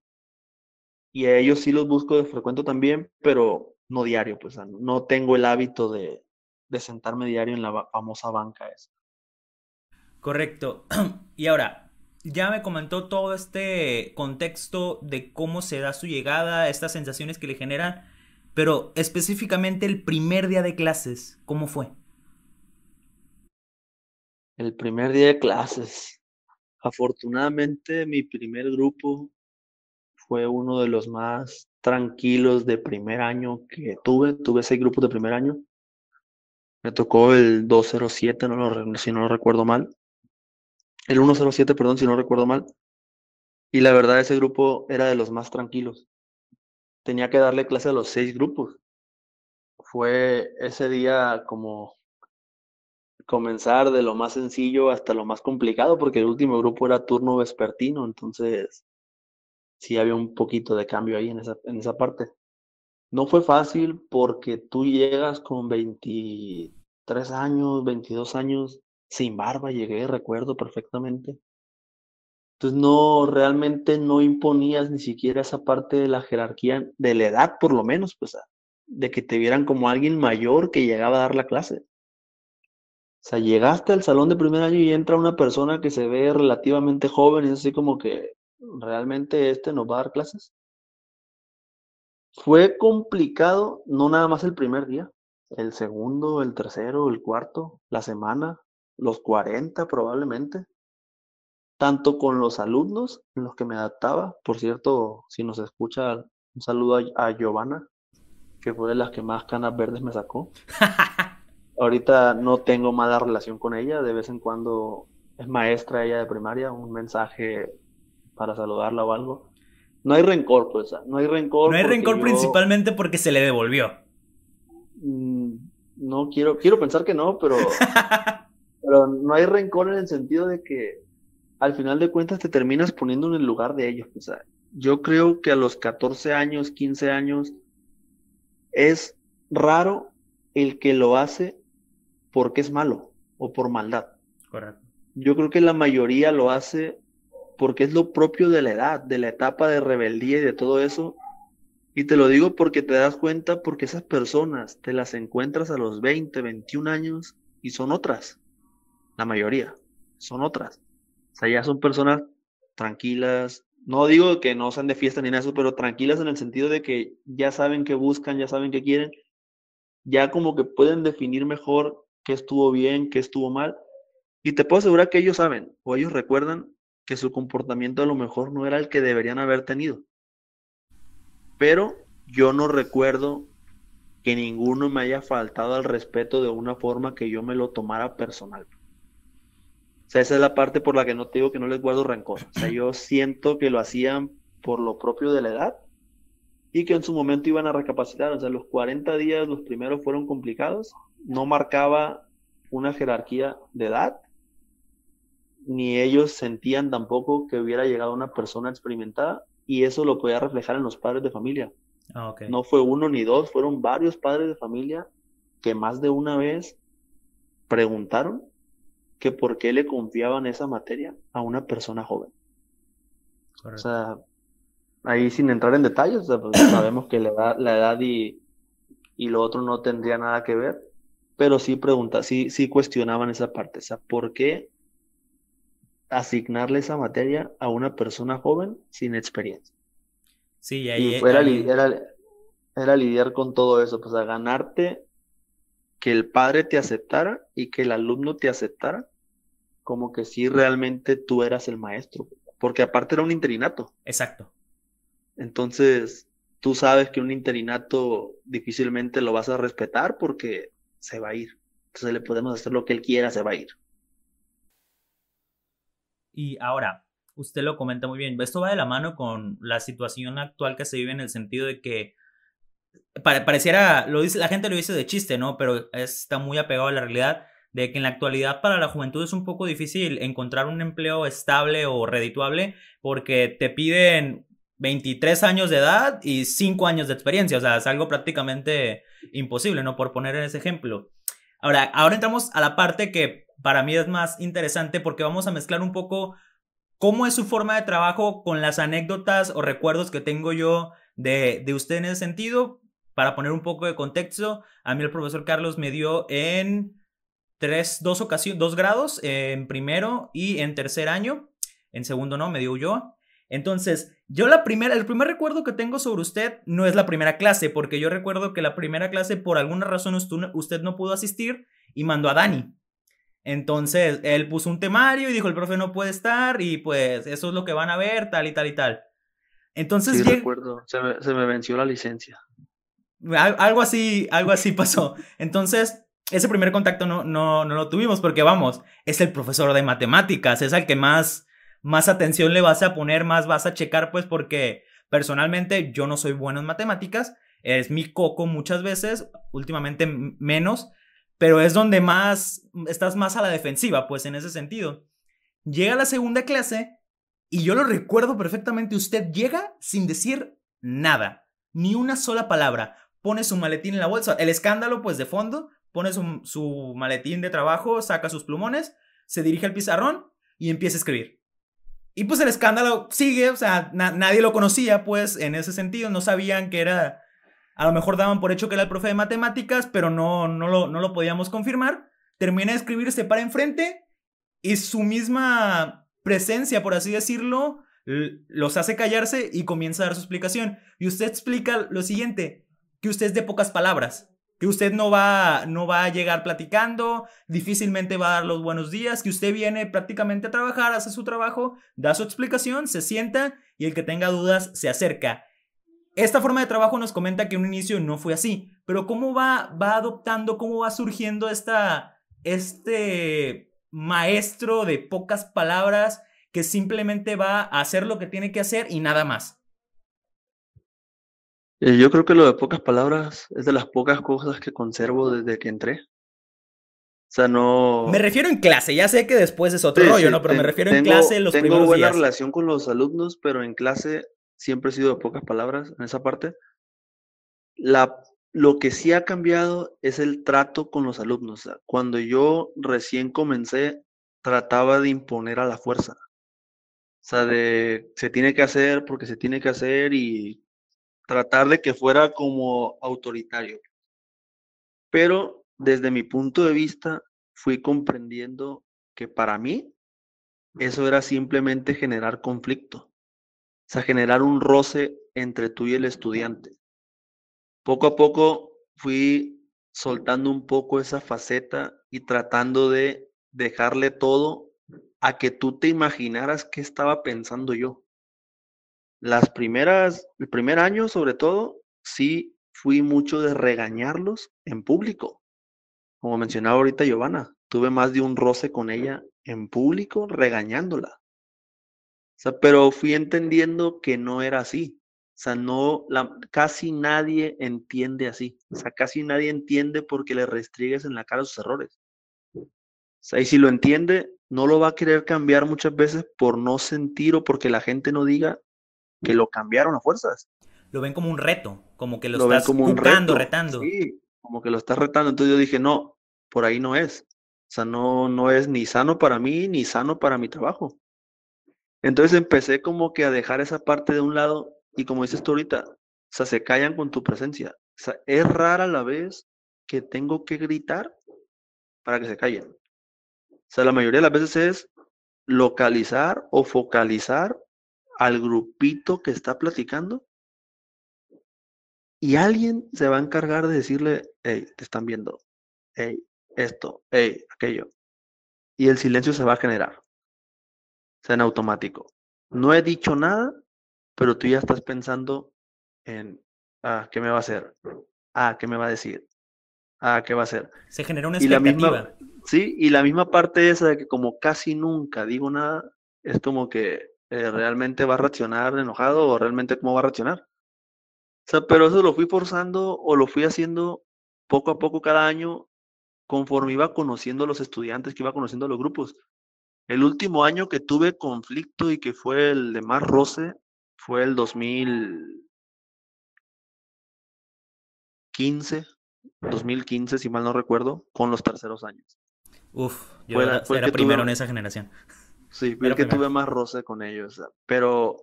y a ellos sí los busco de frecuente también, pero no diario, pues no tengo el hábito de, de sentarme diario en la famosa banca esa. Correcto. Y ahora, ya me comentó todo este contexto de cómo se da su llegada, estas sensaciones que le generan, pero específicamente el primer día de clases, ¿cómo fue? El primer día de clases. Afortunadamente, mi primer grupo fue uno de los más tranquilos de primer año que tuve. Tuve seis grupos de primer año. Me tocó el 207, no lo, si no lo recuerdo mal. El 107, perdón, si no recuerdo mal. Y la verdad, ese grupo era de los más tranquilos. Tenía que darle clase a los seis grupos. Fue ese día como comenzar de lo más sencillo hasta lo más complicado, porque el último grupo era turno vespertino, entonces sí había un poquito de cambio ahí en esa, en esa parte. No fue fácil porque tú llegas con 23 años, 22 años, sin barba, llegué, recuerdo perfectamente. Entonces no, realmente no imponías ni siquiera esa parte de la jerarquía, de la edad por lo menos, pues, de que te vieran como alguien mayor que llegaba a dar la clase. Sea, llegaste al salón de primer año y entra una persona que se ve relativamente joven y es así como que realmente este nos va a dar clases. Fue complicado, no nada más el primer día, el segundo, el tercero, el cuarto, la semana, los 40 probablemente, tanto con los alumnos en los que me adaptaba. Por cierto, si nos escucha, un saludo a, a Giovanna, que fue de las que más canas verdes me sacó. Ahorita no tengo mala relación con ella, de vez en cuando es maestra ella de primaria, un mensaje para saludarla o algo. No hay rencor, pues, no hay rencor. No hay rencor principalmente porque se le devolvió. Mm, no quiero, quiero pensar que no, pero, pero no hay rencor en el sentido de que al final de cuentas te terminas poniendo en el lugar de ellos. O sea, yo creo que a los 14 años, 15 años, es raro el que lo hace porque es malo o por maldad. Correcto. Yo creo que la mayoría lo hace porque es lo propio de la edad, de la etapa de rebeldía y de todo eso. Y te lo digo porque te das cuenta porque esas personas te las encuentras a los 20, 21 años y son otras. La mayoría son otras. O sea, ya son personas tranquilas. No digo que no sean de fiesta ni nada eso, pero tranquilas en el sentido de que ya saben qué buscan, ya saben qué quieren. Ya como que pueden definir mejor qué estuvo bien, qué estuvo mal. Y te puedo asegurar que ellos saben o ellos recuerdan que su comportamiento a lo mejor no era el que deberían haber tenido. Pero yo no recuerdo que ninguno me haya faltado al respeto de una forma que yo me lo tomara personal. O sea, esa es la parte por la que no te digo que no les guardo rencor. O sea, yo siento que lo hacían por lo propio de la edad y que en su momento iban a recapacitar. O sea, los 40 días, los primeros fueron complicados no marcaba una jerarquía de edad, ni ellos sentían tampoco que hubiera llegado una persona experimentada, y eso lo podía reflejar en los padres de familia. Ah, no fue uno ni dos, fueron varios padres de familia que más de una vez preguntaron que por qué le confiaban esa materia a una persona joven. O sea, ahí sin entrar en detalles, pues, sabemos que la edad, la edad y, y, lo otro no tendría nada que ver, pero sí pregunta, sí, sí cuestionaban esa parte, o sea, ¿por qué asignarle esa materia a una persona joven sin experiencia. Sí, y Y ahí, era, ahí- era, era lidiar con todo eso, pues a ganarte que el padre te aceptara y que el alumno te aceptara, como que sí realmente tú eras el maestro, porque aparte era un interinato. exacto. Entonces, tú sabes que un interinato difícilmente lo vas a respetar porque se va a ir. Entonces le podemos hacer lo que él quiera, se va a ir. Y ahora, usted lo comenta muy bien, esto va de la mano con la situación actual que se vive en el sentido de que pare- pareciera, lo dice, la gente lo dice de chiste, ¿no? Pero está muy apegado a la realidad de que en la actualidad para la juventud es un poco difícil encontrar un empleo estable o redituable porque te piden 23 años de edad y 5 años de experiencia, o sea, es algo prácticamente imposible, ¿no? Por poner ese ejemplo. Ahora, ahora entramos a la parte que para mí es más interesante porque vamos a mezclar un poco cómo es su forma de trabajo con las anécdotas o recuerdos que tengo yo de, de usted en ese sentido. Para poner un poco de contexto, a mí el profesor Carlos me dio en tres, dos ocasiones, dos grados, en primero y en tercer año. En segundo no, me dio yo. Entonces, yo la primera, el primer recuerdo que tengo sobre usted no es la primera clase, porque yo recuerdo que la primera clase por alguna razón usted, usted no pudo asistir y mandó a Dani. Entonces, él puso un temario y dijo, el profe no puede estar y pues eso es lo que van a ver, tal y tal y tal. Entonces, Sí, llega- recuerdo, se me, se me venció la licencia. al- algo así, algo así pasó. Entonces, ese primer contacto no, no, no lo tuvimos porque vamos, es el profesor de matemáticas, es al que más, más atención le vas a poner, más vas a checar, pues porque personalmente yo no soy bueno en matemáticas, es mi coco muchas veces, últimamente menos, pero es donde más estás más a la defensiva, pues en ese sentido. Llega la segunda clase y yo lo recuerdo perfectamente, usted llega sin decir nada, ni una sola palabra, pone su maletín en la bolsa, el escándalo pues de fondo, pone su, su maletín de trabajo, saca sus plumones, se dirige al pizarrón y empieza a escribir. Y pues el escándalo sigue, o sea, na- nadie lo conocía, pues en ese sentido, no sabían que era, a lo mejor daban por hecho que era el profe de matemáticas, pero no, no, lo, no lo podíamos confirmar. Termina de escribir, se para enfrente y su misma presencia, por así decirlo, los hace callarse y comienza a dar su explicación. Y usted explica lo siguiente, que usted es de pocas palabras, que usted no va, no va a llegar platicando, difícilmente va a dar los buenos días, que usted viene prácticamente a trabajar, hace su trabajo, da su explicación, se sienta y el que tenga dudas se acerca. Esta forma de trabajo nos comenta que en un inicio no fue así, pero cómo va, va adoptando, cómo va surgiendo esta, este maestro de pocas palabras que simplemente va a hacer lo que tiene que hacer y nada más. Eh, Yo creo que lo de pocas palabras es de las pocas cosas que conservo desde que entré. O sea, no... Me refiero en clase, ya sé que después es otro Sí, rollo, sí, ¿no? Pero me refiero en tengo- clase en los tengo primeros buena días. relación con los alumnos, pero en clase siempre he sido de pocas palabras en esa parte. La, lo que sí ha cambiado es el trato con los alumnos. O sea, cuando yo recién comencé, trataba de imponer a la fuerza. O sea, de se tiene que hacer porque se tiene que hacer y tratar de que fuera como autoritario. Pero desde mi punto de vista, fui comprendiendo que para mí eso era simplemente generar conflicto. O sea, generar un roce entre tú y el estudiante. Poco a poco fui soltando un poco esa faceta y tratando de dejarle todo a que tú te imaginaras qué estaba pensando yo. Las primeras, el primer año sobre todo, sí fui mucho de regañarlos en público. Como mencionaba ahorita Giovanna, tuve más de un roce con ella en público regañándola. O sea, pero fui entendiendo que no era así. O sea, no, la, casi nadie entiende así. O sea, casi nadie entiende porque le restrigues en la cara sus errores. O sea, y si lo entiende, no lo va a querer cambiar muchas veces por no sentir o porque la gente no diga que lo cambiaron a fuerzas. Lo ven como un reto, como que lo, Lo estás como un jugando, reto. retando. Sí, como que lo estás retando. Entonces yo dije, no, por ahí no es. O sea, no, no es ni sano para mí ni sano para mi trabajo. Entonces empecé como que a dejar esa parte de un lado y como dices tú ahorita, o sea, se callan con tu presencia. O sea, es rara la vez que tengo que gritar para que se callen. O sea, la mayoría de las veces es localizar o focalizar al grupito que está platicando y alguien se va a encargar de decirle, hey, te están viendo, hey, esto, hey, aquello. Y el silencio se va a generar. O sea, en automático. No he dicho nada, pero tú ya estás pensando en, ah, ¿qué me va a hacer? Ah, ¿qué me va a decir? Ah, ¿qué va a hacer? Se genera una expectativa. sí, y la misma parte esa de que como casi nunca digo nada, es como que eh, realmente va a reaccionar enojado o realmente cómo va a reaccionar. O sea, pero eso lo fui forzando o lo fui haciendo poco a poco cada año conforme iba conociendo a los estudiantes, que iba conociendo a los grupos. El último año que tuve conflicto y que fue el de más roce fue el 2015, 2015, si mal no recuerdo, con los terceros años. Uf, yo era, primero en esa generación. Sí, el que tuve más roce con ellos, pero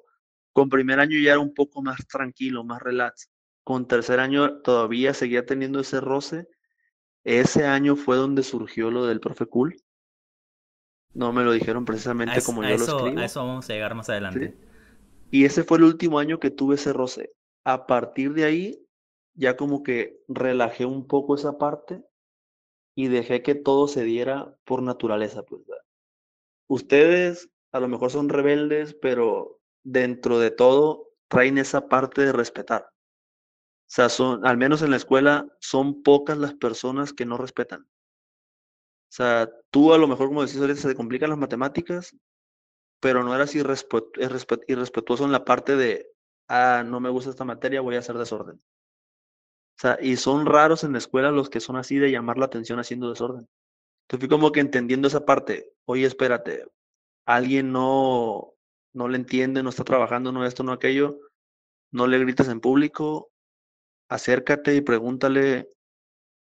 con primer año ya era un poco más tranquilo, más relax. Con tercer año todavía seguía teniendo ese roce. Ese año fue donde surgió lo del profe cool. No me lo dijeron precisamente como yo lo escribo. A eso vamos a llegar más adelante. Y ese fue el último año que tuve ese roce. A partir de ahí, ya como que relajé un poco esa parte y dejé que todo se diera por naturaleza. Pues, Ustedes a lo mejor son rebeldes, pero dentro de todo traen esa parte de respetar. O sea, son, al menos en la escuela, son pocas las personas que no respetan. O sea, tú a lo mejor, como decís ahorita, se te complican las matemáticas, pero no eras irrespetuoso en la parte de, ah, no me gusta esta materia, voy a hacer desorden. O sea, y son raros en la escuela los que son así de llamar la atención haciendo desorden. Entonces fui como que entendiendo esa parte. Oye, espérate, alguien no, no le entiende, no está trabajando, no esto, no aquello, no le grites en público, acércate y pregúntale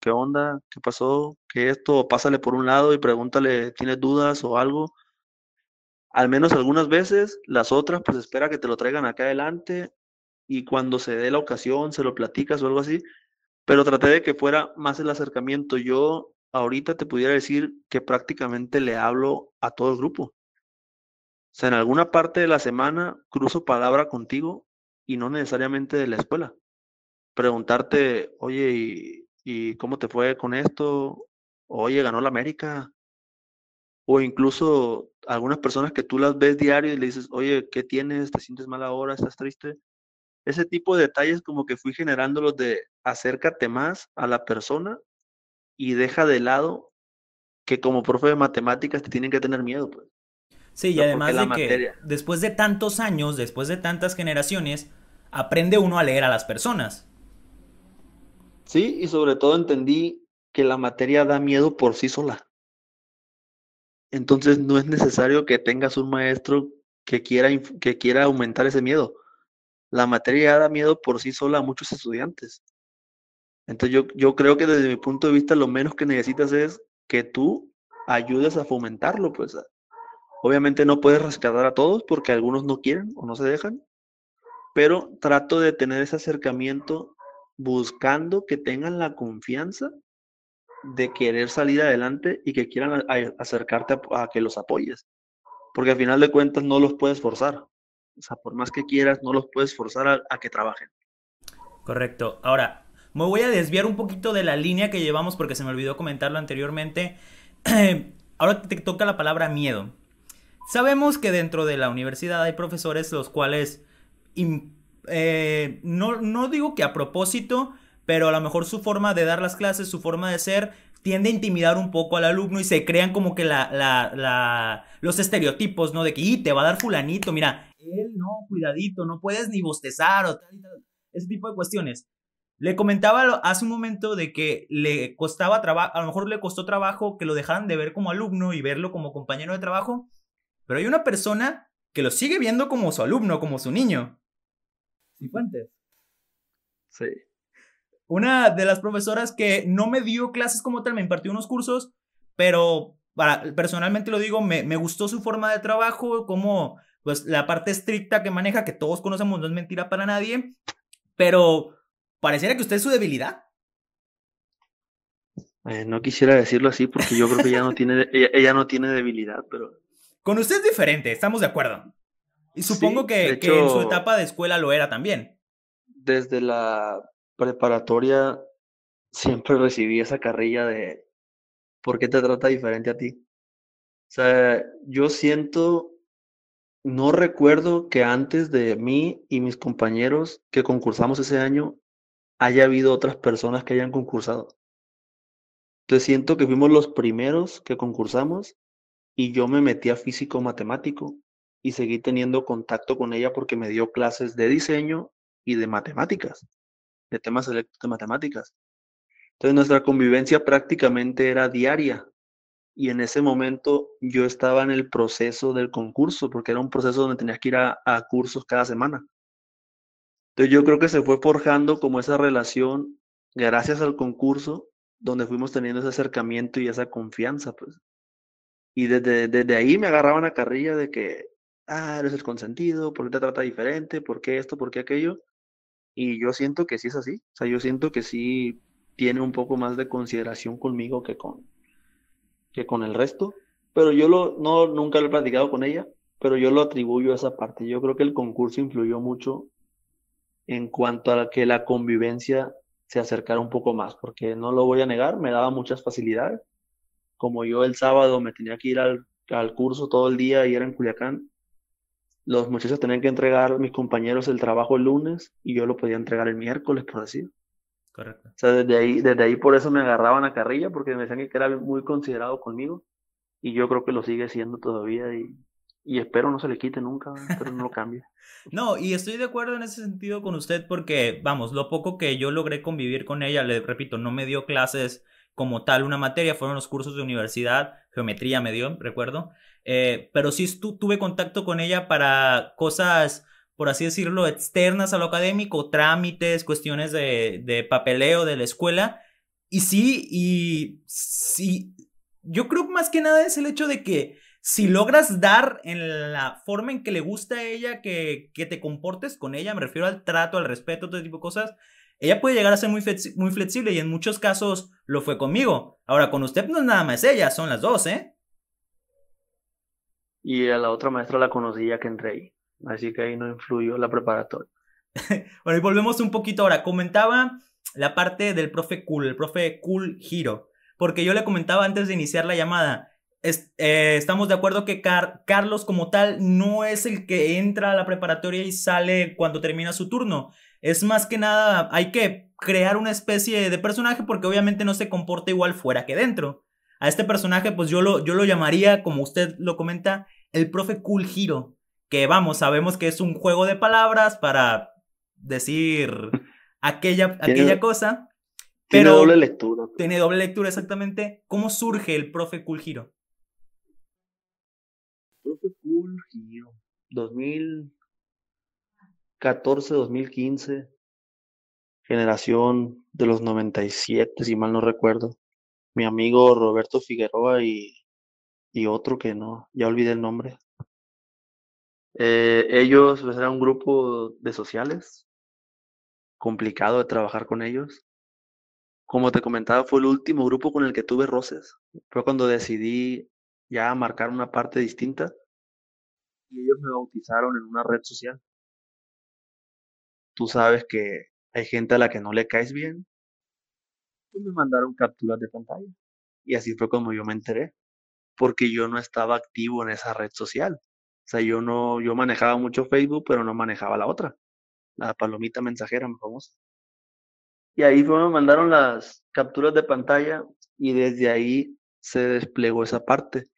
qué onda, qué pasó, qué esto, pásale por un lado y pregúntale, ¿tienes dudas o algo? Al menos algunas veces, las otras, pues espera que te lo traigan acá adelante y cuando se dé la ocasión se lo platicas o algo así, pero traté de que fuera más el acercamiento. Yo ahorita te pudiera decir que prácticamente le hablo a todo el grupo. O sea, en alguna parte de la semana cruzo palabra contigo y no necesariamente de la escuela. Preguntarte, oye, ¿y, cómo te fue con esto? Oye, ganó la América. O incluso algunas personas que tú las ves diario y le dices, oye, ¿qué tienes? ¿Te sientes mal ahora? ¿Estás triste? Ese tipo de detalles como que fui generándolos de acércate más a la persona y deja de lado que como profe de matemáticas te tienen que tener miedo, pues. Sí, y además de que después de tantos años, después de tantas generaciones, aprende uno a leer a las personas. Sí, y sobre todo entendí que la materia da miedo por sí sola. Entonces no es necesario que tengas un maestro que quiera, que quiera aumentar ese miedo. La materia da miedo por sí sola a muchos estudiantes. Entonces yo, yo creo que desde mi punto de vista lo menos que necesitas es que tú ayudes a fomentarlo, pues Obviamente no puedes rescatar a todos porque algunos no quieren o no se dejan, pero trato de tener ese acercamiento buscando que tengan la confianza de querer salir adelante y que quieran acercarte a, que los apoyes. Porque al final de cuentas no los puedes forzar. O sea, por más que quieras, no los puedes forzar a, a que trabajen. Correcto. Ahora, me voy a desviar un poquito de la línea que llevamos porque se me olvidó comentarlo anteriormente. Ahora te toca la palabra miedo. Sabemos que dentro de la universidad hay profesores los cuales, eh, no, no digo que a propósito, pero a lo mejor su forma de dar las clases, su forma de ser, tiende a intimidar un poco al alumno y se crean como que la, los estereotipos, ¿no? De que, y te va a dar fulanito, mira, él no, cuidadito, no puedes ni bostezar o tal y tal. Ese tipo de cuestiones. Le comentaba hace un momento de que le costaba trabajo, a lo mejor le costó trabajo que lo dejaran de ver como alumno y verlo como compañero de trabajo, pero hay una persona que lo sigue viendo como su alumno, como su niño. Cifuentes. Sí. Una de las profesoras que no me dio clases como tal, me impartió unos cursos, pero para, personalmente lo digo, me, me gustó su forma de trabajo, como pues la parte estricta que maneja, que todos conocemos, no es mentira para nadie, pero pareciera que usted es su debilidad. Eh, no quisiera decirlo así porque yo creo que ella no tiene, ella no tiene debilidad, pero Con usted es diferente, estamos de acuerdo. Y supongo que, en su etapa de escuela lo era también. Desde la preparatoria siempre recibí esa carrilla de ¿por qué te trata diferente a ti? O sea, yo siento, no recuerdo que antes de mí y mis compañeros que concursamos ese año haya habido otras personas que hayan concursado. Entonces siento que fuimos los primeros que concursamos y yo me metí a físico matemático y seguí teniendo contacto con ella porque me dio clases de diseño y de matemáticas, de temas selectos de matemáticas. Entonces nuestra convivencia prácticamente era diaria y en ese momento yo estaba en el proceso del concurso porque era un proceso donde tenías que ir a, a cursos cada semana. Entonces yo creo que se fue forjando como esa relación gracias al concurso donde fuimos teniendo ese acercamiento y esa confianza, pues. Y desde, desde ahí me agarraban a carrilla de que, ah, eres el consentido, ¿por qué te trata diferente? ¿Por qué esto? ¿Por qué aquello? Y yo siento que sí es así. O sea, yo siento que sí tiene un poco más de consideración conmigo que con, que con el resto. Pero yo lo, no, nunca lo he platicado con ella, pero yo lo atribuyo a esa parte. Yo creo que el concurso influyó mucho en cuanto a que la convivencia se acercara un poco más, porque no lo voy a negar, me daba muchas facilidades. Como yo el sábado me tenía que ir al, al curso todo el día y era en Culiacán, los muchachos tenían que entregar mis compañeros el trabajo el lunes y yo lo podía entregar el miércoles, por decir. Correcto. O sea, desde ahí, desde ahí por eso me agarraban a carrilla, porque me decían que era muy considerado conmigo y yo creo que lo sigue siendo todavía y, y espero no se le quite nunca, pero no lo cambie. no, y estoy de acuerdo en ese sentido con usted porque, vamos, lo poco que yo logré convivir con ella, le repito, no me dio clases como tal una materia, fueron los cursos de universidad, geometría me dio, recuerdo, eh, pero sí tuve contacto con ella para cosas, por así decirlo, externas a lo académico, trámites, cuestiones de, de papeleo de la escuela. Y sí, y sí, yo creo más que nada es el hecho de que si logras dar en la forma en que le gusta a ella que, que te comportes con ella, me refiero al trato, al respeto, todo tipo de cosas, ella puede llegar a ser muy, muy flexible y en muchos casos lo fue conmigo. Ahora, con usted no es nada más ella, son las dos, ¿eh? y a la otra maestra la conocí ya que entré ahí. Así que ahí no influyó la preparatoria. bueno, y volvemos un poquito ahora. Comentaba la parte del profe Cool, el profe Cool Hiro. Porque yo le comentaba antes de iniciar la llamada. Eh, estamos de acuerdo que Carlos como tal no es el que entra a la preparatoria y sale cuando termina su turno. Es más que nada, hay que crear una especie de personaje porque obviamente no se comporta igual fuera que dentro. A este personaje, pues yo lo, yo lo llamaría, como usted lo comenta, el profe Cool Hero. Que vamos, sabemos que es un juego de palabras para decir aquella, aquella cosa. Tiene doble lectura. Tiene doble lectura, exactamente. ¿Cómo surge el profe Cool Hero? Profe Cool Hero. 2014, 2015. Generación de los 97, si mal no recuerdo mi amigo Roberto Figueroa y, y otro que no, ya olvidé el nombre. Eh, ellos pues, eran un grupo de sociales, complicado de trabajar con ellos. Como te comentaba, fue el último grupo con el que tuve roces. Fue cuando decidí ya marcar una parte distinta y ellos me bautizaron en una red social. Tú sabes que hay gente a la que no le caes bien pues me mandaron capturas de pantalla. Y así fue como yo me enteré, porque yo no estaba activo en esa red social. O sea, yo no, yo manejaba mucho Facebook, pero no manejaba la otra, la palomita mensajera, muy famosa. Y ahí fue, me mandaron las capturas de pantalla y desde ahí se desplegó esa parte.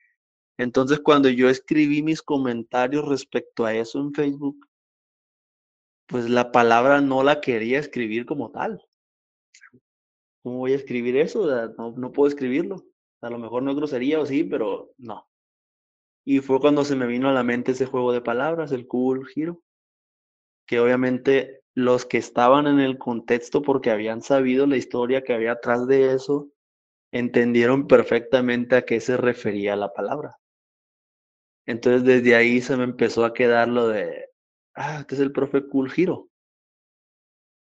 Entonces, cuando yo escribí mis comentarios respecto a eso en Facebook, pues la palabra no la quería escribir como tal. ¿cómo voy a escribir eso? no, puedo escribirlo. A lo mejor no es grosería o sí, pero no. Y fue cuando se me vino a la mente ese juego de palabras, el cool giro. Que obviamente los que estaban en el contexto porque habían sabido la historia que había atrás de eso, entendieron perfectamente a qué se refería la palabra. Entonces desde ahí se me empezó a quedar lo de, ah, este es el profe cool giro.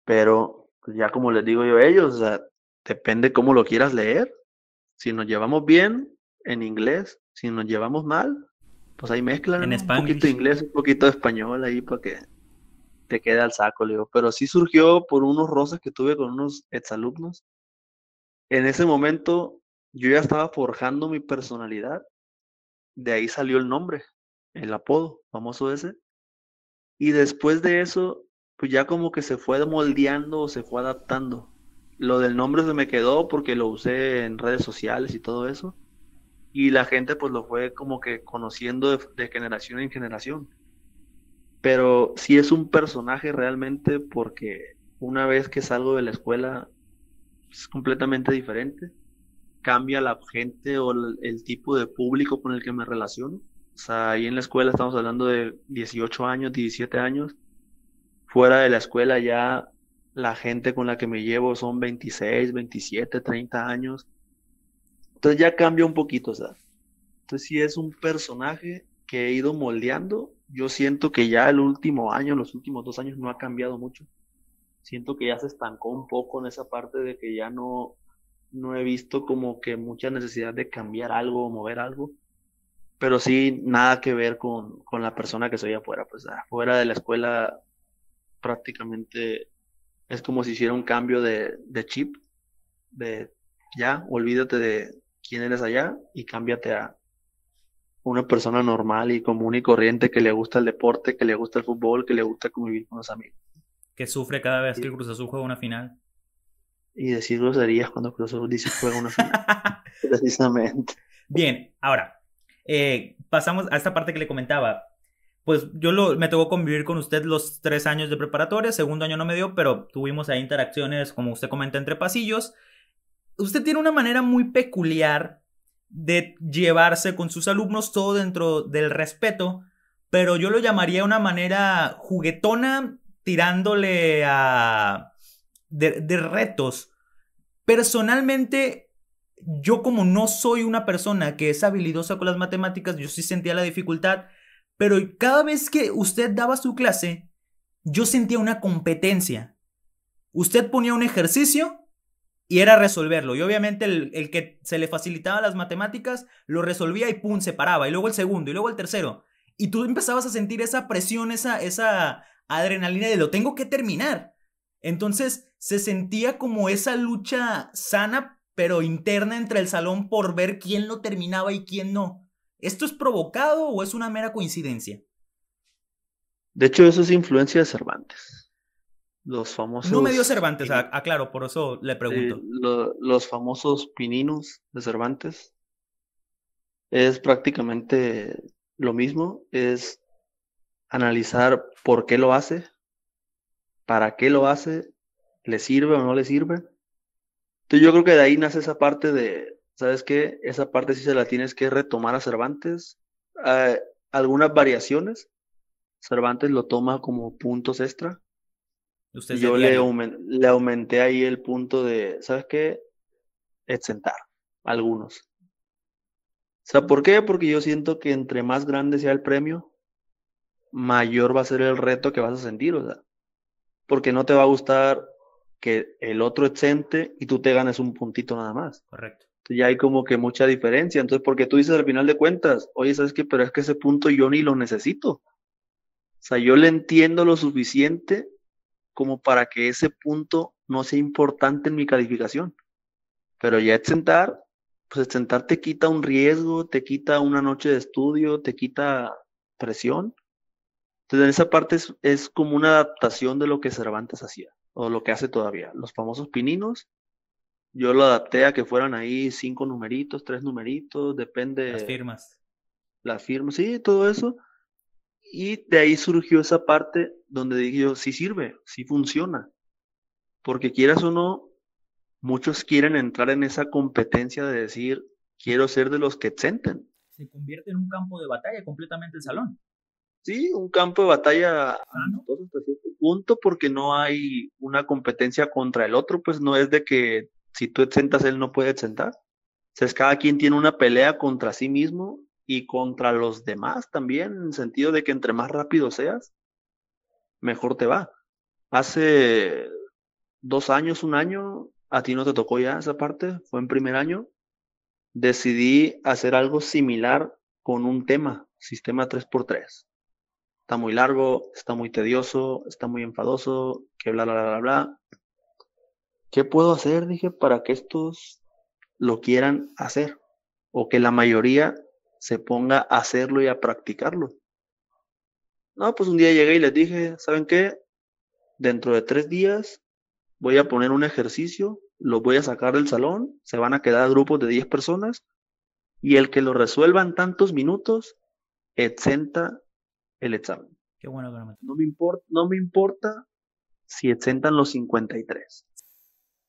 Pero pues, ya como les digo yo a ellos, o sea, Depende cómo lo quieras leer. Si nos llevamos bien en inglés, si nos llevamos mal, pues ahí mezclan un poquito de inglés, un poquito de español ahí para que te quede al saco, le digo. Pero sí surgió por unos roces que tuve con unos exalumnos. En ese momento yo ya estaba forjando mi personalidad. De ahí salió el nombre, el apodo famoso ese. Y después de eso, pues ya como que se fue moldeando o se fue adaptando. Lo del nombre se me quedó porque lo usé en redes sociales y todo eso. Y la gente pues lo fue como que conociendo de, generación en generación. Pero sí es un personaje realmente porque una vez que salgo de la escuela es completamente diferente. Cambia la gente o el, tipo de público con el que me relaciono. O sea, ahí en la escuela estamos hablando de 18 años, 17 años. Fuera de la escuela ya la gente con la que me llevo son 26, 27, 30 años. Entonces ya cambia un poquito, o sea. Entonces sí es un personaje que he ido moldeando. Yo siento que ya el último año, los últimos dos años no ha cambiado mucho. Siento que ya se estancó un poco en esa parte de que ya no, no he visto como que mucha necesidad de cambiar algo o mover algo. Pero sí, nada que ver con, con la persona que soy afuera. Pues afuera de la escuela prácticamente es como si hiciera un cambio de, chip, de ya, olvídate de quién eres allá y cámbiate a una persona normal y común y corriente que le gusta el deporte, que le gusta el fútbol, que le gusta convivir con los amigos. Que sufre cada vez que el Cruz Azul juega una final. Y decir groserías cuando Cruz Azul dice juega una final. Precisamente. Bien, ahora, eh, pasamos a esta parte que le comentaba pues yo lo, me tocó convivir con usted los tres años de preparatoria, segundo año no me dio, pero tuvimos ahí interacciones, como usted comenta, entre pasillos. Usted tiene una manera muy peculiar de llevarse con sus alumnos, todo dentro del respeto, pero yo lo llamaría una manera juguetona, tirándole a... de, retos. Personalmente, yo como no soy una persona que es habilidosa con las matemáticas, yo sí sentía la dificultad pero cada vez que usted daba su clase, yo sentía una competencia. Usted ponía un ejercicio y era resolverlo. Y obviamente el, que se le facilitaba las matemáticas lo resolvía y pum, se paraba. Y luego el segundo, y luego el tercero. Y tú empezabas a sentir esa presión, esa, esa adrenalina de lo tengo que terminar. Entonces se sentía como esa lucha sana, pero interna entre el salón por ver quién lo terminaba y quién no. ¿Esto es provocado o es una mera coincidencia? De hecho, eso es influencia de Cervantes. Los famosos. No me dio Cervantes, aclaro, por eso le pregunto. los famosos pininos de Cervantes. Es prácticamente lo mismo. Es analizar por qué lo hace, para qué lo hace, le sirve o no le sirve. Entonces yo creo que de ahí nace esa parte de, ¿sabes qué? Esa parte sí se la tienes que retomar a Cervantes. Ah, algunas variaciones. Cervantes lo toma como puntos extra. Yo le, le, aumenté ahí el punto de, ¿sabes qué? Exentar, algunos. O sea, ¿por qué? Porque yo siento que entre más grande sea el premio, mayor va a ser el reto que vas a sentir, o sea, porque no te va a gustar que el otro exente y tú te ganes un puntito nada más. Correcto ya hay como que mucha diferencia. Entonces, porque tú dices al final de cuentas, oye, ¿sabes qué? Pero es que ese punto yo ni lo necesito. O sea, yo le entiendo lo suficiente como para que ese punto no sea importante en mi calificación. Pero ya exentar, pues exentar te quita un riesgo, te quita una noche de estudio, te quita presión. Entonces, en esa parte es, es como una adaptación de lo que Cervantes hacía, o lo que hace todavía. Los famosos pininos, yo lo adapté a que fueran ahí cinco numeritos, tres numeritos, depende. Las firmas. Las firmas, sí, todo eso. Y de ahí surgió esa parte donde dije yo, sí sirve, sí funciona. Porque quieras o no, muchos quieren entrar en esa competencia de decir, quiero ser de los que exenten. Se convierte en un campo de batalla completamente el salón. Sí, un campo de batalla hasta cierto punto porque no hay una competencia contra el otro, pues no es de que si tú exentas, él no puede exentar. Entonces, cada quien tiene una pelea contra sí mismo y contra los demás también, en el sentido de que entre más rápido seas, mejor te va. Hace dos años, un año, a ti no te tocó ya esa parte, fue en primer año, decidí hacer algo similar con un tema. O sistema 3x3. Está muy largo, está muy tedioso, está muy enfadoso, que bla, bla, bla, bla, bla. ¿Qué puedo hacer? Dije, para que estos lo quieran hacer o que la mayoría se ponga a hacerlo y a practicarlo. No, pues un día llegué y les dije, ¿saben qué? Dentro de tres días voy a poner un ejercicio, lo voy a sacar del salón, se van a quedar grupos de 10 personas y el que lo resuelva en tantos minutos exenta el examen. Qué bueno no me importa, no me importa si exentan los 53.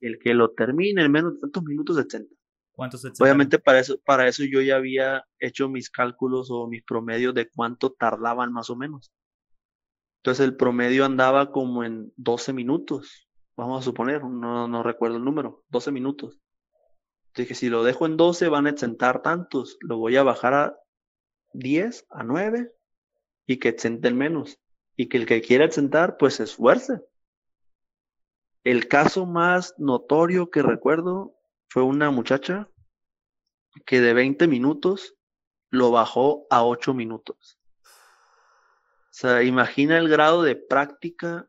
El que lo termine en menos de tantos minutos exenta. ¿Cuántos Obviamente para eso, para eso yo ya había hecho mis cálculos o mis promedios de cuánto tardaban más o menos. Entonces el promedio andaba como en 12 minutos, vamos a suponer, no, no recuerdo el número, 12 minutos. Dije, si lo dejo en 12 van a exentar tantos, lo voy a bajar a 10, a 9 y que exenten menos. Y que el que quiera exentar, pues se esfuerce. El caso más notorio que recuerdo fue una muchacha que de 20 minutos lo bajó a 8 minutos. O sea, imagina el grado de práctica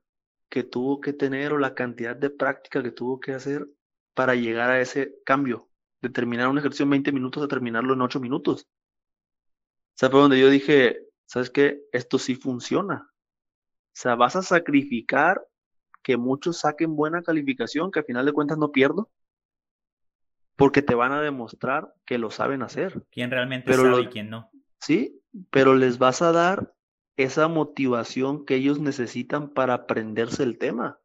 que tuvo que tener o la cantidad de práctica que tuvo que hacer para llegar a ese cambio de terminar un ejercicio en 20 minutos a terminarlo en 8 minutos. O sea, fue donde yo dije, ¿sabes qué? Esto sí funciona. O sea, vas a sacrificar que muchos saquen buena calificación, que al final de cuentas no pierdo, porque te van a demostrar que lo saben hacer. ¿Quién realmente sabe y quién no? Sí, pero les vas a dar esa motivación que ellos necesitan para aprenderse el tema.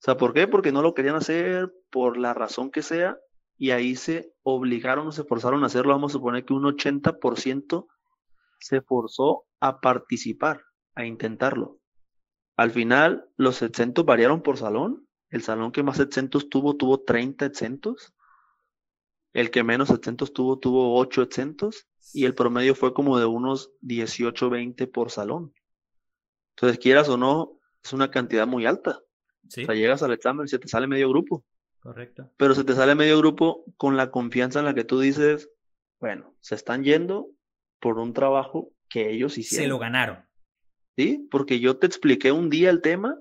O sea, ¿por qué? Porque no lo querían hacer por la razón que sea, y ahí se obligaron o se forzaron a hacerlo. Vamos a suponer que un 80% se forzó a participar, a intentarlo. Al final, los exentos variaron por salón. El salón que más exentos tuvo, tuvo 30 exentos. El que menos exentos tuvo, tuvo 8 exentos. Y el promedio fue como de unos 18, 20 por salón. Entonces, quieras o no, es una cantidad muy alta. O sea, llegas al examen y se te sale medio grupo. Correcto. Pero se te sale medio grupo con la confianza en la que tú dices, bueno, se están yendo por un trabajo que ellos hicieron. Se lo ganaron. Sí, porque yo te expliqué un día el tema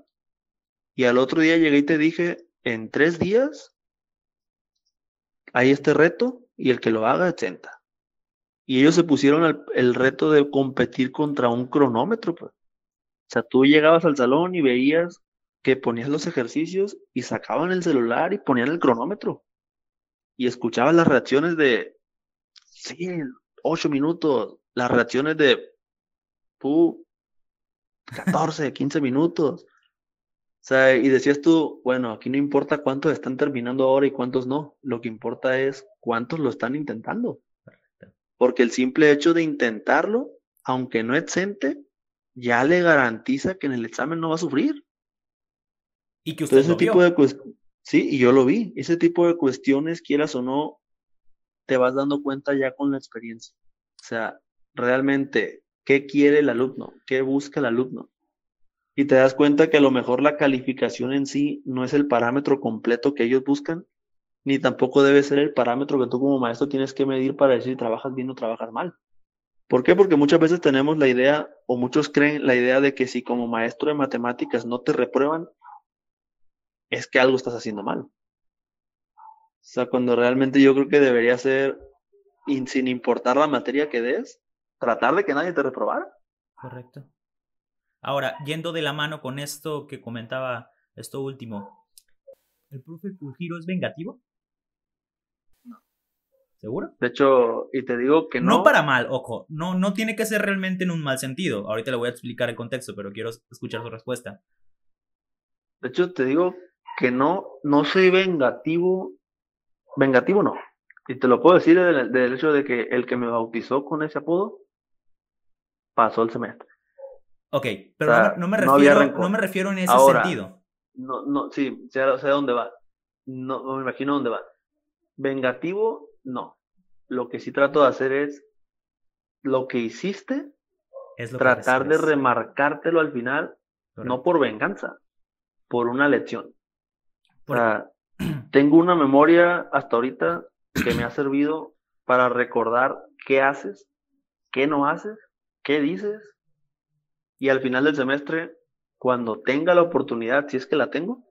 y al otro día llegué y te dije, en tres días hay este reto y el que lo haga exenta. Y ellos se pusieron el, reto de competir contra un cronómetro. Pues. O sea, tú llegabas al salón y veías que ponías los ejercicios y sacaban el celular y ponían el cronómetro. Y escuchabas las reacciones de, sí, ocho minutos, las reacciones de, pu, 14, 15 minutos. O sea, y decías tú, bueno, aquí no importa cuántos están terminando ahora y cuántos no. Lo que importa es cuántos lo están intentando. Porque el simple hecho de intentarlo, aunque no exente, ya le garantiza que en el examen no va a sufrir. Y que usted tipo de Sí, y yo lo vi. Ese tipo de cuestiones, quieras o no, te vas dando cuenta ya con la experiencia. O sea, realmente, ¿qué quiere el alumno? ¿Qué busca el alumno? Y te das cuenta que a lo mejor la calificación en sí no es el parámetro completo que ellos buscan, ni tampoco debe ser el parámetro que tú como maestro tienes que medir para decir si trabajas bien o trabajas mal. ¿Por qué? Porque muchas veces tenemos la idea, o muchos creen la idea de que si como maestro de matemáticas no te reprueban, es que algo estás haciendo mal. O sea, cuando realmente yo creo que debería ser, sin importar la materia que des, tratar de que nadie te reprobara. Correcto. Ahora, yendo de la mano con esto que comentaba, esto último, ¿el profe Pujiro es vengativo? No. ¿Seguro? De hecho, y te digo que no. No para mal, ojo, no, no tiene que ser realmente en un mal sentido. Ahorita le voy a explicar el contexto, pero quiero escuchar su respuesta. De hecho, te digo que no, no soy vengativo, vengativo no. Y te lo puedo decir del, hecho de que el que me bautizó con ese apodo pasó el semestre. Ok, pero no, me refiero, no, me refiero, en ese sentido. No, no, sí, sé, sé dónde va. No, me imagino dónde va. Vengativo, no. Lo que sí trato de hacer es lo que hiciste, es tratar de remarcártelo al final, no por venganza, por una lección tengo una memoria hasta ahorita que me ha servido para recordar qué haces qué no haces, qué dices, y al final del semestre, cuando tenga la oportunidad, si es que la tengo,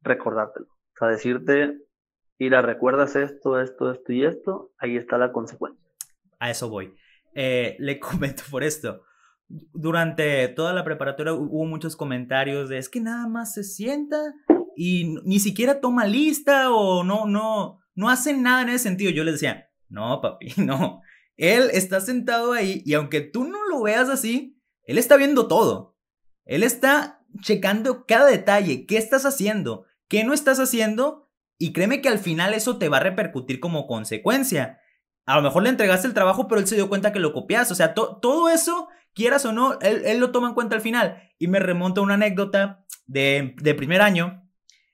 recordártelo. O sea, decirte, mira, recuerdas esto, esto, esto y esto, ahí está la consecuencia. A eso voy. Eh, le comento por esto. Durante toda la preparatoria hubo muchos comentarios de es que nada más se sienta y ni siquiera toma lista o no, no, no hacen nada en ese sentido. Yo les decía, no, papi, no. Él está sentado ahí y aunque tú no lo veas así, él está viendo todo. Él está checando cada detalle. ¿Qué estás haciendo? ¿Qué no estás haciendo? Y créeme que al final eso te va a repercutir como consecuencia. A lo mejor le entregaste el trabajo, pero él se dio cuenta que lo copiaste. O sea, todo eso, quieras o no, él, lo toma en cuenta al final. Y me remonta una anécdota de, de primer año.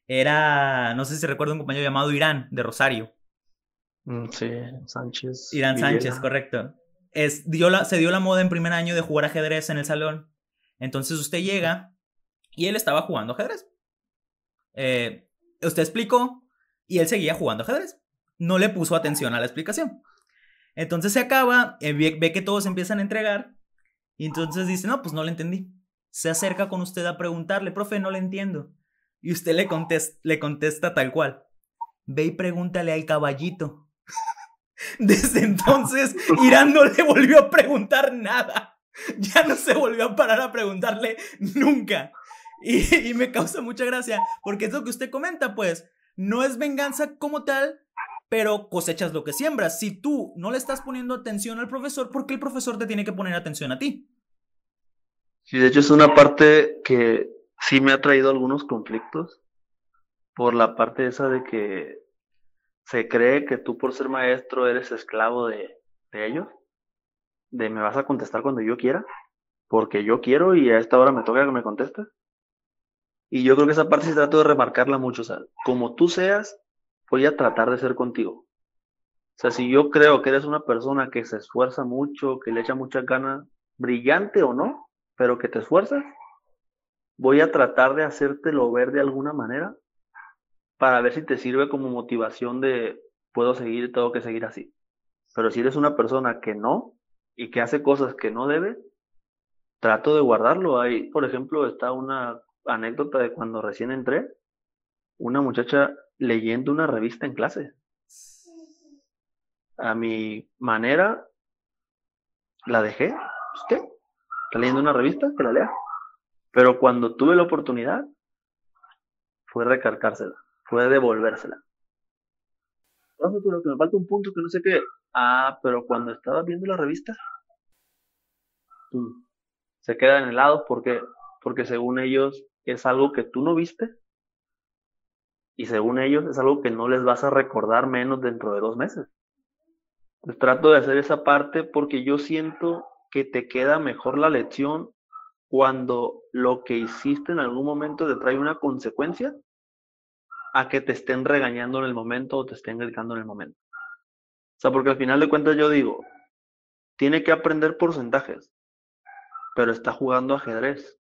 Era, no sé si recuerdo un compañero llamado Irán, de Rosario. Mm, sí, Sánchez. Irán Sánchez, correcto. Es, dio la, se dio la moda en primer año de jugar ajedrez en el salón. Entonces usted llega y él estaba jugando ajedrez. Eh, usted explicó y él seguía jugando ajedrez. No le puso atención a la explicación. Entonces se acaba, eh, ve, que todos empiezan a entregar y entonces dice, no, pues no le entendí. Se acerca con usted a preguntarle, profe, no le entiendo. Y usted le, contesta, le contesta tal cual. Ve y pregúntale al caballito. Desde entonces, Irán no le volvió a preguntar nada. Ya no se volvió a parar a preguntarle nunca. Y, me causa mucha gracia, porque es lo que usted comenta, pues, no es venganza como tal, pero cosechas lo que siembras. Si tú no le estás poniendo atención al profesor, ¿por qué el profesor te tiene que poner atención a ti? Sí, de hecho es una parte que sí me ha traído algunos conflictos por la parte esa de que se cree que tú por ser maestro eres esclavo de, ellos, de me vas a contestar cuando yo quiera, porque yo quiero y a esta hora me toca que me contestes. Y yo creo que esa parte se trata de remarcarla mucho, o sea, como tú seas, voy a tratar de ser contigo. O sea, si yo creo que eres una persona que se esfuerza mucho, que le echa muchas ganas, brillante o no, pero que te esfuerzas, voy a tratar de hacértelo ver de alguna manera para ver si te sirve como motivación de puedo seguir, tengo que seguir así. Pero si eres una persona que no y que hace cosas que no debe, trato de guardarlo. Ahí, por ejemplo, está una anécdota de cuando recién entré, una muchacha leyendo una revista en clase. A mi manera, la dejé. ¿Qué? Está leyendo una revista, que la lea. Pero cuando tuve la oportunidad, fue recargársela puede devolvérsela. Pero que me falta un punto que no sé qué. Ah, pero cuando estaba viendo la revista, se queda en helado porque, porque según ellos es algo que tú no viste y según ellos es algo que no les vas a recordar menos dentro de dos meses. Pues trato de hacer esa parte porque yo siento que te queda mejor la lección cuando lo que hiciste en algún momento te trae una consecuencia a que te estén regañando en el momento o te estén gritando en el momento. O sea, porque al final de cuentas yo digo, tiene que aprender porcentajes, pero está jugando ajedrez.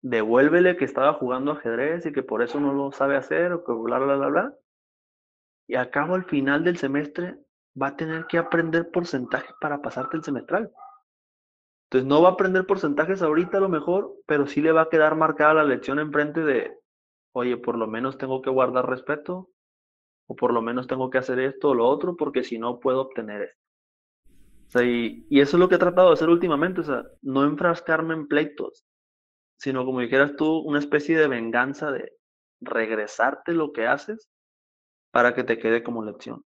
Devuélvele que estaba jugando ajedrez y que por eso no lo sabe hacer o que bla, bla, bla, bla. Y acabo al final del semestre va a tener que aprender porcentajes para pasarte el semestral. Entonces no va a aprender porcentajes ahorita a lo mejor, pero sí le va a quedar marcada la lección enfrente de, oye, por lo menos tengo que guardar respeto, o por lo menos tengo que hacer esto o lo otro, porque si no puedo obtener esto. O y, eso es lo que he tratado de hacer últimamente, o no enfrascarme en pleitos, sino como dijeras tú, una especie de venganza de regresarte lo que haces para que te quede como lección.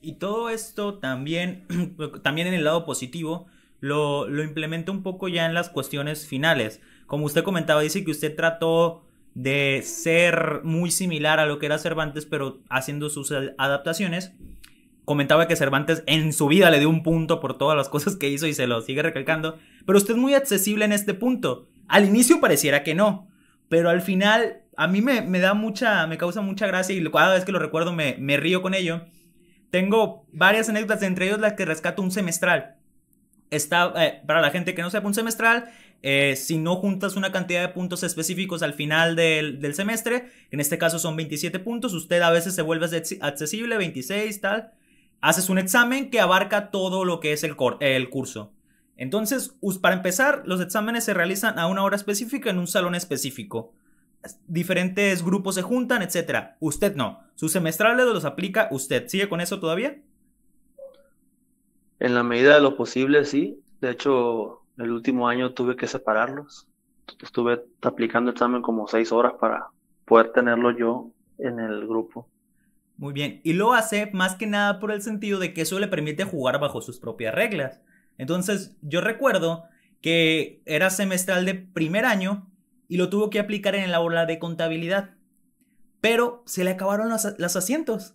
Y todo esto también, también en el lado positivo, lo, lo implemento un poco ya en las cuestiones finales. Como usted comentaba, dice que usted trató de ser muy similar a lo que era Cervantes, pero haciendo sus adaptaciones. Comentaba que Cervantes en su vida le dio un punto por todas las cosas que hizo y se lo sigue recalcando. Pero usted es muy accesible en este punto. Al inicio pareciera que no, pero al final a mí me, da mucha, me causa mucha gracia y cada vez que lo recuerdo me, me río con ello. Tengo varias anécdotas, entre ellos la que rescato un semestral. Está, eh, para la gente que no sepa, un semestral eh, si no juntas una cantidad de puntos específicos al final del, semestre, en este caso son 27 puntos, usted a veces se vuelve accesible, 26, tal. haces un examen que abarca todo lo que es el, el curso. Entonces, para empezar, los exámenes se realizan a una hora específica en un salón específico. Diferentes grupos se juntan, etc. Usted no. Sus semestrales los aplica usted. ¿Sigue con eso todavía? En la medida de lo posible, sí. De hecho, el último año tuve que separarlos. Estuve aplicando examen como seis horas para poder tenerlo yo en el grupo. Muy bien. Y lo hace más que nada por el sentido de que eso le permite jugar bajo sus propias reglas. Entonces, yo recuerdo que era semestral de primer año y lo tuvo que aplicar en la aula de contabilidad. Pero se le acabaron los, los asientos.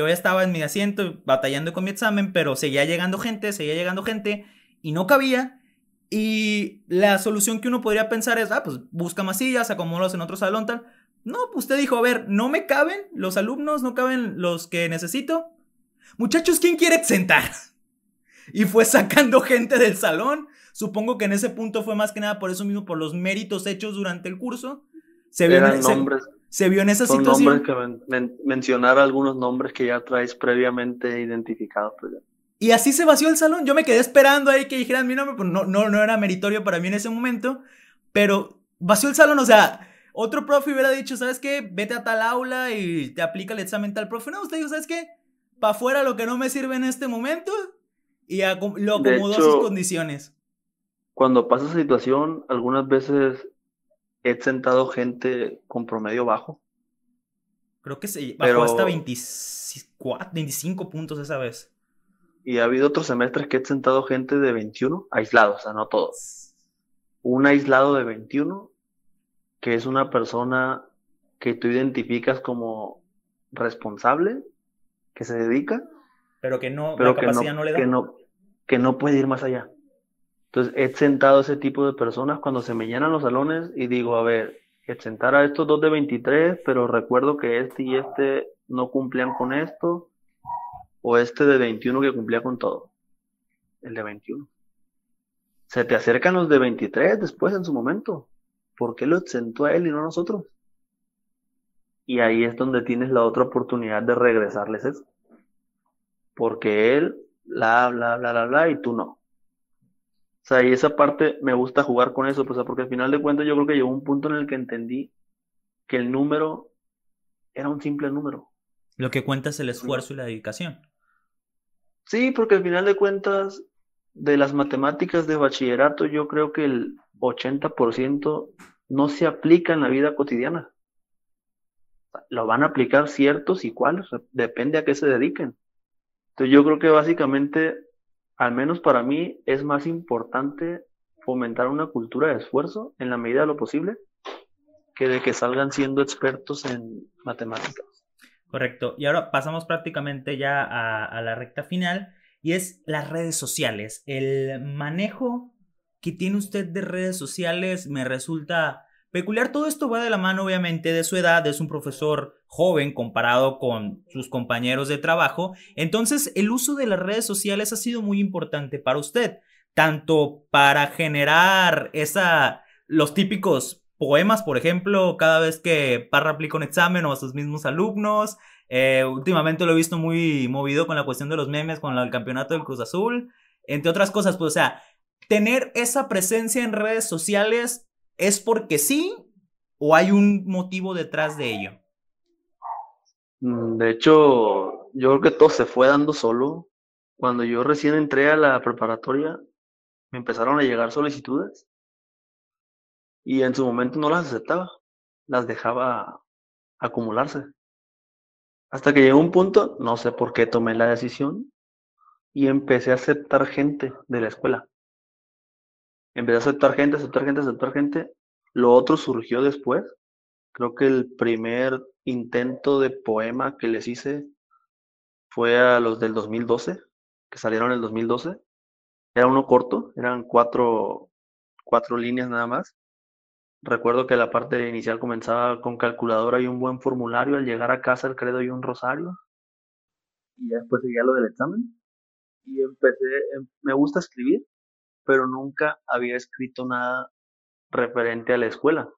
Yo ya estaba en mi asiento batallando con mi examen, pero seguía llegando gente, seguía llegando gente y no cabía. Y la solución que uno podría pensar es, ah, pues busca más sillas, acomódalos en otro salón, tal. No, pues usted dijo, a ver, no me caben los alumnos, no caben los que necesito. Muchachos, ¿quién quiere exentar? Y fue sacando gente del salón. Supongo que en ese punto fue más que nada por eso mismo, por los méritos hechos durante el curso. Se vio, en, nombres, se, vio en esa situación. Nombres que mencionar algunos nombres que ya traes previamente identificados. Pues y así se vació el salón. Yo me quedé esperando ahí que dijeran mi nombre, pues no, no, no era meritorio para mí en ese momento. Pero vació el salón, o sea, otro profe hubiera dicho, ¿sabes qué? Vete a tal aula y te aplica el examen tal profe. No, usted dijo, ¿sabes qué? Para afuera lo que no me sirve en este momento y lo acomodó a sus condiciones. Cuando pasa esa situación, algunas veces he sentado gente con promedio bajo. Creo que se bajó hasta 24, 25 puntos esa vez. Y ha habido otros semestres que he sentado gente de 21, aislados, o sea, no todos. Un aislado de 21, que es una persona que tú identificas como responsable, que se dedica. Pero que no, la capacidad no, le da. Que no, que no puede ir más allá. Entonces, he sentado a ese tipo de personas cuando se me llenan los salones y digo, a ver, sentar a estos dos de 23, pero recuerdo que este y este no cumplían con esto, o este de 21 que cumplía con todo. El de 21. Se te acercan los de 23 después en su momento. ¿Por qué lo exentó a él y no a nosotros? Y ahí es donde tienes la otra oportunidad de regresarles eso. Porque él, bla, bla, bla, bla, bla, y tú no. Sea, y esa parte me gusta jugar con eso, pues, porque al final de cuentas yo creo que llegó un punto en el que entendí que el número era un simple número. Lo que cuenta es el esfuerzo y la dedicación. Sí, porque al final de cuentas, de las matemáticas de bachillerato, yo creo que el 80% no se aplica en la vida cotidiana. Lo van a aplicar ciertos y cuáles, depende a qué se dediquen. Entonces yo creo que básicamente al menos para mí, es más importante fomentar una cultura de esfuerzo en la medida de lo posible que de que salgan siendo expertos en matemáticas. Correcto. Y ahora pasamos prácticamente ya a, la recta final y es las redes sociales. El manejo que tiene usted de redes sociales me resulta peculiar. Todo esto va de la mano, obviamente, de su edad. Es un profesor joven comparado con sus compañeros de trabajo. Entonces, el uso de las redes sociales ha sido muy importante para usted, tanto para generar esa, los típicos poemas, por ejemplo, cada vez que Parra aplica un examen o a sus mismos alumnos. Eh, últimamente lo he visto muy movido con la cuestión de los memes, con el campeonato del Cruz Azul, entre otras cosas. Pues, o sea, tener esa presencia en redes sociales ¿Es porque sí o hay un motivo detrás de ello? Mm, de hecho, yo creo que todo se fue dando solo. Cuando yo recién entré a la preparatoria, me empezaron a llegar solicitudes y en su momento no las aceptaba, las dejaba acumularse. Hasta que llegó un punto, no sé por qué tomé la decisión y empecé a aceptar gente de la escuela. Empecé a aceptar gente, aceptar gente, aceptar gente. Lo otro surgió después. Creo que el primer intento de poema que les hice fue a los del 2012, que salieron en el 2012. Era uno corto, eran cuatro, cuatro líneas nada más. Recuerdo que la parte inicial comenzaba con calculadora y un buen formulario. Al llegar a casa, el credo y un rosario. Y después seguía lo del examen. Y empecé, em, me gusta escribir, pero nunca había escrito nada referente a la escuela.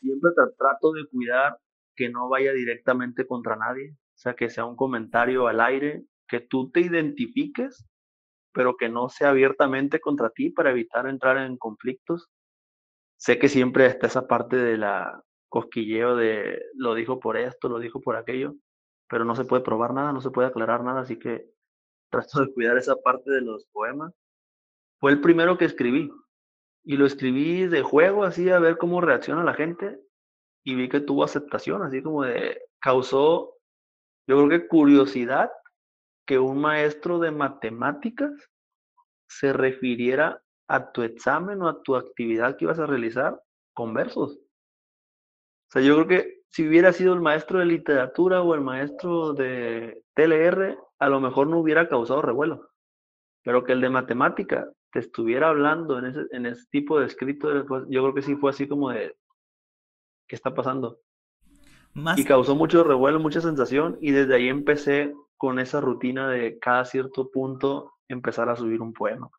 Siempre trato de cuidar que no vaya directamente contra nadie, o sea, que sea un comentario al aire, que tú te identifiques, pero que no sea abiertamente contra ti para evitar entrar en conflictos. Sé que siempre está esa parte de la cosquilleo de lo dijo por esto, lo dijo por aquello, pero no se puede probar nada, no se puede aclarar nada, así que trato de cuidar esa parte de los poemas. Fue el primero que escribí y lo escribí de juego, así a ver cómo reacciona la gente y vi que tuvo aceptación, así como de causó, yo creo que curiosidad que un maestro de matemáticas se refiriera a tu examen o a tu actividad que ibas a realizar con versos. O sea, yo creo que si hubiera sido el maestro de literatura o el maestro de TLR, a lo mejor no hubiera causado revuelo. Pero que el de matemática te estuviera hablando en ese, en ese tipo de escrito, yo creo que sí fue así como de, ¿qué está pasando? Y causó mucho revuelo, mucha sensación, y desde ahí empecé con esa rutina de cada cierto punto empezar a subir un poema.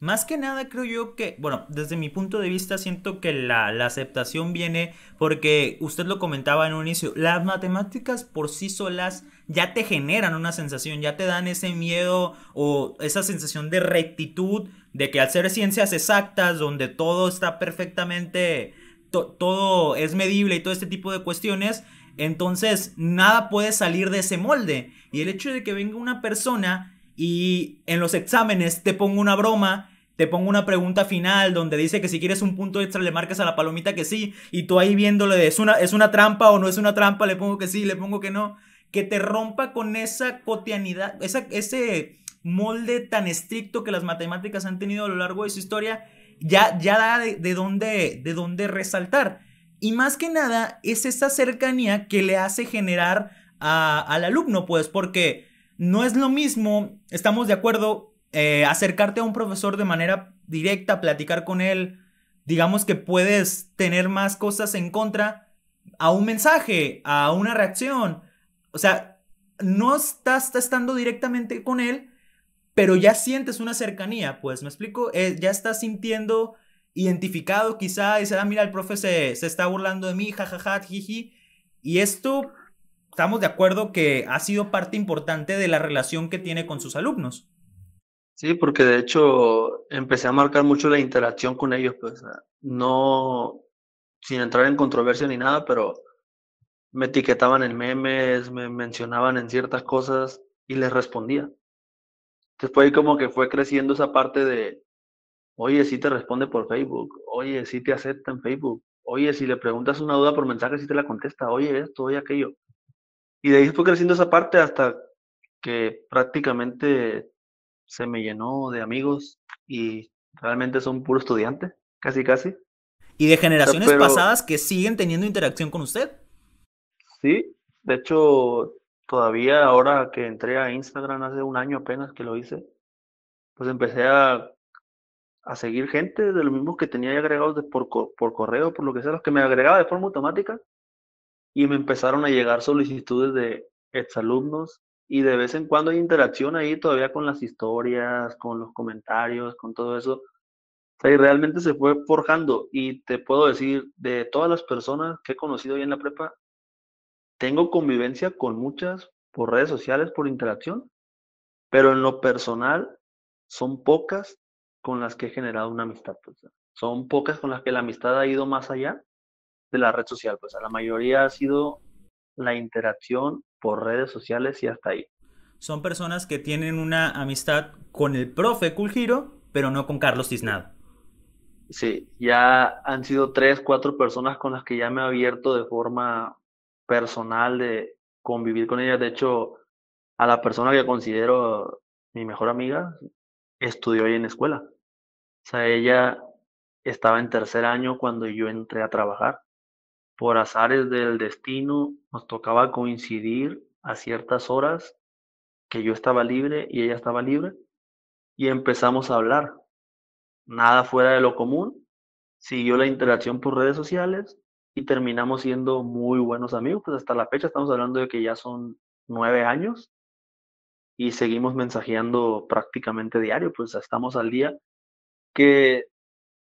Más que nada creo yo que, bueno, desde mi punto de vista siento que la, la, aceptación viene porque usted lo comentaba en un inicio, las matemáticas por sí solas ya te generan una sensación, ya te dan ese miedo o esa sensación de rectitud, de que al ser ciencias exactas, donde todo está perfectamente, todo es medible y todo este tipo de cuestiones, entonces, nada puede salir de ese molde. Y el hecho de que venga una persona y en los exámenes te ponga una broma, te ponga una pregunta final donde dice que si quieres un punto extra le marques a la palomita que sí, y tú ahí viéndole es una, es una trampa o no es una trampa, le pongo que sí, le pongo que no, que te rompa con esa cotidianidad, esa, ese molde tan estricto que las matemáticas han tenido a lo largo de su historia, ya, ya da de, de, dónde, de dónde resaltar. Y más que nada es esa cercanía que le hace generar al alumno, pues, porque no es lo mismo, estamos de acuerdo, eh, acercarte a un profesor de manera directa, platicar con él, digamos que puedes tener más cosas en contra a un mensaje, a una reacción. O sea, no estás estando directamente con él, pero ya sientes una cercanía, pues, ¿me explico? Eh, ya estás sintiendo identificado quizá, dice, ah, mira, el profe se, está burlando de mí, jajaja, jiji. Y esto, estamos de acuerdo que ha sido parte importante de la relación que tiene con sus alumnos. Sí, porque de hecho empecé a marcar mucho la interacción con ellos, pues no sin entrar en controversia ni nada, pero me etiquetaban en memes, me mencionaban en ciertas cosas y les respondía. Después como que fue creciendo esa parte de, Oye, si te responde por Facebook. Oye, si te acepta en Facebook. Oye, si le preguntas una duda por mensaje, si te la contesta. Oye, esto, oye, aquello. Y de ahí fue creciendo esa parte hasta que prácticamente se me llenó de amigos y realmente son puro estudiante, casi, casi. ¿Y de generaciones pasadas que siguen teniendo interacción con usted? Sí, de hecho, todavía ahora que entré a Instagram hace un año apenas que lo hice, pues empecé a a seguir gente de los mismos que tenía ya agregados de por, por correo, por lo que sea, los que me agregaba de forma automática. Y me empezaron a llegar solicitudes de exalumnos y de vez en cuando hay interacción ahí todavía con las historias, con los comentarios, con todo eso. O sea, y realmente se fue forjando. Y te puedo decir, de todas las personas que he conocido ahí en la prepa, tengo convivencia con muchas por redes sociales, por interacción, pero en lo personal son pocas con las que he generado una amistad. Pues, son pocas con las que la amistad ha ido más allá de la red social. Pues la mayoría ha sido la interacción por redes sociales y hasta ahí. Son personas que tienen una amistad con el profe Culgiro, pero no con Carlos Tiznado. Sí, ya han sido tres, cuatro personas con las que ya me he abierto de forma personal de convivir con ellas. De hecho, a la persona que considero mi mejor amiga, estudió ahí en escuela. O sea, ella estaba en tercer año cuando yo entré a trabajar. Por azares del destino, nos tocaba coincidir a ciertas horas que yo estaba libre y ella estaba libre y empezamos a hablar. Nada fuera de lo común. Siguió la interacción por redes sociales y terminamos siendo muy buenos amigos. Pues hasta la fecha estamos hablando de que ya son nueve años y seguimos mensajeando prácticamente diario, pues estamos al día que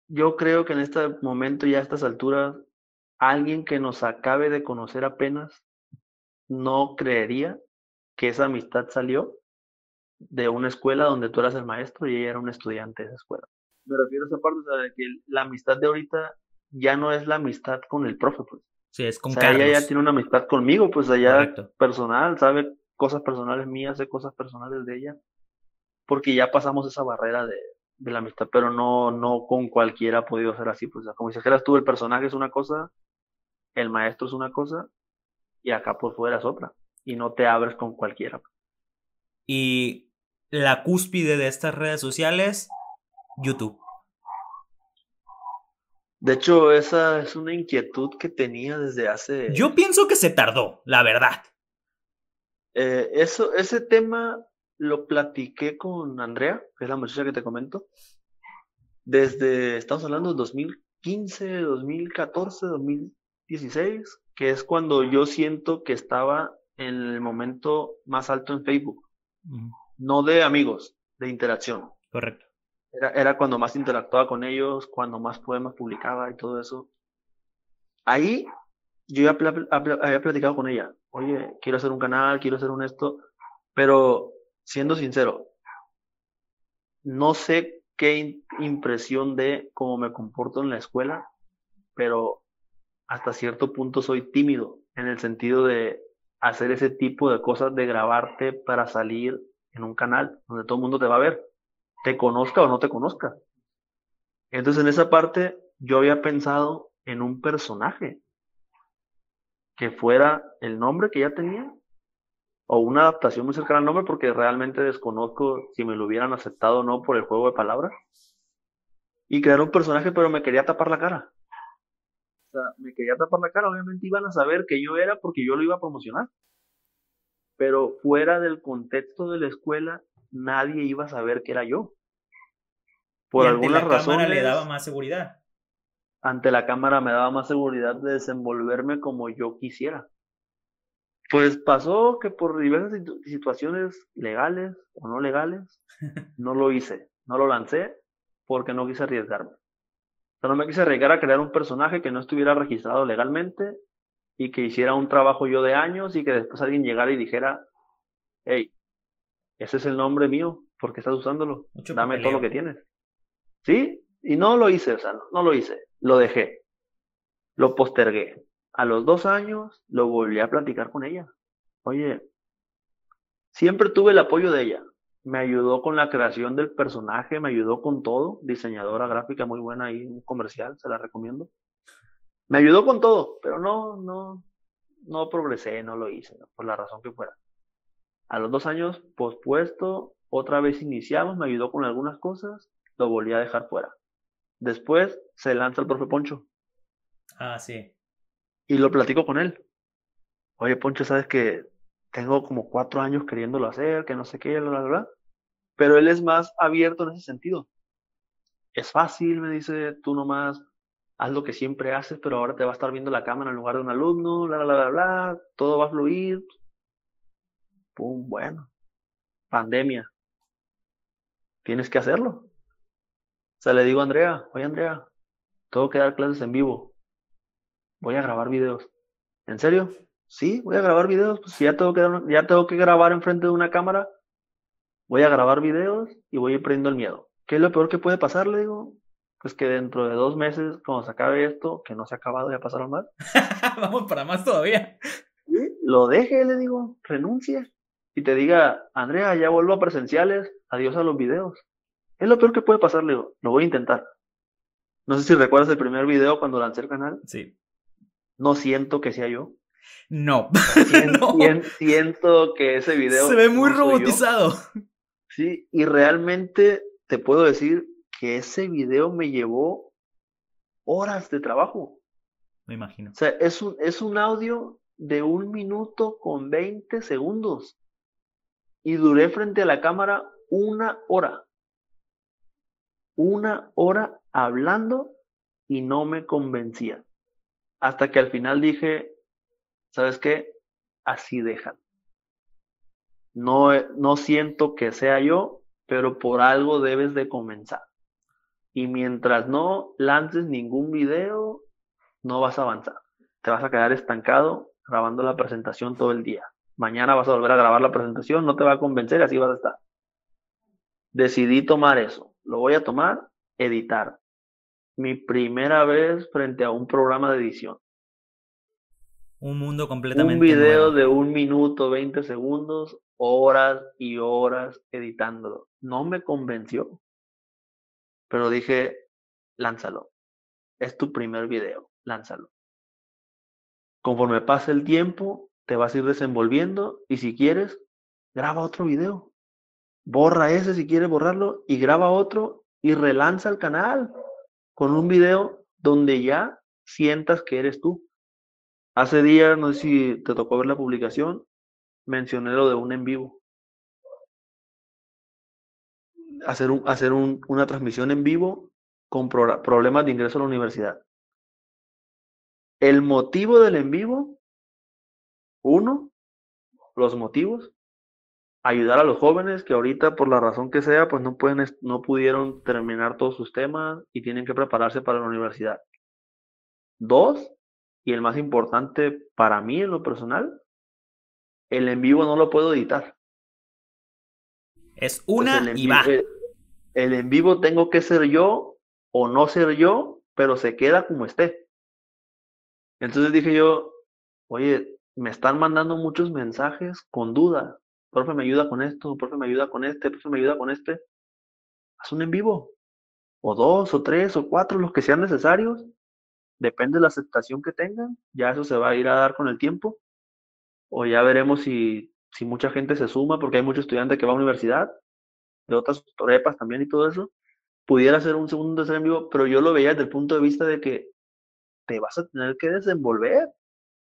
yo creo que en este momento y a estas alturas, alguien que nos acabe de conocer apenas no creería que esa amistad salió de una escuela donde tú eras el maestro y ella era un estudiante de esa escuela. Me refiero a esa parte, o sea, que la amistad de ahorita ya no es la amistad con el profe, pues. Sí, es con O sea, Carlos. ella ya tiene una amistad conmigo, pues allá Correcto. personal, sabe cosas personales mías, sé cosas personales de ella, porque ya pasamos esa barrera de, de la amistad, pero no, no con cualquiera ha podido ser así, pues o sea, como si dijeras tú, el personaje es una cosa, el maestro es una cosa, y acá por fuera es otra, y no te abres con cualquiera. Y la cúspide de estas redes sociales, YouTube. De hecho, esa es una inquietud que tenía desde hace... Yo pienso que se tardó, la verdad. Eh, eso, ese tema lo platiqué con Andrea, que es la muchacha que te comento, desde, estamos hablando de 2015, 2014, 2016, que es cuando yo siento que estaba en el momento más alto en Facebook, no de amigos, de interacción. Correcto. Era, era cuando más interactuaba con ellos, cuando más poemas publicaba y todo eso. Ahí yo ya pla- habla- había platicado con ella. Oye, quiero hacer un canal, quiero hacer un esto, pero siendo sincero, no sé qué impresión de cómo me comporto en la escuela, pero hasta cierto punto soy tímido en el sentido de hacer ese tipo de cosas de grabarte para salir en un canal donde todo el mundo te va a ver, te conozca o no te conozca. Entonces en esa parte yo había pensado en un personaje que fuera el nombre que ya tenía o una adaptación muy cercana al nombre porque realmente desconozco si me lo hubieran aceptado o no por el juego de palabras. Y crear un personaje, pero me quería tapar la cara. Me quería tapar la cara. Obviamente iban a saber que yo era porque yo lo iba a promocionar. Pero fuera del contexto de la escuela, nadie iba a saber que era yo. Por y ante algunas la cámara le daba más seguridad. ante la cámara me daba más seguridad de desenvolverme como yo quisiera. Pues pasó que por diversas situ- situaciones legales o no legales, no lo hice, no lo lancé porque no quise arriesgarme. O sea, no me quise arriesgar a crear un personaje que no estuviera registrado legalmente y que hiciera un trabajo yo de años y que después alguien llegara y dijera, hey, ese es el nombre mío, ¿por qué estás usándolo? Mucho Dame todo lo que tienes. ¿Sí? Y no lo hice, o sea, no, no lo hice, lo dejé, lo postergué. A los dos años lo volví a platicar con ella. Oye, siempre tuve el apoyo de ella. Me ayudó con la creación del personaje, me ayudó con todo. Diseñadora gráfica muy buena ahí, un comercial, se la recomiendo. Me ayudó con todo, pero no, no, no progresé, no lo hice, ¿no? por la razón que fuera. A los dos años, pospuesto, otra vez iniciamos, me ayudó con algunas cosas, lo volví a dejar fuera. Después se lanza el profe Poncho Ah, sí. y lo platico con él. Oye, Poncho, sabes que tengo como cuatro años queriéndolo hacer, que no sé qué, bla, bla, bla. Pero él es más abierto en ese sentido. Es fácil, me dice, tú nomás haz lo que siempre haces, pero ahora te va a estar viendo la cámara en lugar de un alumno, bla, bla, bla, bla, todo va a fluir. Pum, bueno. Pandemia. Tienes que hacerlo. O sea, le digo a Andrea, oye Andrea, tengo que dar clases en vivo. Voy a grabar videos. ¿En serio? Sí, voy a grabar videos. Pues si ya tengo que, ya tengo que grabar enfrente de una cámara, voy a grabar videos y voy a ir perdiendo el miedo. ¿Qué es lo peor que puede pasar? Le digo, pues que dentro de dos meses, cuando se acabe esto, que no se ha acabado, ya pasaron más, Vamos para más todavía. lo deje, le digo, renuncie. Y te diga, Andrea, ya vuelvo a presenciales, adiós a los videos. Es lo peor que puede pasar, le digo, lo voy a intentar. No sé si recuerdas el primer video cuando lancé el canal. Sí. No siento que sea yo. No. Sien- No. sien- siento que ese video Se ve muy no soy yo. robotizado. Sí, y realmente te puedo decir que ese video me llevó horas de trabajo. Me imagino. O sea, es un, es un audio de un minuto con 20 segundos. Y duré frente a la cámara una hora. Una hora hablando y no me convencía. Hasta que al final dije, ¿sabes qué? Así dejan. No, eh, no siento que sea yo, pero por algo debes de comenzar. Y mientras no lances ningún video, no vas a avanzar. Te vas a quedar estancado grabando la presentación todo el día. Mañana vas a volver a grabar la presentación, no te va a convencer, así vas a estar. decidí tomar eso. Lo voy a tomar, editar. Mi primera vez frente a un programa de edición. Un mundo completamente Un video nuevo. de un minuto, 20 segundos, horas y horas editándolo. No me convenció. Pero dije, lánzalo. Es tu primer video, lánzalo. Conforme pase el tiempo, te vas a ir desenvolviendo y si quieres, graba otro video. Borra ese si quieres borrarlo y graba otro y relanza el canal con un video donde ya sientas que eres tú. Hace días, no sé si te tocó ver la publicación, mencioné lo de un en vivo. Hacer, un, hacer un, una transmisión en vivo con pro- problemas de ingreso a la universidad. El motivo del en vivo, uno, los motivos, ayudar a los jóvenes que ahorita por la razón que sea, pues no pueden, no pudieron terminar todos sus temas y tienen que prepararse para la universidad. Dos, y el más importante para mí en lo personal, el en vivo no lo puedo editar. Es una y va. el- el en vivo tengo que ser yo o no ser yo, pero se queda como esté. Entonces dije yo, oye, me están mandando muchos mensajes con duda. Profe, me ayuda con esto, profe, me ayuda con este, profe, me ayuda con este. Haz un en vivo. O dos, o tres, o cuatro, los que sean necesarios. Depende de la aceptación que tengan. Ya eso se va a ir a dar con el tiempo. O ya veremos si, si mucha gente se suma, porque hay muchos estudiantes que va a universidad, de otras prepas también y todo eso. Pudiera ser un segundo, tercer vivo, pero yo lo veía desde el punto de vista de que te vas a tener que desenvolver,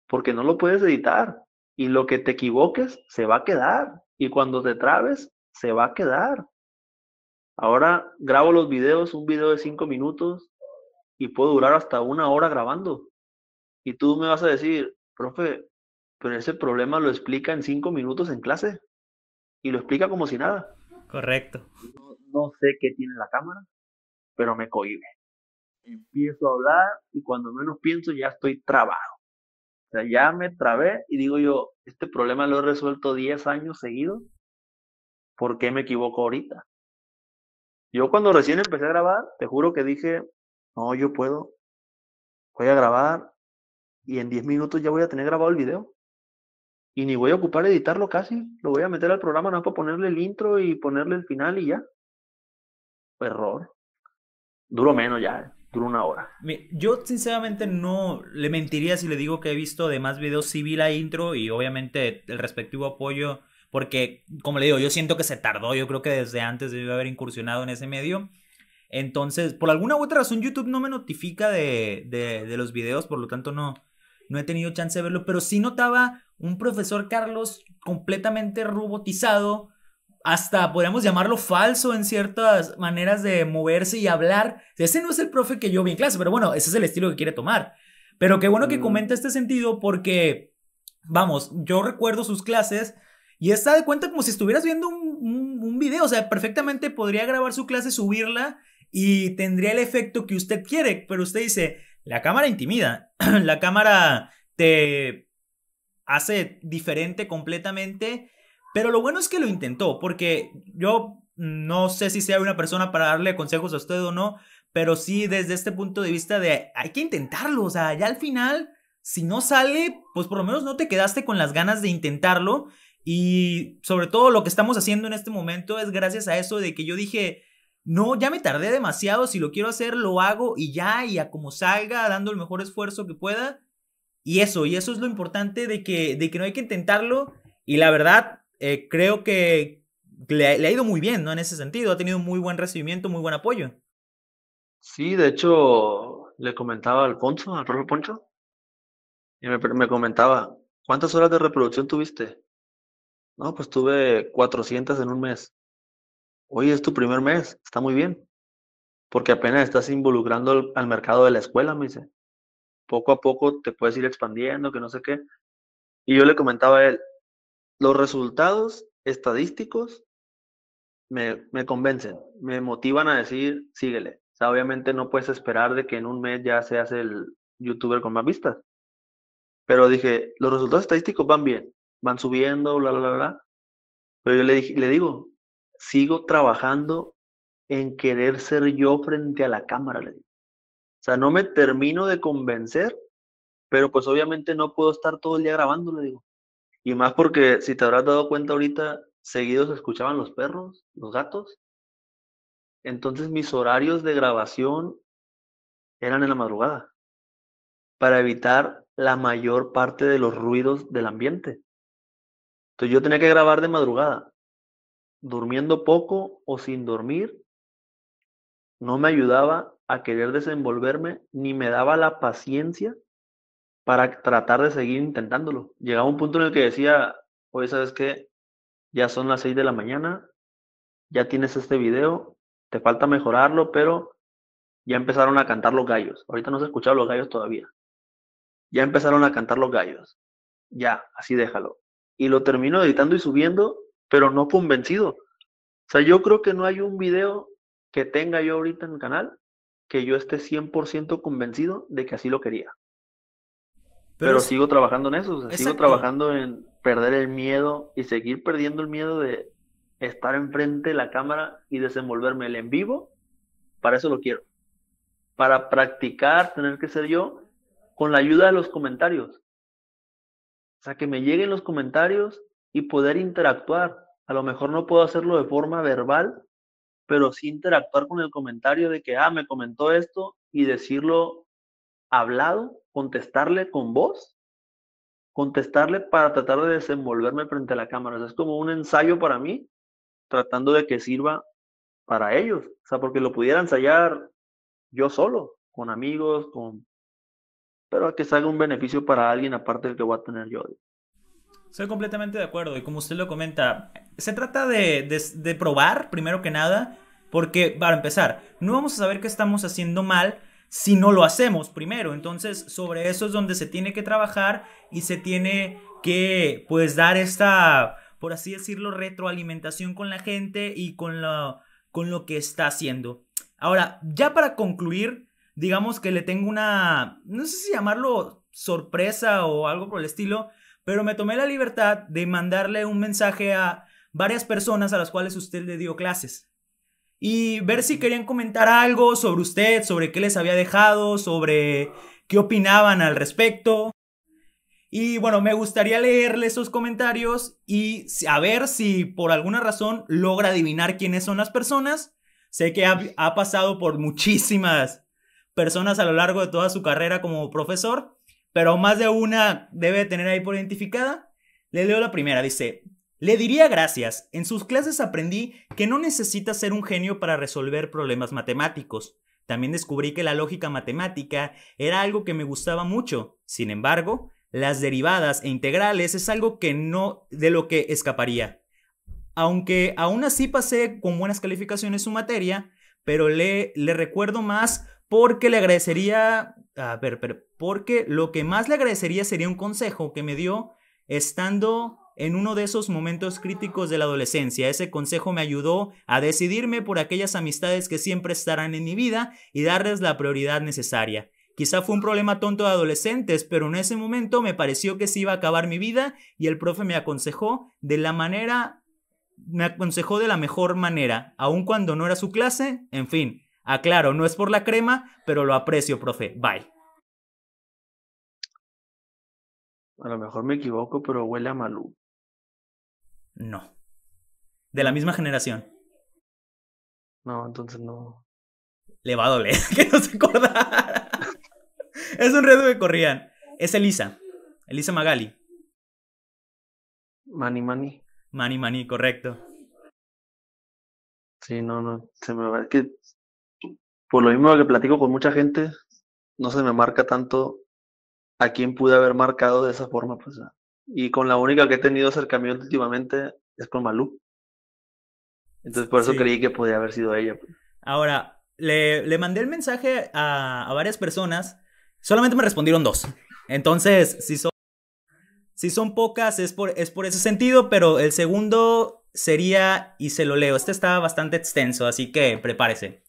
porque no lo puedes editar. Y lo que te equivoques se va a quedar. Y cuando te trabes, se va a quedar. Ahora grabo los videos, un video de cinco minutos, y puedo durar hasta una hora grabando. Y tú me vas a decir, profe, pero ese problema lo explica en cinco minutos en clase. Y lo explica como si nada. Correcto. No, no sé qué tiene la cámara, pero me cohibe. Empiezo a hablar y cuando menos pienso ya estoy trabado. O sea, ya me trabé y digo yo, este problema lo he resuelto 10 años seguidos. ¿Por qué me equivoco ahorita? Yo cuando recién empecé a grabar, te juro que dije, no, yo puedo. Voy a grabar y en 10 minutos ya voy a tener grabado el video. Y ni voy a ocupar editarlo casi. Lo voy a meter al programa no para ponerle el intro y ponerle el final y ya. Error. Duro menos ya, duro una hora. Yo sinceramente no le mentiría si le digo que he visto demás videos, sí vi la intro y obviamente el respectivo apoyo, porque como le digo, yo siento que se tardó, yo creo que desde antes debió haber incursionado en ese medio. Entonces, por alguna u otra razón, YouTube no me notifica de, de, de los videos, por lo tanto no, no he tenido chance de verlo, pero sí notaba un profesor Carlos completamente robotizado, hasta podríamos llamarlo falso en ciertas maneras de moverse y hablar. Ese no es el profe que yo vi en clase, pero bueno, ese es el estilo que quiere tomar. Pero qué bueno que Mm. comenta este sentido porque, vamos, yo recuerdo sus clases y está de cuenta como si estuvieras viendo un, un, un video, o sea, perfectamente podría grabar su clase, subirla y tendría el efecto que usted quiere, pero usted dice, la cámara intimida, la cámara te hace diferente completamente, pero lo bueno es que lo intentó, porque yo no sé si sea una persona para darle consejos a usted o no, pero sí desde este punto de vista de hay que intentarlo, o sea, ya al final, si no sale, pues por lo menos no te quedaste con las ganas de intentarlo. Y sobre todo lo que estamos haciendo en este momento es gracias a eso de que yo dije, no, ya me tardé demasiado, si lo quiero hacer, lo hago y ya, y a como salga, dando el mejor esfuerzo que pueda. Y eso, y eso es lo importante de que, de que no hay que intentarlo. Y la verdad, eh, creo que le, ha ido muy bien, ¿no? En ese sentido, ha tenido muy buen recibimiento, muy buen apoyo. Sí, de hecho, le comentaba a Alfonso, al profe Poncho, y me, me comentaba, ¿cuántas horas de reproducción tuviste? No, pues tuve 400 en un mes. Oye, es tu primer mes, está muy bien, porque apenas estás involucrando al, mercado de la escuela, me dice. Poco a poco te puedes ir expandiendo, que no sé qué. Y yo le comentaba a él, los resultados estadísticos me, me convencen, me motivan a decir, síguele. O sea, obviamente no puedes esperar de que en un mes ya seas el youtuber con más vistas. Pero dije, los resultados estadísticos van bien, van subiendo, bla, bla, bla. Pero yo le, le digo, sigo trabajando en querer ser yo frente a la cámara, le digo. O sea, no me termino de convencer, pero pues obviamente no puedo estar todo el día grabando, le digo. Y más porque si te habrás dado cuenta ahorita, seguidos se escuchaban los perros, los gatos. Entonces mis horarios de grabación eran en la madrugada para evitar la mayor parte de los ruidos del ambiente. Entonces yo tenía que grabar de madrugada, durmiendo poco o sin dormir. No me ayudaba a querer desenvolverme ni me daba la paciencia para tratar de seguir intentándolo. Llegaba un punto en el que decía, oye, ¿sabes qué? Ya son las 6 de la mañana, ya tienes este video, te falta mejorarlo, pero ya empezaron a cantar los gallos. Ahorita no se escuchado los gallos todavía. Ya empezaron a cantar los gallos. Ya, así déjalo. Y lo termino editando y subiendo, pero no convencido. O sea, yo creo que no hay un video que tenga yo ahorita en el canal que yo esté 100% convencido de que así lo quería. Pero, sigo trabajando en eso, sigo trabajando en perder el miedo y seguir perdiendo el miedo de estar enfrente de la cámara y desenvolverme el en vivo. Para eso lo quiero. Para practicar, tener que ser yo con la ayuda de los comentarios. O sea, que me lleguen los comentarios y poder interactuar. A lo mejor no puedo hacerlo de forma verbal, pero sí interactuar con el comentario de que, ah, me comentó esto y decirlo hablado, contestarle con voz, contestarle para tratar de desenvolverme frente a la cámara. O sea, es como un ensayo para mí, tratando de que sirva para ellos. O sea, porque lo pudiera ensayar yo solo, con amigos, con pero que salga un beneficio para alguien aparte del que voy a tener yo. Estoy completamente de acuerdo y como usted lo comenta, se trata de, de, probar primero que nada, porque para empezar, no vamos a saber qué estamos haciendo mal si no lo hacemos primero. Entonces, sobre eso es donde se tiene que trabajar y se tiene que, pues, dar esta, por así decirlo, retroalimentación con la gente y con lo, con lo que está haciendo. Ahora, ya para concluir, digamos que le tengo una, no sé si llamarlo sorpresa o algo por el estilo, pero me tomé la libertad de mandarle un mensaje a varias personas a las cuales usted le dio clases. Y ver si querían comentar algo sobre usted, sobre qué les había dejado, sobre qué opinaban al respecto. Y bueno, me gustaría leerle esos comentarios y a ver si por alguna razón logra adivinar quiénes son las personas. Sé que ha, ha pasado por muchísimas personas a lo largo de toda su carrera como profesor, pero más de una debe tener ahí por identificada. Le leo la primera, dice, le diría gracias, en sus clases aprendí que no necesita ser un genio para resolver problemas matemáticos. También descubrí que la lógica matemática era algo que me gustaba mucho. Sin embargo, las derivadas e integrales es algo que no de lo que escaparía. Aunque aún así pasé con buenas calificaciones su materia, pero le, le recuerdo más porque le agradecería, a ver, pero, porque lo que más le agradecería sería un consejo que me dio estando en uno de esos momentos críticos de la adolescencia. Ese consejo me ayudó a decidirme por aquellas amistades que siempre estarán en mi vida y darles la prioridad necesaria. Quizá fue un problema tonto de adolescentes, pero en ese momento me pareció que se iba a acabar mi vida y el profe me aconsejó de la manera, me aconsejó de la mejor manera, aun cuando no era su clase, en fin, Aclaro, no es por la crema, pero lo aprecio, profe. Bye. A lo mejor me equivoco, pero huele a Malú. No. De la misma generación. No, entonces no. Le va a doler que no se acordara. es un reto que corrían. Es Elisa. Elisa Magali. Mani Mani. Mani Mani, correcto. Sí, no, no. Se me va. que por lo mismo que platico con mucha gente, no se me marca tanto a quién pude haber marcado de esa forma, pues. Y con la única que he tenido acercamiento últimamente es con Malú. Entonces por eso creí que podía haber sido ella. Pues. Ahora, le, le, mandé el mensaje a, a, varias personas, solamente me respondieron dos. Entonces, si son, si son pocas es por, es por ese sentido, pero el segundo sería, y se lo leo, este está bastante extenso, así que prepárese.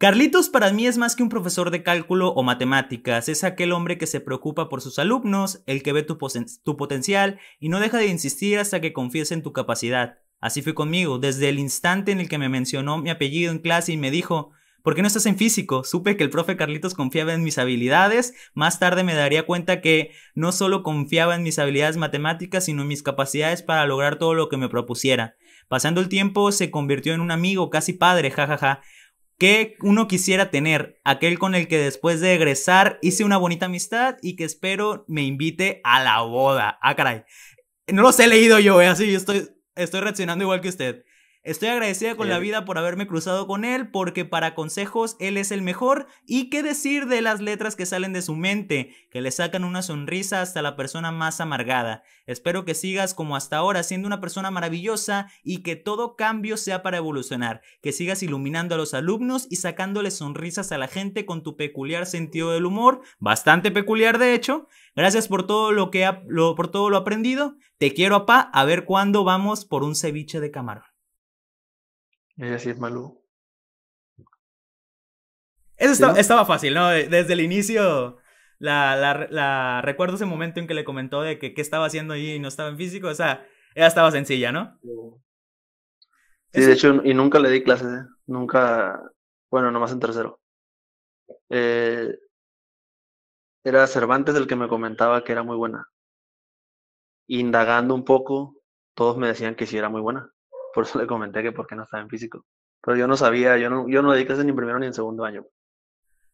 Carlitos para mí es más que un profesor de cálculo o matemáticas, es aquel hombre que se preocupa por sus alumnos, el que ve tu, potencial y no deja de insistir hasta que confíes en tu capacidad. Así fue conmigo, desde el instante en el que me mencionó mi apellido en clase y me dijo, ¿por qué no estás en físico? Supe que el profe Carlitos confiaba en mis habilidades, más tarde me daría cuenta que no solo confiaba en mis habilidades matemáticas, sino en mis capacidades para lograr todo lo que me propusiera. Pasando el tiempo se convirtió en un amigo, casi padre, jajaja que uno quisiera tener, aquel con el que después de egresar hice una bonita amistad y que espero me invite a la boda. Ah, caray. No los he leído yo, ¿eh? así estoy, estoy reaccionando igual que usted. Estoy agradecida con la vida por haberme cruzado con él, porque para consejos él es el mejor. Y qué decir de las letras que salen de su mente, que le sacan una sonrisa hasta la persona más amargada. Espero que sigas como hasta ahora, siendo una persona maravillosa y que todo cambio sea para evolucionar. Que sigas iluminando a los alumnos y sacándole sonrisas a la gente con tu peculiar sentido del humor, bastante peculiar de hecho. Gracias por todo lo que lo, por todo lo aprendido. Te quiero, apá. A ver cuándo vamos por un ceviche de camarón. Es Malú. Eso estaba fácil, ¿no? Desde el inicio, la, la, recuerdo ese momento en que le comentó de que qué estaba haciendo ahí y no estaba en físico, o sea, ella estaba sencilla, ¿no? Sí, de hecho, y nunca le di clases, ¿eh? nunca, bueno, nomás en tercero. Eh, era Cervantes el que me comentaba que era muy buena. Indagando un poco, todos me decían que sí era muy buena. Por eso le comenté que por qué no estaba en físico. Pero yo no sabía, yo no, yo no di clases ni en primero ni en segundo año.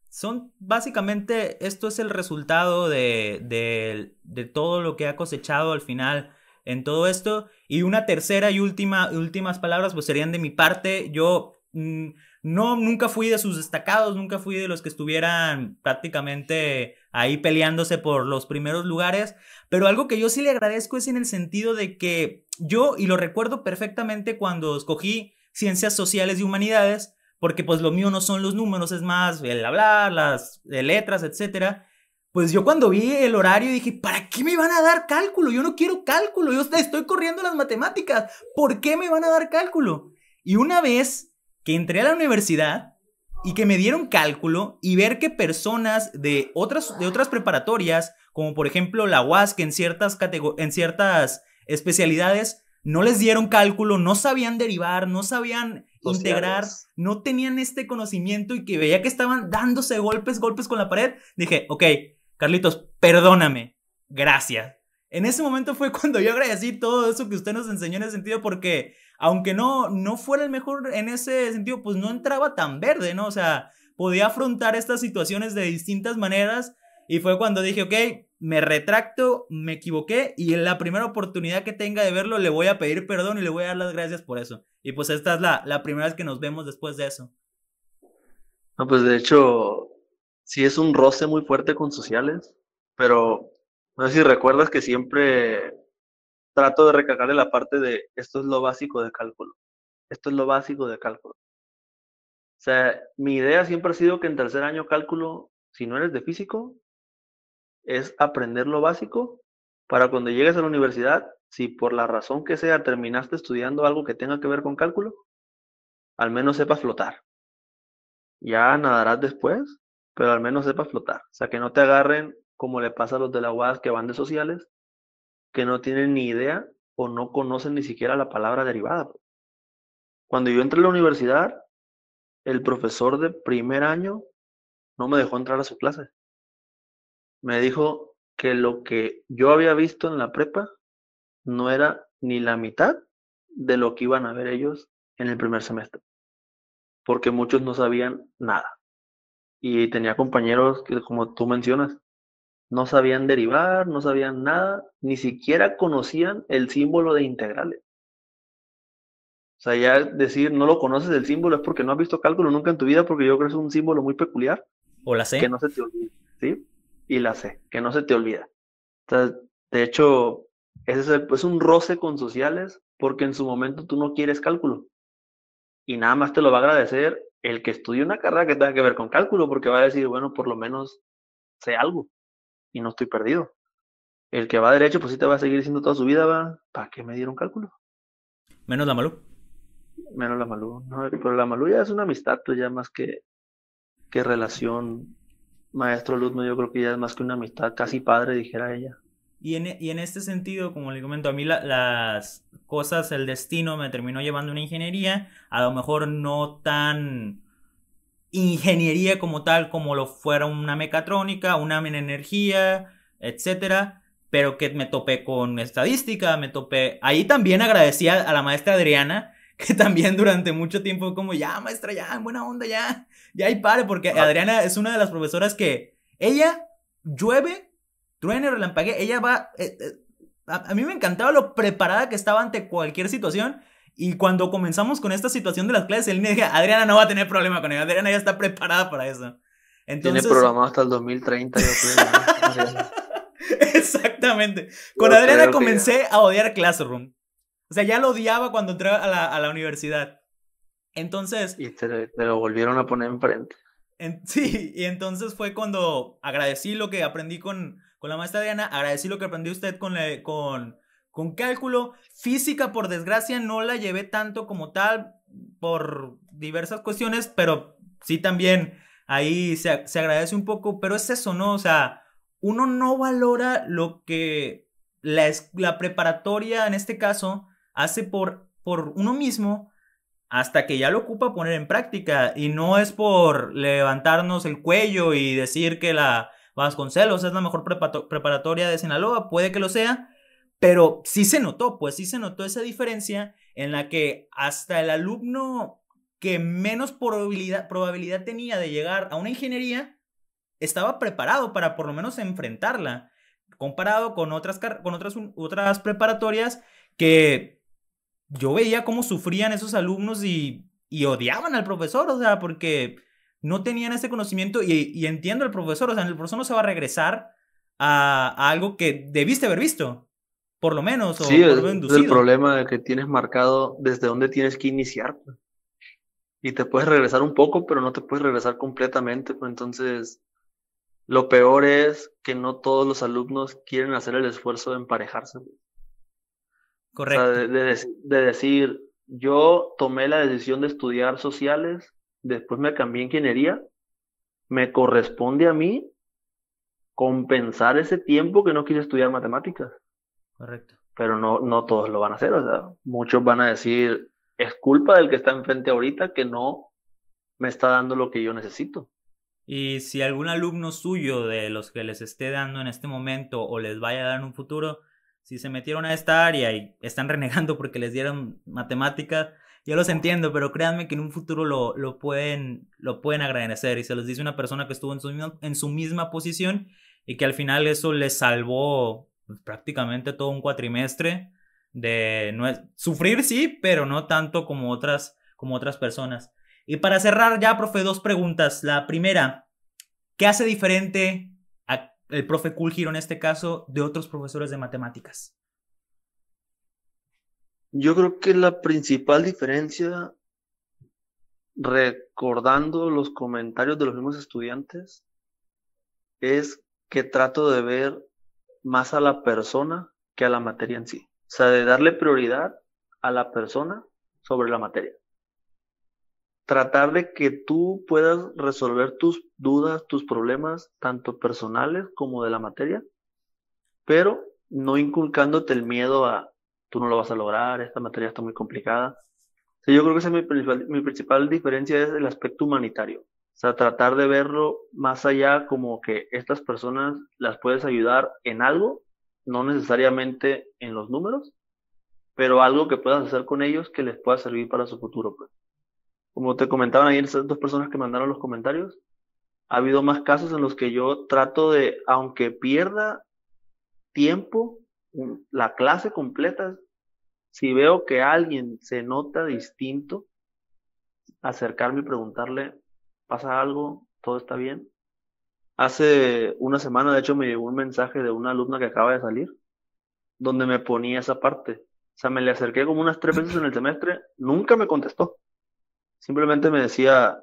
Son básicamente, esto es el resultado de, de, de, todo lo que ha cosechado al final en todo esto. Y una tercera y última, últimas palabras, pues serían de mi parte. Yo mm, no, nunca fui de sus destacados, nunca fui de los que estuvieran prácticamente ahí peleándose por los primeros lugares, pero algo que yo sí le agradezco es en el sentido de que yo, y lo recuerdo perfectamente cuando escogí ciencias sociales y humanidades, porque pues lo mío no son los números, es más el hablar, las letras, etcétera. Pues yo cuando vi el horario dije, ¿para qué me van a dar cálculo? Yo no quiero cálculo, yo estoy corriendo las matemáticas, ¿por qué me van a dar cálculo? Y una vez que entré a la universidad y que me dieron cálculo y ver que personas de otras, de otras preparatorias, como por ejemplo la UAS, que en ciertas, en ciertas especialidades no les dieron cálculo, no sabían derivar, no sabían integrar, no tenían este conocimiento y que veía que estaban dándose golpes, golpes con la pared, dije, ok, Carlitos, perdóname, gracias. En ese momento fue cuando yo agradecí todo eso que usted nos enseñó en ese sentido porque aunque no, no fuera el mejor en ese sentido, pues no entraba tan verde, ¿no? O sea, podía afrontar estas situaciones de distintas maneras y fue cuando dije, ok, me retracto, me equivoqué y en la primera oportunidad que tenga de verlo le voy a pedir perdón y le voy a dar las gracias por eso. Y pues esta es la, la primera vez que nos vemos después de eso. No, pues de hecho, sí es un roce muy fuerte con sociales, pero no sé si recuerdas que siempre trato de recalcarle la parte de esto es lo básico de cálculo. Esto es lo básico de cálculo. O sea, mi idea siempre ha sido que en tercer año cálculo, si no eres de físico, es aprender lo básico para cuando llegues a la universidad, si por la razón que sea terminaste estudiando algo que tenga que ver con cálculo, al menos sepas flotar. Ya nadarás después, pero al menos sepas flotar. O sea, que no te agarren como le pasa a los de la UAS que van de sociales, que no tienen ni idea o no conocen ni siquiera la palabra derivada. Cuando yo entré a la universidad, el profesor de primer año no me dejó entrar a su clase. Me dijo que lo que yo había visto en la prepa no era ni la mitad de lo que iban a ver ellos en el primer semestre, porque muchos no sabían nada. Y tenía compañeros que, como tú mencionas, no sabían derivar, no sabían nada, ni siquiera conocían el símbolo de integrales. O sea, ya decir no lo conoces el símbolo es porque no has visto cálculo nunca en tu vida, porque yo creo que es un símbolo muy peculiar. O la C. Que no se te olvida, ¿sí? Y la C, que no se te olvida. de hecho, ese es, es un roce con sociales porque en su momento tú no quieres cálculo. Y nada más te lo va a agradecer el que estudie una carrera que tenga que ver con cálculo, porque va a decir, bueno, por lo menos sé algo y no estoy perdido. El que va derecho, pues sí te va a seguir diciendo toda su vida, va, ¿para qué me dieron cálculo? Menos la Malú. Menos la Malú. No, pero la Malú ya es una amistad, pues ya más que, que relación maestro-alumno, yo creo que ya es más que una amistad, casi padre, dijera ella. Y en, y en, este sentido, como le comento, a mí las cosas, el destino me terminó llevando a una ingeniería, a lo mejor no tan ingeniería como tal, como lo fuera una mecatrónica, una energía, etcétera, pero que me topé con estadística, me topé. Ahí también agradecía a la maestra Adriana, que también durante mucho tiempo como, ya, maestra, ya, en buena onda, ya, ya y pare, porque Adriana es una de las profesoras que ella llueve, truene, relampague, ella va, eh, eh, a, mí me encantaba lo preparada que estaba ante cualquier situación. Y cuando comenzamos con esta situación de las clases, él me dije, Adriana no va a tener problema con ella, Adriana ya está preparada para eso. Entonces... Tiene programado hasta el 2030, yo creo. Exactamente. Con Adriana comencé a odiar Classroom. O sea, ya lo odiaba cuando entré a la, a la universidad. Entonces... Y te, lo volvieron a poner enfrente. sí, y entonces fue cuando agradecí lo que aprendí con, con la maestra Diana, agradecí lo que aprendió usted con, con, con cálculo. Física, por desgracia, no la llevé tanto como tal por diversas cuestiones, pero sí también ahí se, se agradece un poco, pero es eso, ¿no? O sea, uno no valora lo que la, la preparatoria, en este caso, hace por, por uno mismo hasta que ya lo ocupa poner en práctica. Y no es por levantarnos el cuello y decir que la Vasconcelos es la mejor preparatoria de Sinaloa, puede que lo sea, pero sí se notó, pues sí se notó esa diferencia en la que hasta el alumno que menos probabilidad, tenía de llegar a una ingeniería estaba preparado para por lo menos enfrentarla, comparado con otras, con otras, otras preparatorias que yo veía cómo sufrían esos alumnos y, y odiaban al profesor, o sea, porque no tenían ese conocimiento y, entiendo al profesor, o sea, el profesor no se va a regresar a, algo que debiste haber visto, por lo menos. O sí, es, el problema de que tienes marcado desde dónde tienes que iniciar. Pues. Y te puedes regresar un poco, pero no te puedes regresar completamente. Pues. Entonces, lo peor es que no todos los alumnos quieren hacer el esfuerzo de emparejarse. Pues. Correcto. O sea, de, decir, yo tomé la decisión de estudiar sociales, después me cambié ingeniería, me corresponde a mí compensar ese tiempo que no quise estudiar matemáticas. Correcto. Pero no, no todos lo van a hacer, o sea, muchos van a decir, es culpa del que está enfrente ahorita que no me está dando lo que yo necesito. Y si algún alumno suyo de los que les esté dando en este momento o les vaya a dar en un futuro, si se metieron a esta área y están renegando porque les dieron matemáticas, yo los entiendo, pero créanme que en un futuro lo, lo, pueden, lo pueden agradecer. Y se los dice una persona que estuvo en su, misma, en su misma posición y que al final eso les salvó pues, prácticamente todo un cuatrimestre de no sufrir, sí, pero no tanto como otras, como otras personas. Y para cerrar ya, profe, dos preguntas. La primera, ¿qué hace diferente el profe Hero en este caso de otros profesores de matemáticas? Yo creo que la principal diferencia, recordando los comentarios de los mismos estudiantes, es que trato de ver más a la persona que a la materia en sí. O sea, de darle prioridad a la persona sobre la materia tratar de que tú puedas resolver tus dudas, tus problemas, tanto personales como de la materia, pero no inculcándote el miedo a tú no lo vas a lograr, esta materia está muy complicada. yo creo que esa es mi principal, mi principal diferencia es el aspecto humanitario. O sea, tratar de verlo más allá como que estas personas las puedes ayudar en algo, no necesariamente en los números, pero algo que puedas hacer con ellos que les pueda servir para su futuro. Pues como te comentaban ahí esas dos personas que mandaron los comentarios, ha habido más casos en los que yo trato de, aunque pierda tiempo, la clase completa, si veo que alguien se nota distinto, acercarme y preguntarle, ¿pasa algo? ¿Todo está bien? Hace una semana, de hecho, me llegó un mensaje de una alumna que acaba de salir, donde me ponía esa parte. O sea, me le acerqué como unas tres veces en el semestre, nunca me contestó. Simplemente me decía,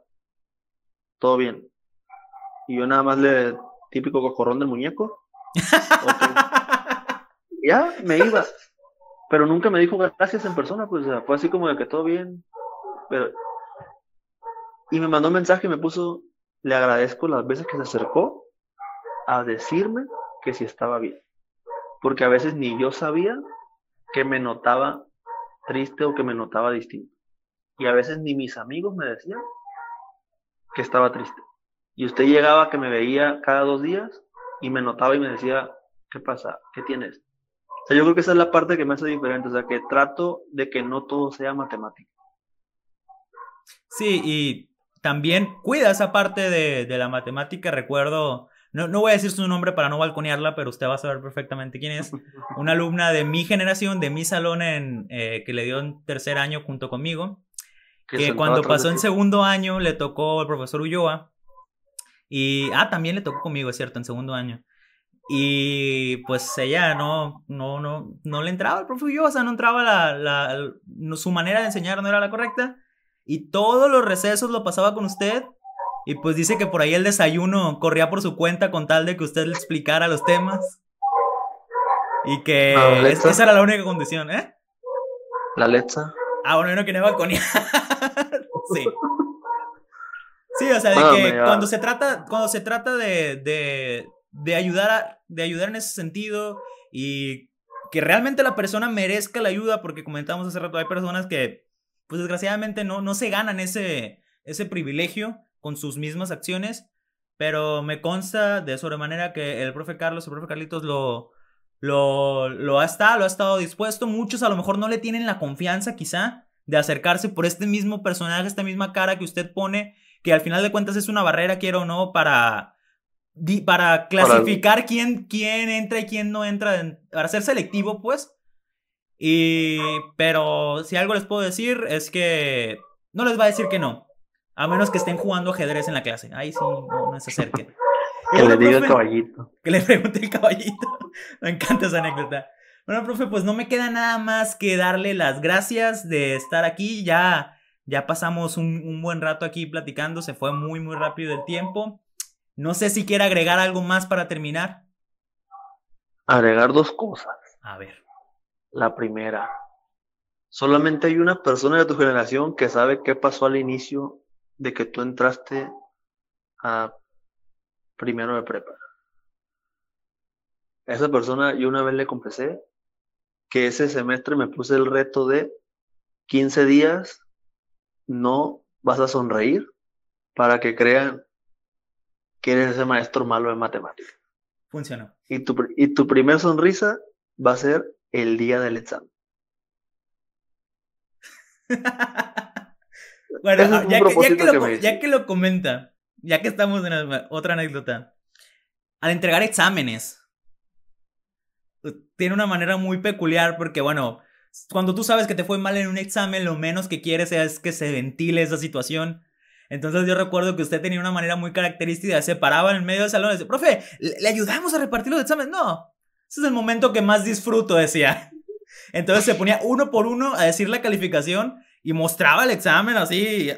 todo bien. Y yo nada más le, típico cocorrón del muñeco. ya, me iba. Pero nunca me dijo gracias en persona, pues fue así como de que todo bien. Pero... Y me mandó un mensaje y me puso, le agradezco las veces que se acercó a decirme que si estaba bien. porque a veces ni yo sabía que me notaba triste o que me notaba distinto. Y a veces ni mis amigos me decían que estaba triste. Y usted llegaba que me veía cada dos días y me notaba y me decía, ¿qué pasa? ¿Qué tienes? O sea, yo creo que esa es la parte que me hace diferente, o sea, que trato de que no todo sea matemático. Sí, y también cuida esa parte de, de la matemática. Recuerdo, no, no voy a decir su nombre para no balconearla, pero usted va a saber perfectamente quién es. Una alumna de mi generación, de mi salón, en, eh, que le dio en tercer año junto conmigo. Que cuando pasó en segundo año le tocó el profesor Ulloa. Y, ah, también le tocó conmigo, es cierto, en segundo año. Y pues ella no, no, no, no le entraba el profe Ulloa, o sea, no entraba la, la, su manera de enseñar no era la correcta. Y todos los recesos lo pasaba con usted. Y pues dice que por ahí el desayuno corría por su cuenta con tal de que usted le explicara los temas. Y que esa era la única condición, ¿eh? La letra. Ah, bueno, yo no quería balconear. sí. Sí, o sea, de que cuando se trata, cuando se trata de, de, de, ayudar de ayudar en ese sentido y que realmente la persona merezca la ayuda, porque comentamos hace rato, hay personas que, pues desgraciadamente no, no se ganan ese, ese privilegio con sus mismas acciones, pero me consta de sobremanera que el profe Carlos, el profe Carlitos lo, lo, lo ha estado, lo ha estado dispuesto. Muchos a lo mejor no le tienen la confianza quizá de acercarse por este mismo personaje, esta misma cara que usted pone, que al final de cuentas es una barrera, quiero o no, para, para clasificar quién, quién entra y quién no entra, para ser selectivo, pues. Y, pero si algo les puedo decir es que no les va a decir que no, a menos que estén jugando ajedrez en la clase. Ahí sí, no, se acerquen. que le diga el caballito. Que le pregunte el caballito. Me encanta esa anécdota. Bueno, profe, pues no me queda nada más que darle las gracias de estar aquí. Ya, ya pasamos un, buen rato aquí platicando. Se fue muy, muy rápido el tiempo. No sé si quiere agregar algo más para terminar. Agregar dos cosas. A ver. La primera. Solamente hay una persona de tu generación que sabe qué pasó al inicio de que tú entraste a primero de prepa. esa persona yo una vez le confesé que ese semestre me puse el reto de 15 días no vas a sonreír para que crean que eres ese maestro malo de matemáticas. Funcionó. Y tu, y tu primer sonrisa va a ser el día del examen. bueno, ah, ya, que, ya que lo comenta, ya que estamos en otra anécdota, al entregar exámenes, tiene una manera muy peculiar porque, bueno, cuando tú sabes que te fue mal en un examen, lo menos que quieres es que se ventile esa situación. Entonces yo recuerdo que usted tenía una manera muy característica, se paraba en el medio del salón y decía, profe, ¿le, ayudamos a repartir los exámenes? No, ese es el momento que más disfruto, decía. Entonces se ponía uno por uno a decir la calificación y mostraba el examen así,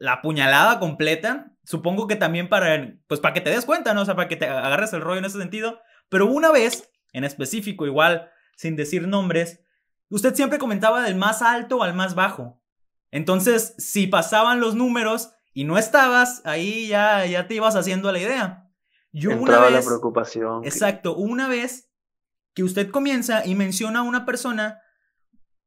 la puñalada completa. Supongo que también para, pues para que te des cuenta, ¿no? O sea, para que te agarres el rollo en ese sentido. Pero una vez, en específico, igual, sin decir nombres, usted siempre comentaba del más alto al más bajo. Entonces, si pasaban los números y no estabas, ahí ya, ya te ibas haciendo la idea. Yo Entraba una vez, la preocupación. Exacto, una vez que usted comienza y menciona a una persona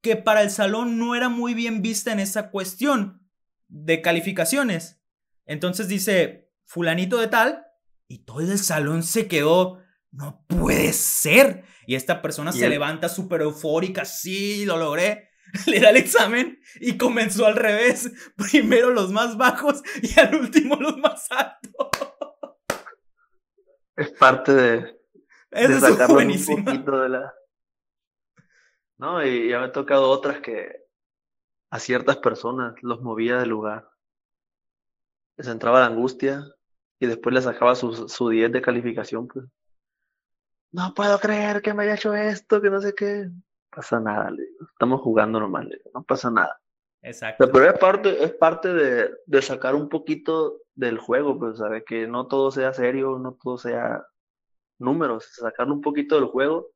que para el salón no era muy bien vista en esa cuestión de calificaciones. Entonces dice, fulanito de tal, y todo el salón se quedó, no puede ser. Y esta persona se levanta súper eufórica, sí, lo logré. Le da el examen y comenzó al revés. Primero los más bajos y al último los más altos. Es parte de, de sacarlo un poquito de la... No, y ya me ha tocado otras que a ciertas personas los movía del lugar. Les entraba la angustia y después les sacaba su, su 10 de calificación, pues no puedo creer que me haya hecho esto, que no sé qué. No pasa nada, le digo. Estamos jugando normal, le digo. no pasa nada. Exacto. Pero es parte, es parte de, de sacar un poquito del juego, pues, ¿sabes? Que no todo sea serio, no todo sea números, sacarlo un poquito del juego.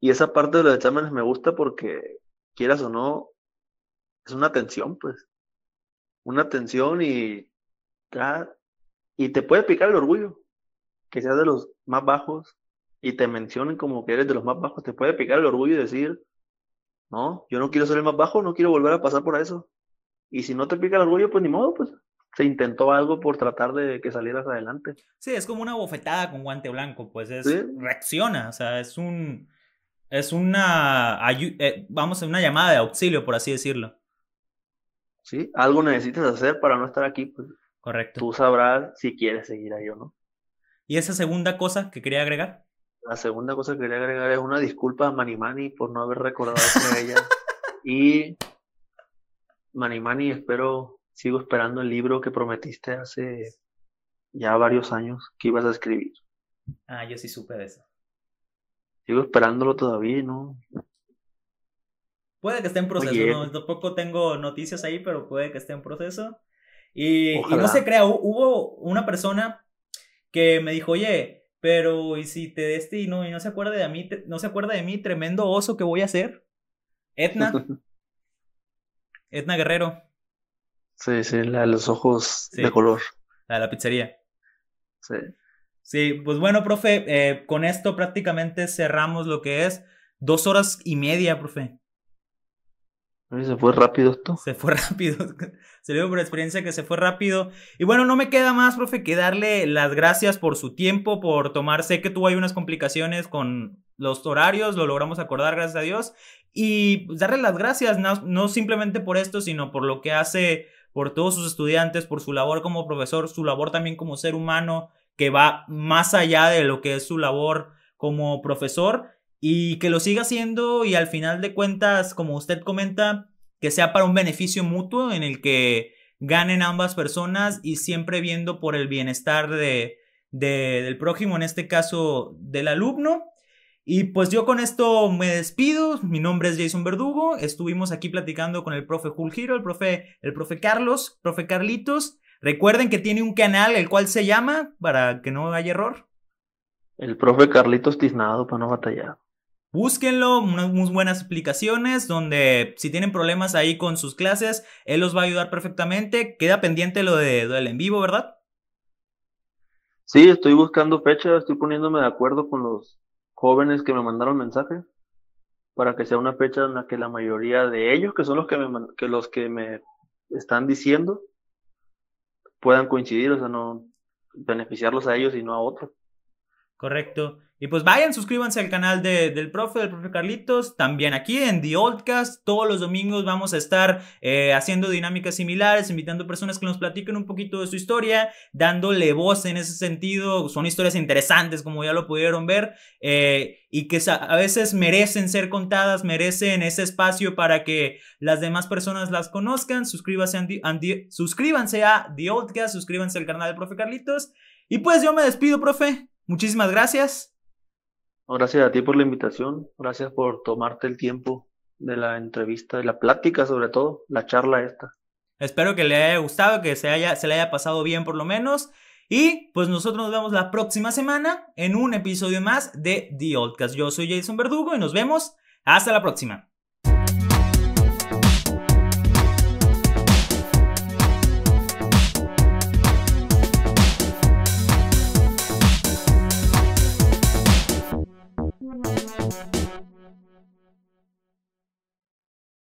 Y esa parte de los exámenes me gusta porque, quieras o no, es una tensión, pues. Una tensión y, y te puede picar el orgullo, que seas de los más bajos y te mencionen como que eres de los más bajos, te puede picar el orgullo y decir, no, yo no quiero ser el más bajo, no quiero volver a pasar por eso. Y si no te pica el orgullo, pues ni modo, pues se intentó algo por tratar de que salieras adelante. Sí, es como una bofetada con guante blanco, pues es reacciona, o sea, es un es una eh, vamos a una llamada de auxilio, por así decirlo. Sí, algo necesitas hacer para no estar aquí, pues. Correcto. Tú sabrás si quieres seguir ahí o no. ¿Y esa segunda cosa que quería agregar? La segunda cosa que quería agregar es una disculpa a Manimani por no haber recordado a ella. y Manimani, espero, sigo esperando el libro que prometiste hace ya varios años que ibas a escribir. Ah, yo sí supe de eso. Sigo esperándolo todavía, ¿no? Puede que esté en proceso, ¿no? Tampoco tengo noticias ahí, pero puede que esté en proceso. Y, y no se crea, hubo una persona que me dijo, oye, pero ¿y si te destino y no se acuerda de mí, no se acuerda de mí, tremendo oso que voy a hacer? Etna. Etna Guerrero. Sí, sí, la de los ojos de color. La de la pizzería. Sí. Sí, pues bueno, profe, eh, con esto prácticamente cerramos lo que es dos horas y media, profe. Se fue rápido esto. Se fue rápido. Se le dio por experiencia que se fue rápido. Y bueno, no me queda más, profe, que darle las gracias por su tiempo, por tomar. Sé que tuvo ahí unas complicaciones con los horarios, lo logramos acordar, gracias a Dios. Y pues, darle las gracias, no, simplemente por esto, sino por lo que hace por todos sus estudiantes, por su labor como profesor, su labor también como ser humano, que va más allá de lo que es su labor como profesor y que lo siga haciendo y al final de cuentas, como usted comenta, que sea para un beneficio mutuo en el que ganen ambas personas y siempre viendo por el bienestar de, del prójimo, en este caso del alumno. Y pues yo con esto me despido. Mi nombre es Jason Verdugo. Estuvimos aquí platicando con el profe Julgiro, el profe, el profe Carlos, profe Carlitos. Recuerden que tiene un canal el cual se llama, para que no haya error. El profe Carlitos Tiznado para no batallar. Búsquenlo, unas muy buenas explicaciones donde si tienen problemas ahí con sus clases, él los va a ayudar perfectamente. Queda pendiente lo de del en vivo, ¿verdad? Sí, estoy buscando fecha, estoy poniéndome de acuerdo con los jóvenes que me mandaron mensaje para que sea una fecha en la que la mayoría de ellos, que son los que me, que los que me están diciendo, puedan coincidir, o sea, no beneficiarlos a ellos y no a otros. Correcto. Y pues vayan, suscríbanse al canal de, del profe, del profe Carlitos. También aquí en The Oldcast, todos los domingos vamos a estar eh, haciendo dinámicas similares, invitando personas que nos platiquen un poquito de su historia, dándole voz en ese sentido. Son historias interesantes, como ya lo pudieron ver, eh, y que a veces merecen ser contadas, merecen ese espacio para que las demás personas las conozcan. Suscríbanse a, suscríbanse a The Oldcast, suscríbanse al canal del profe Carlitos. Y pues yo me despido, profe. Muchísimas gracias. Gracias a ti por la invitación, gracias por tomarte el tiempo de la entrevista, de la plática sobre todo, la charla esta. Espero que le haya gustado, que se, haya, se le haya pasado bien por lo menos. Y pues nosotros nos vemos la próxima semana en un episodio más de The Oldcast. Yo soy Jason Verdugo y nos vemos hasta la próxima.